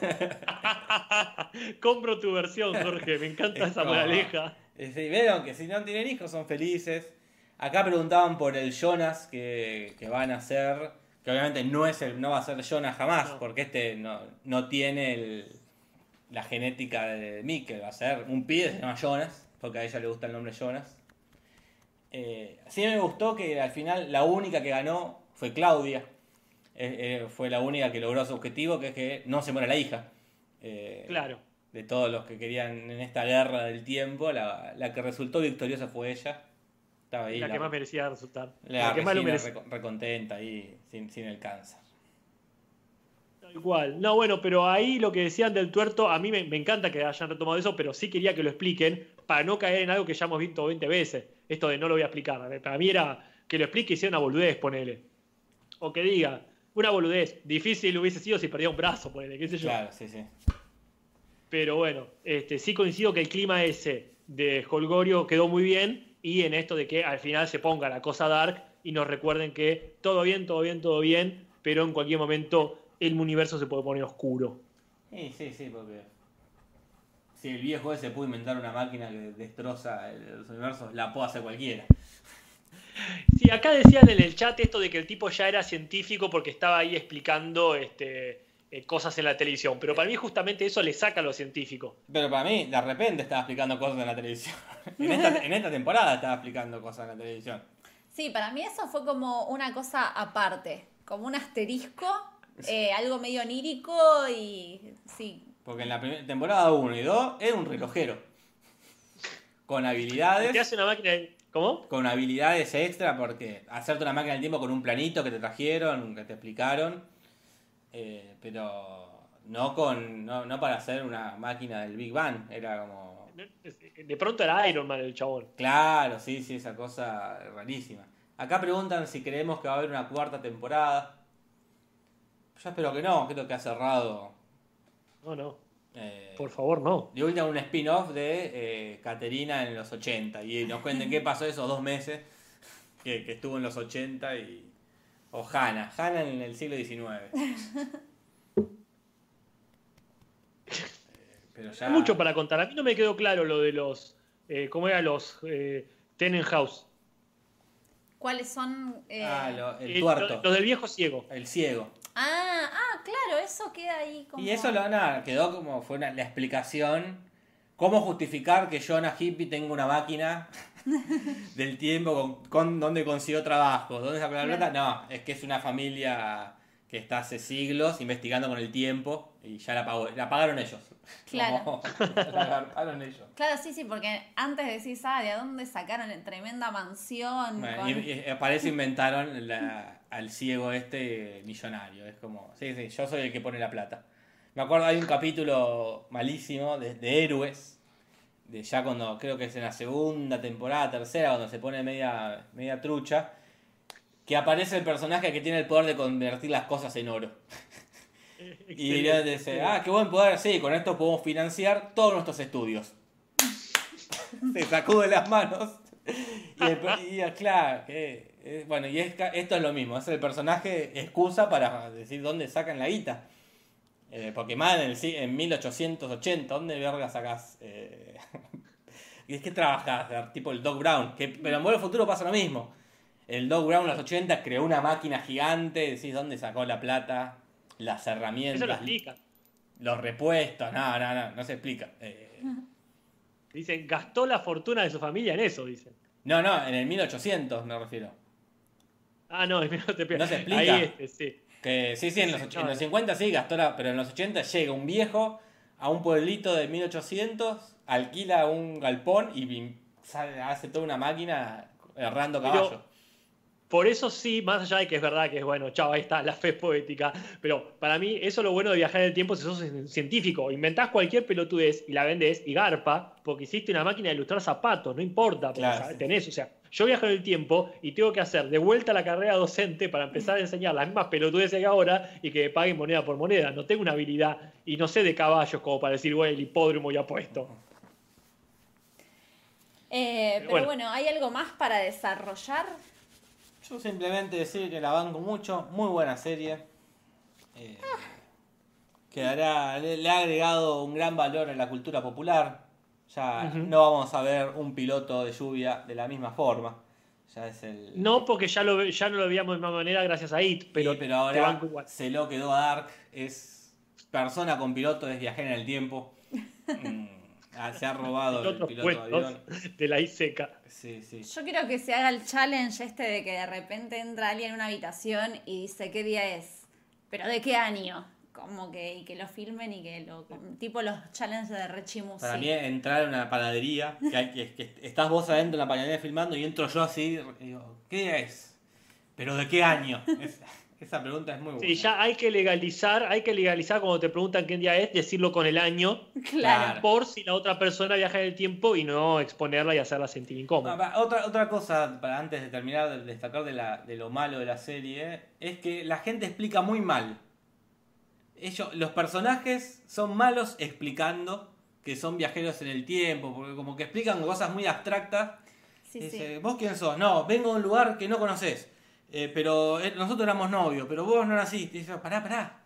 Compro tu versión, Jorge. Me encanta Es esa como- moraleja. Eh, sí, vieron que si no tienen hijos son felices. Acá preguntaban por el Jonas que, que van a hacer. Que obviamente no es el, no va a ser Jonas jamás, No. porque este no, no tiene el- la genética de Mikkel. Va a ser un pibe que se llama Jonas, porque a ella le gusta el nombre Jonas. Eh, sí me gustó que al final la única que ganó fue Claudia. Eh, eh, fue la única que logró su objetivo, que es que no se muera la hija. Eh, Claro. de todos los que querían en esta guerra del tiempo, la, la que resultó victoriosa fue ella. Estaba ahí. La que más merecía resultar. la La que más lo reco- recontenta ahí, sin, sin el cáncer. Tal cual. No, bueno, pero ahí lo que decían del tuerto, a mí me, me encanta que hayan retomado eso, pero sí quería que lo expliquen para no caer en algo que ya hemos visto 20 veces. Esto de no lo voy a explicar. Para mí era que lo explique y sea una boludez, ponele. O que diga, una boludez. Difícil hubiese sido si perdía un brazo, ponele, qué sé yo. Claro, sí, sí. Pero bueno, este, sí coincido que el clima ese de Holgorio quedó muy bien y en esto de que al final se ponga la cosa dark y nos recuerden que todo bien, todo bien, todo bien, pero en cualquier momento el universo se puede poner oscuro. Sí, sí, sí, porque si el viejo ese pudo inventar una máquina que destroza el- los universos, la puede hacer cualquiera. Sí, acá decían en el chat esto de que el tipo ya era científico porque estaba ahí explicando este, eh, cosas en la televisión, pero para mí justamente eso le saca a lo científico. Pero para mí, de repente estaba explicando cosas en la televisión. en, esta, en esta temporada estaba explicando cosas en la televisión. Sí, para mí eso fue como una cosa aparte, como un asterisco, eh, algo medio onírico y sí. Porque en la primera temporada 1 y 2 era un relojero. Con habilidades. Te hace una máquina de... ¿Cómo? con habilidades extra, porque hacerte una máquina del tiempo con un planito que te trajeron, que te explicaron, eh, pero no con no, no para hacer una máquina del Big Bang, era como, De pronto era Iron Man el chabón. claro, sí, sí, esa cosa rarísima. Acá preguntan si creemos que va a haber una cuarta temporada. Yo espero que no, creo que ha cerrado. No, no. eh, Por favor, no. de última un spin-off de eh, Caterina en los 80 y nos cuenten qué pasó esos dos meses que, que estuvo en los 80 y... O Hannah, Hannah en el siglo XIX. Pero ya. Hay mucho para contar. A mí no me quedó claro lo de los. Eh, ¿Cómo eran los eh, Tenenhaus? ¿Cuáles son? eh, Ah, lo- el Eh, tuerto. lo- Los del viejo ciego. El ciego. Ah, ah, claro, eso queda ahí como. Y eso lo, nada, quedó como fue una- la explicación. ¿Cómo justificar que Jonah Hippie tenga una máquina del tiempo con, con dónde consiguió trabajo? ¿Dónde sacó la plata? No, es que es una familia que está hace siglos investigando con el tiempo y ya la, pagó, la pagaron ellos. Claro. Como- la pagaron ellos. Claro, sí, sí, porque antes decís, ah, ¿de dónde sacaron la tremenda mansión? Bueno, con- y, eso inventaron la- al ciego este millonario. Es como, sí, sí, yo soy el que pone la plata. Me acuerdo, hay un capítulo malísimo de, de héroes, de ya cuando creo que es en la segunda temporada, tercera, cuando se pone media, media trucha, que aparece el personaje que tiene el poder de convertir las cosas en oro. Y Excelente. dice, ah, qué buen poder, sí, con esto podemos financiar todos nuestros estudios. Se sacó de las manos. Y, el- y, claro, que, eh, bueno, y es esto es lo mismo, es el personaje excusa para decir dónde sacan la guita. Eh, más en, el, en 1880, ¿dónde verga sacás? Eh, y es que trabajás, tipo el Doc Brown, que, pero en Vuelo Futuro pasa lo mismo. El Doc Brown en los 80 creó una máquina gigante, decís dónde sacó la plata, las Eso lo herramientas, explica. los repuestos, no, no, no, no se explica. Eh, Dicen, gastó la fortuna de su familia en eso, dicen. no, no, en el 1800 me refiero. Ah, no, no te No se explica. Ahí este, sí. Que sí, sí, en los, en los no. 50 sí gastó la, pero en los 80 llega un viejo a un pueblito de 1800, alquila un galpón y hace toda una máquina errando caballo. Por eso sí, más allá de que es verdad que es bueno, chao, ahí está, la fe es poética. Pero para mí, eso es lo bueno de viajar en el tiempo si sos científico. Inventás cualquier pelotudez y la vendés y garpa, porque hiciste una máquina de ilustrar zapatos, no importa, porque Claro, tenés, o sea, yo viajo en el tiempo y tengo que hacer de vuelta la carrera docente para empezar a enseñar las mismas pelotudeces que ahora y que paguen moneda por moneda. No tengo una habilidad y no sé de caballos como para decir, bueno, el hipódromo ya puesto. Eh, pero bueno. bueno. ¿hay algo más para desarrollar? Yo simplemente decir que la banco mucho, muy buena serie. Eh, quedará, le, le ha agregado un gran valor en la cultura popular. Ya no vamos a ver un piloto de lluvia de la misma forma. Ya es el. No, porque ya, lo, ya no lo veíamos de misma manera gracias a IT, pero, Sí, pero ahora se lo quedó a Dark. Es persona con piloto, es viajera en el tiempo. Mm, ah, se ha robado el Otros piloto de avión. de la ISECA. Sí, sí. Yo quiero que se haga el challenge este de que de repente entra alguien en una habitación y dice qué día es, pero de qué año. Como que, y que lo filmen y que lo. Tipo los challenges de Rechimusi. Para mí entrar en una panadería, que, hay, que, que estás vos adentro en la panadería filmando y entro yo así y digo, ¿qué es? ¿Pero de qué año? Es- esa pregunta es muy buena. Sí, ya hay que legalizar, hay que legalizar cuando te preguntan qué día es, decirlo con el año, Claro. por si la otra persona viaja en el tiempo y no exponerla y hacerla sentir Ah, incómoda. va, Otra, otra cosa, para antes de terminar de destacar de, la, de lo malo de la serie, es que la gente explica muy mal. Ellos, los personajes son malos explicando que son viajeros en el tiempo, porque como que explican cosas muy abstractas. Sí, Dice, sí. ¿vos quién sos? No, vengo de un lugar que no conoces. Eh, pero eh, nosotros éramos novios, pero vos no naciste. Y dice, pará, pará.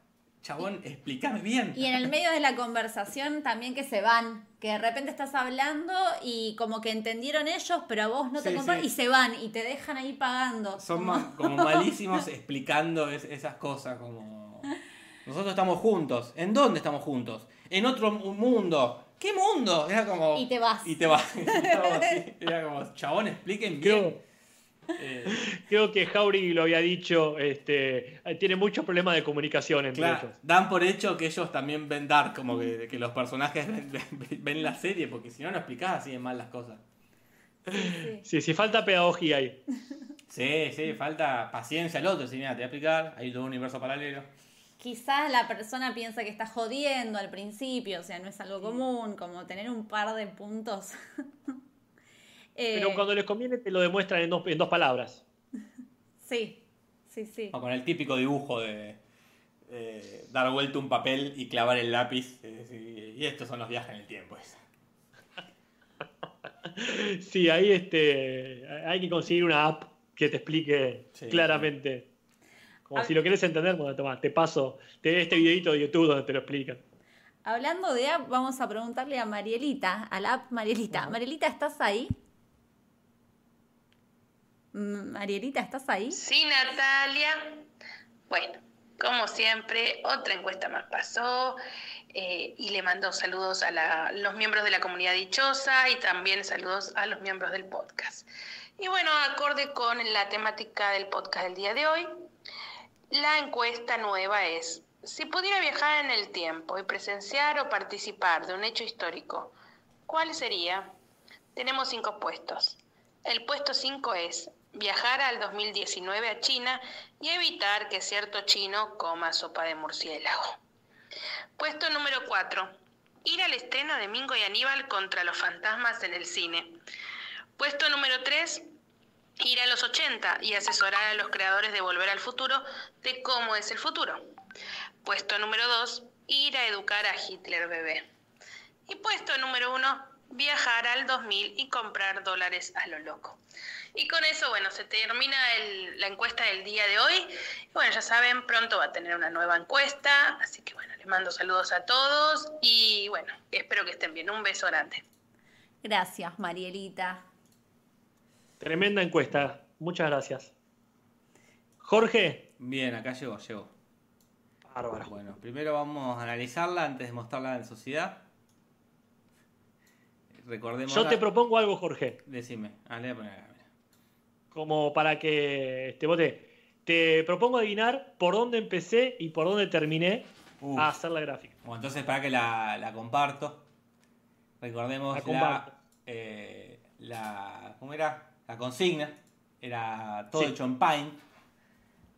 Chabón, explícame bien. Y en el medio de la conversación también que se van, que de repente estás hablando y como que entendieron ellos, pero a vos no te compran sí. y se van y te dejan ahí pagando. Son Como- como malísimos explicando es- esas cosas, como... Nosotros estamos juntos. ¿En dónde estamos juntos? En otro mu- mundo. ¿Qué mundo? Era como... Y te vas. Y te vas. Era como, así, era como, chabón, expliquen bien. Creo, Eh, creo que Jauregui lo había dicho, este, tiene muchos problemas de comunicación entre claro, ellos. dan por hecho que ellos también ven Dark, como que, que los personajes ven, ven- ven la serie, porque si no, no explicás así de mal las cosas. Sí. Sí, sí, falta pedagogía ahí. Sí, sí, falta paciencia al otro. Si mira, te voy a explicar, hay todo un universo paralelo. Quizás la persona piensa que está jodiendo al principio, o sea, no es algo común, como tener un par de puntos. Eh, Pero cuando les conviene te lo demuestran en dos, en dos palabras. Sí, sí, sí. O con el típico dibujo de eh, dar vuelta un papel y clavar el lápiz. eh, y estos son los viajes en el tiempo. Sí, ahí este, hay que conseguir una app que te explique Sí. claramente. Como si lo quieres entender, bueno, toma, te paso te- este videito de YouTube donde te lo explican. Hablando de app, vamos a preguntarle a Marielita, a la app Marielita. Marielita, ¿estás ahí? Mm, Marielita, ¿estás ahí? Sí, Natalia. Bueno, como siempre, otra encuesta más pasó eh, y le mando saludos a los miembros de la comunidad dichosa y también saludos a los miembros del podcast. Y bueno, acorde con la temática del podcast del día de hoy, la encuesta nueva es, si pudiera viajar en el tiempo y presenciar o participar de un hecho histórico, ¿cuál sería? Tenemos cinco puestos. El puesto 5 es viajar al 2019 a China y evitar que cierto chino coma sopa de murciélago. Puesto número 4. Ir al estreno de Mingo y Aníbal contra los fantasmas en el cine. Puesto número 3. Ir a los 80 y asesorar a los creadores de Volver al Futuro de cómo es el futuro. Puesto número 2. Ir a educar a Hitler bebé. Y puesto número uno, viajar al 2000 y comprar dólares a lo loco. Y con eso, bueno, se termina el- la encuesta del día de hoy. Y bueno, ya saben, pronto va a tener una nueva encuesta. Así que bueno, les mando saludos a todos y bueno, espero que estén bien. Un beso grande. Gracias, Marielita. Tremenda encuesta. Muchas gracias. Jorge. Bien, acá llegó, llegó. Bárbaro. Bueno, primero vamos a analizarla antes de mostrarla en sociedad. Recordemos. Yo te propongo algo, Jorge. Decime. Le voy a poner acá, mira. Como para que este, vos te, propongo adivinar por dónde empecé y por dónde terminé Uf. a hacer la gráfica. Bueno, entonces para que la, la comparto. Recordemos La la, eh, la- ¿cómo era? La consigna. Era todo Sí. hecho en Paint.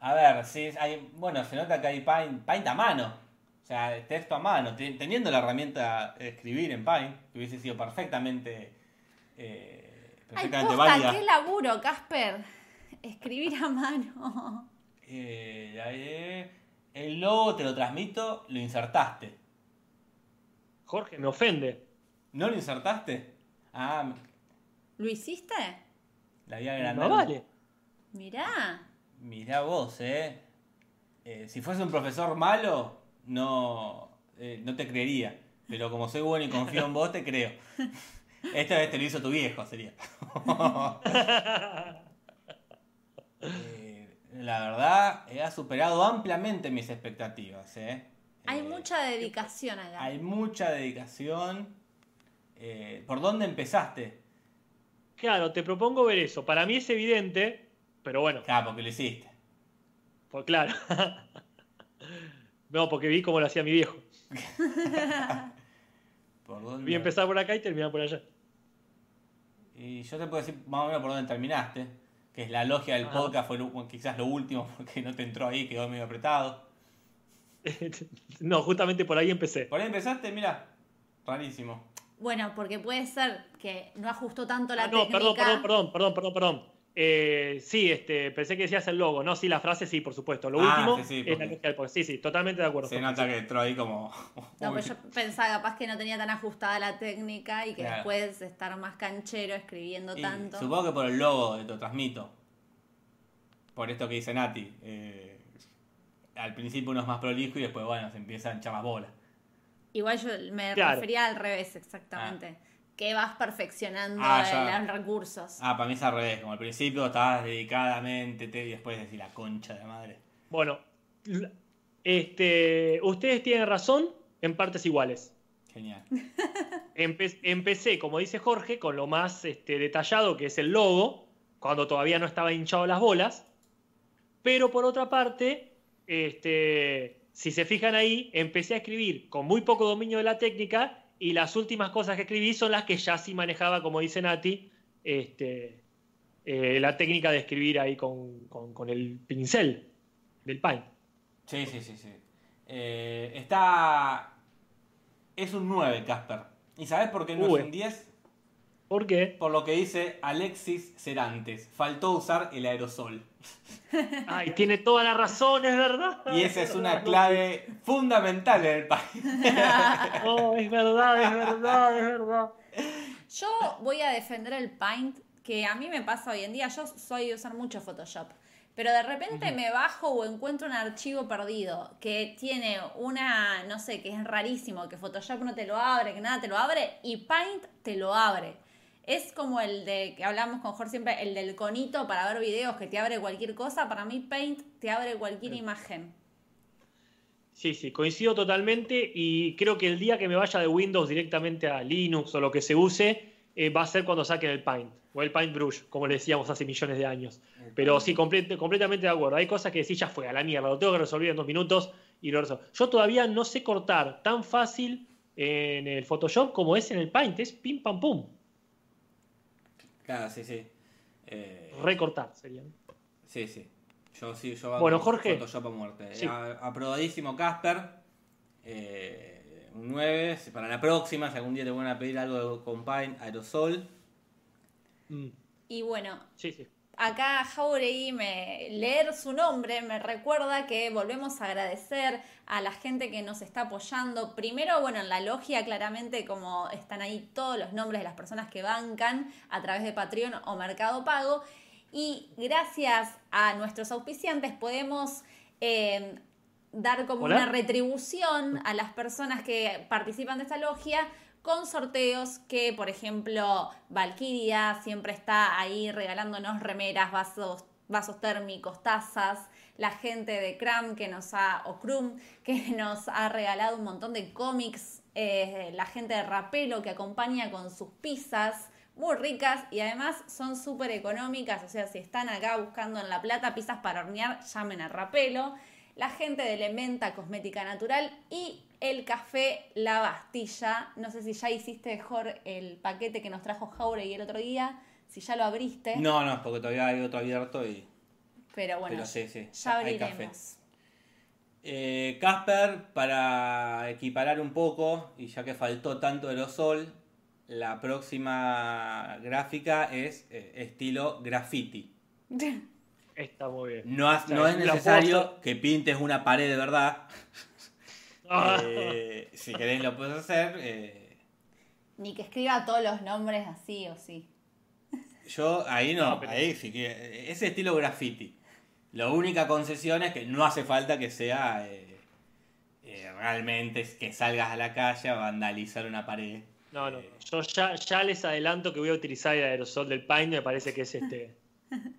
A ver, sí, hay, bueno, se nota que hay Paint, Paint a mano. O sea, texto a mano. Te- Teniendo la herramienta de escribir en Paint, que hubiese sido perfectamente, eh, Ay, perfectamente posta, válida. qué laburo, Casper. Escribir a mano. Eh, eh, el logo te lo transmito, lo insertaste. Jorge, me ofende. ¿No lo insertaste? Ah, ¿Lo hiciste? la había No agrandado. vale. Mirá. Mirá vos, ¿eh? Eh, Si fuese un profesor malo, no, eh, no te creería. Pero como soy bueno y confío en vos, te creo. Esta vez te lo hizo tu viejo, sería. Eh, la verdad, eh, ha superado ampliamente mis expectativas, ¿eh? Hay Eh, mucha dedicación acá. Hay mucha dedicación. Eh, ¿Por dónde empezaste? Claro, te propongo ver eso. Para mí es evidente, pero bueno, Claro, porque lo hiciste. pues claro. no, porque vi cómo lo hacía mi viejo. ¿Por dónde? Vi empezar por acá y terminar por allá. Y yo te puedo decir más o menos por dónde terminaste, que es la logia del podcast, fue lo- quizás lo último, porque no te entró ahí, quedó medio apretado. no, justamente por ahí empecé. Por ahí empezaste, mira, rarísimo. Bueno, porque puede ser que no ajustó tanto la Ah, no, técnica. perdón, perdón, perdón, perdón, perdón, perdón. Eh, sí, este, pensé que decías el logo. No, sí, la frase sí, por supuesto. Lo Ah, último sí, sí, es porque- la logia del. Sí, sí, totalmente de acuerdo. Se nota que entró ahí como... No, pues yo pensaba capaz que no tenía tan ajustada la técnica y que Claro. después de estar más canchero escribiendo Y tanto. Supongo que por el logo de Te lo transmito. Por esto que dice Nati. eh, al principio uno es más prolijo y después, bueno, se empieza a echar más bola. Igual yo me Claro. refería al revés, exactamente. Que vas perfeccionando Ah, ya. los recursos. Ah, para mí es al revés. Como al principio estabas dedicadamente te- y después decís la concha de la madre. Bueno, este, ustedes tienen razón en partes iguales. Genial. Empe- empecé, como dice Jorge, con lo más este, detallado que es el logo, cuando todavía no estaba hinchado las bolas. Pero por otra parte, este, si se fijan ahí, empecé a escribir con muy poco dominio de la técnica y las últimas cosas que escribí son las que ya sí manejaba, como dice Nati, este, eh, la técnica de escribir ahí con, con- con el pincel del paint. Sí, sí, sí, sí. Eh, está. Es un 9, Casper. ¿Y sabes por qué no Uy. es un 10? ¿Por qué? Por lo que dice Alexis Cerantes. Faltó usar el aerosol. Ay, tiene toda la razón, es verdad. Y esa es una clave fundamental en el país. Oh, es verdad, es verdad, es verdad. Yo voy a defender el Paint, que a mí me pasa hoy en día. Yo soy de usar mucho Photoshop. Pero de repente me bajo o encuentro un archivo perdido que tiene una, no sé, que es rarísimo, que Photoshop no te lo abre, que nada te lo abre, y Paint te lo abre. Es como el de que hablamos con Jorge siempre, el del conito para ver videos que te abre cualquier cosa. Para mí, Paint te abre cualquier imagen. Sí, sí, coincido totalmente y creo que el día que me vaya de Windows directamente a Linux o lo que se use, eh, va a ser cuando saquen el Paint o el Paint Brush, como le decíamos hace millones de años. Pero sí, comple- completamente de acuerdo. Hay cosas que decís, ya fue, a la mierda, lo tengo que resolver en dos minutos y lo resuelvo. Yo todavía no sé cortar tan fácil en el Photoshop como es en el Paint, es pim pam pum. Claro, sí, sí. Eh, Recortar sería. sí, sí. Yo sí, yo banco Bueno, Jorge. Photoshop a muerte. Sí. Aprobadísimo Casper. Eh, un 9. Para la próxima, si algún día te van a pedir algo con Paint, aerosol. Mm, Y bueno, Sí, sí. Acá Jauregui, me, leer su nombre me recuerda que volvemos a agradecer a la gente que nos está apoyando. Primero, bueno, en la logia claramente como están ahí todos los nombres de las personas que bancan a través de Patreon o Mercado Pago. Y gracias a nuestros auspiciantes podemos eh, dar como Hola. una retribución a las personas que participan de esta logia con sorteos que, por ejemplo, Valkyria siempre está ahí regalándonos remeras, vasos, vasos térmicos, tazas. La gente de Cram que nos ha, o Crum, que nos ha regalado un montón de cómics. eh, la gente de Rapelo que acompaña con sus pizzas muy ricas y además son súper económicas. O sea, si están acá buscando en La Plata pizzas para hornear, llamen a Rapelo. La gente de Elementa Cosmética Natural y el café La Bastilla. No sé si ya hiciste mejor el paquete que nos trajo Jauregui el otro día, si ya lo abriste. No, no, porque todavía hay otro abierto y. pero bueno, pero sí, sí, ya abriremos. Eh, Casper, para equiparar un poco, y ya que faltó tanto aerosol, la próxima gráfica es eh, estilo graffiti. Está muy bien. No, has- O sea, no es necesario que pintes una pared de verdad. Eh, si querés lo puedes hacer. eh, Ni que escriba todos los nombres así o sí. yo ahí no, No, pero- ahí sí que ese estilo graffiti. La única concesión es que no hace falta que sea eh, eh, realmente que salgas a la calle a vandalizar una pared. No, no. Yo ya, ya les adelanto que voy a utilizar el aerosol del Paint, me parece que es este.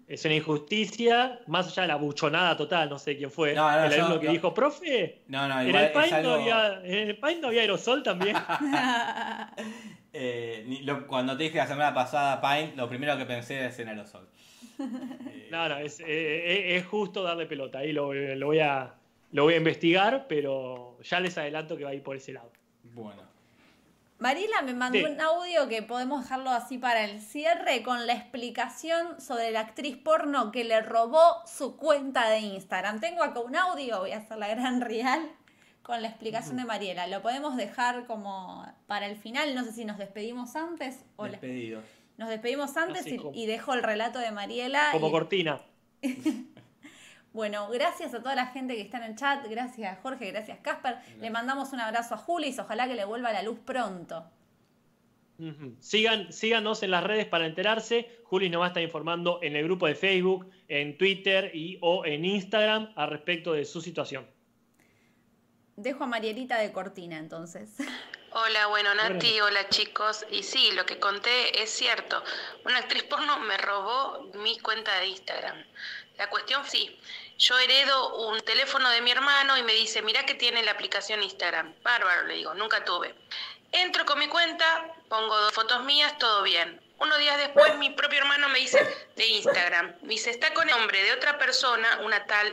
Es una injusticia, más allá de la buchonada total, no sé quién fue. No, no, el alumno que dijo, profe, en el, no algo. había, en el no había aerosol también. eh, lo- cuando te dije la semana pasada Paint, lo primero que pensé es en aerosol. Eh, no, no, es, eh, es justo darle pelota. Ahí lo, lo voy a, lo voy a investigar, pero ya les adelanto que va a ir por ese lado. Bueno. Mariela me mandó Sí. un audio que podemos dejarlo así para el cierre con la explicación sobre la actriz porno que le robó su cuenta de Instagram. Tengo acá un audio, voy a hacer la gran real con la explicación de Mariela. Lo podemos dejar como para el final, no sé si nos despedimos antes o les- nos despedimos antes y, como- y dejo el relato de Mariela. Como y- cortina. bueno, gracias a toda la gente que está en el chat, gracias Jorge, gracias Casper. Le mandamos un abrazo a Julis, ojalá que le vuelva la luz pronto. Sigan, síganos en las redes para enterarse. Juli nos va a estar informando en el grupo de Facebook, en Twitter y o en Instagram al respecto de su situación. Dejo a Marielita de cortina entonces. Hola, bueno, Nati, hola chicos. Y sí, lo que conté es cierto. Una actriz porno me robó mi cuenta de Instagram. La cuestión sí, yo heredo un teléfono de mi hermano y me dice, mira que tiene la aplicación Instagram. Bárbaro, le digo, nunca tuve. Entro con mi cuenta, pongo dos fotos mías, todo bien. Unos días después mi propio hermano me dice de Instagram, me dice, está con el nombre de otra persona, una tal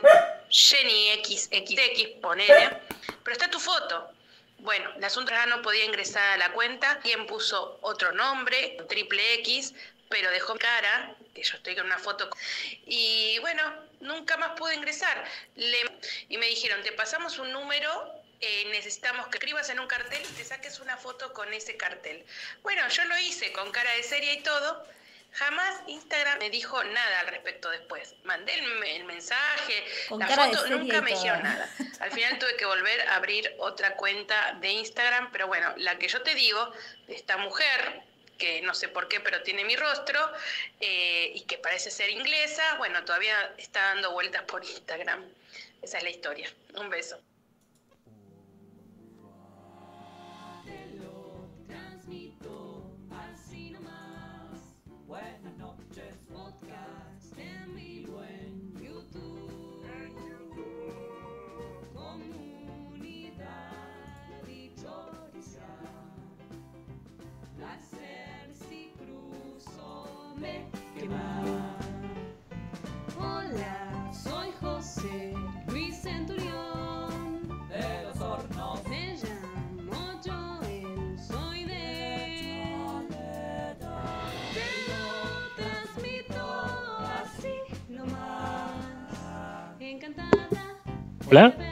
Jenny XXX, ponele, pero está tu foto. Bueno, el asunto no podía ingresar a la cuenta, quien puso otro nombre, triple X, pero dejó mi cara, que yo estoy con una foto, y bueno, nunca más pude ingresar. Le- y me dijeron, te pasamos un número, eh, necesitamos que escribas en un cartel y te saques una foto con ese cartel. Bueno, yo lo hice con cara de serie y todo. Jamás Instagram me dijo nada al respecto después. Mandé el, el mensaje, Con la foto, nunca me dijeron nada. Al final tuve que volver a abrir otra cuenta de Instagram, pero bueno, la que yo te digo, de esta mujer, que no sé por qué, pero tiene mi rostro, eh, y que parece ser inglesa, bueno, todavía está dando vueltas por Instagram. Esa es la historia. Un beso. Transmito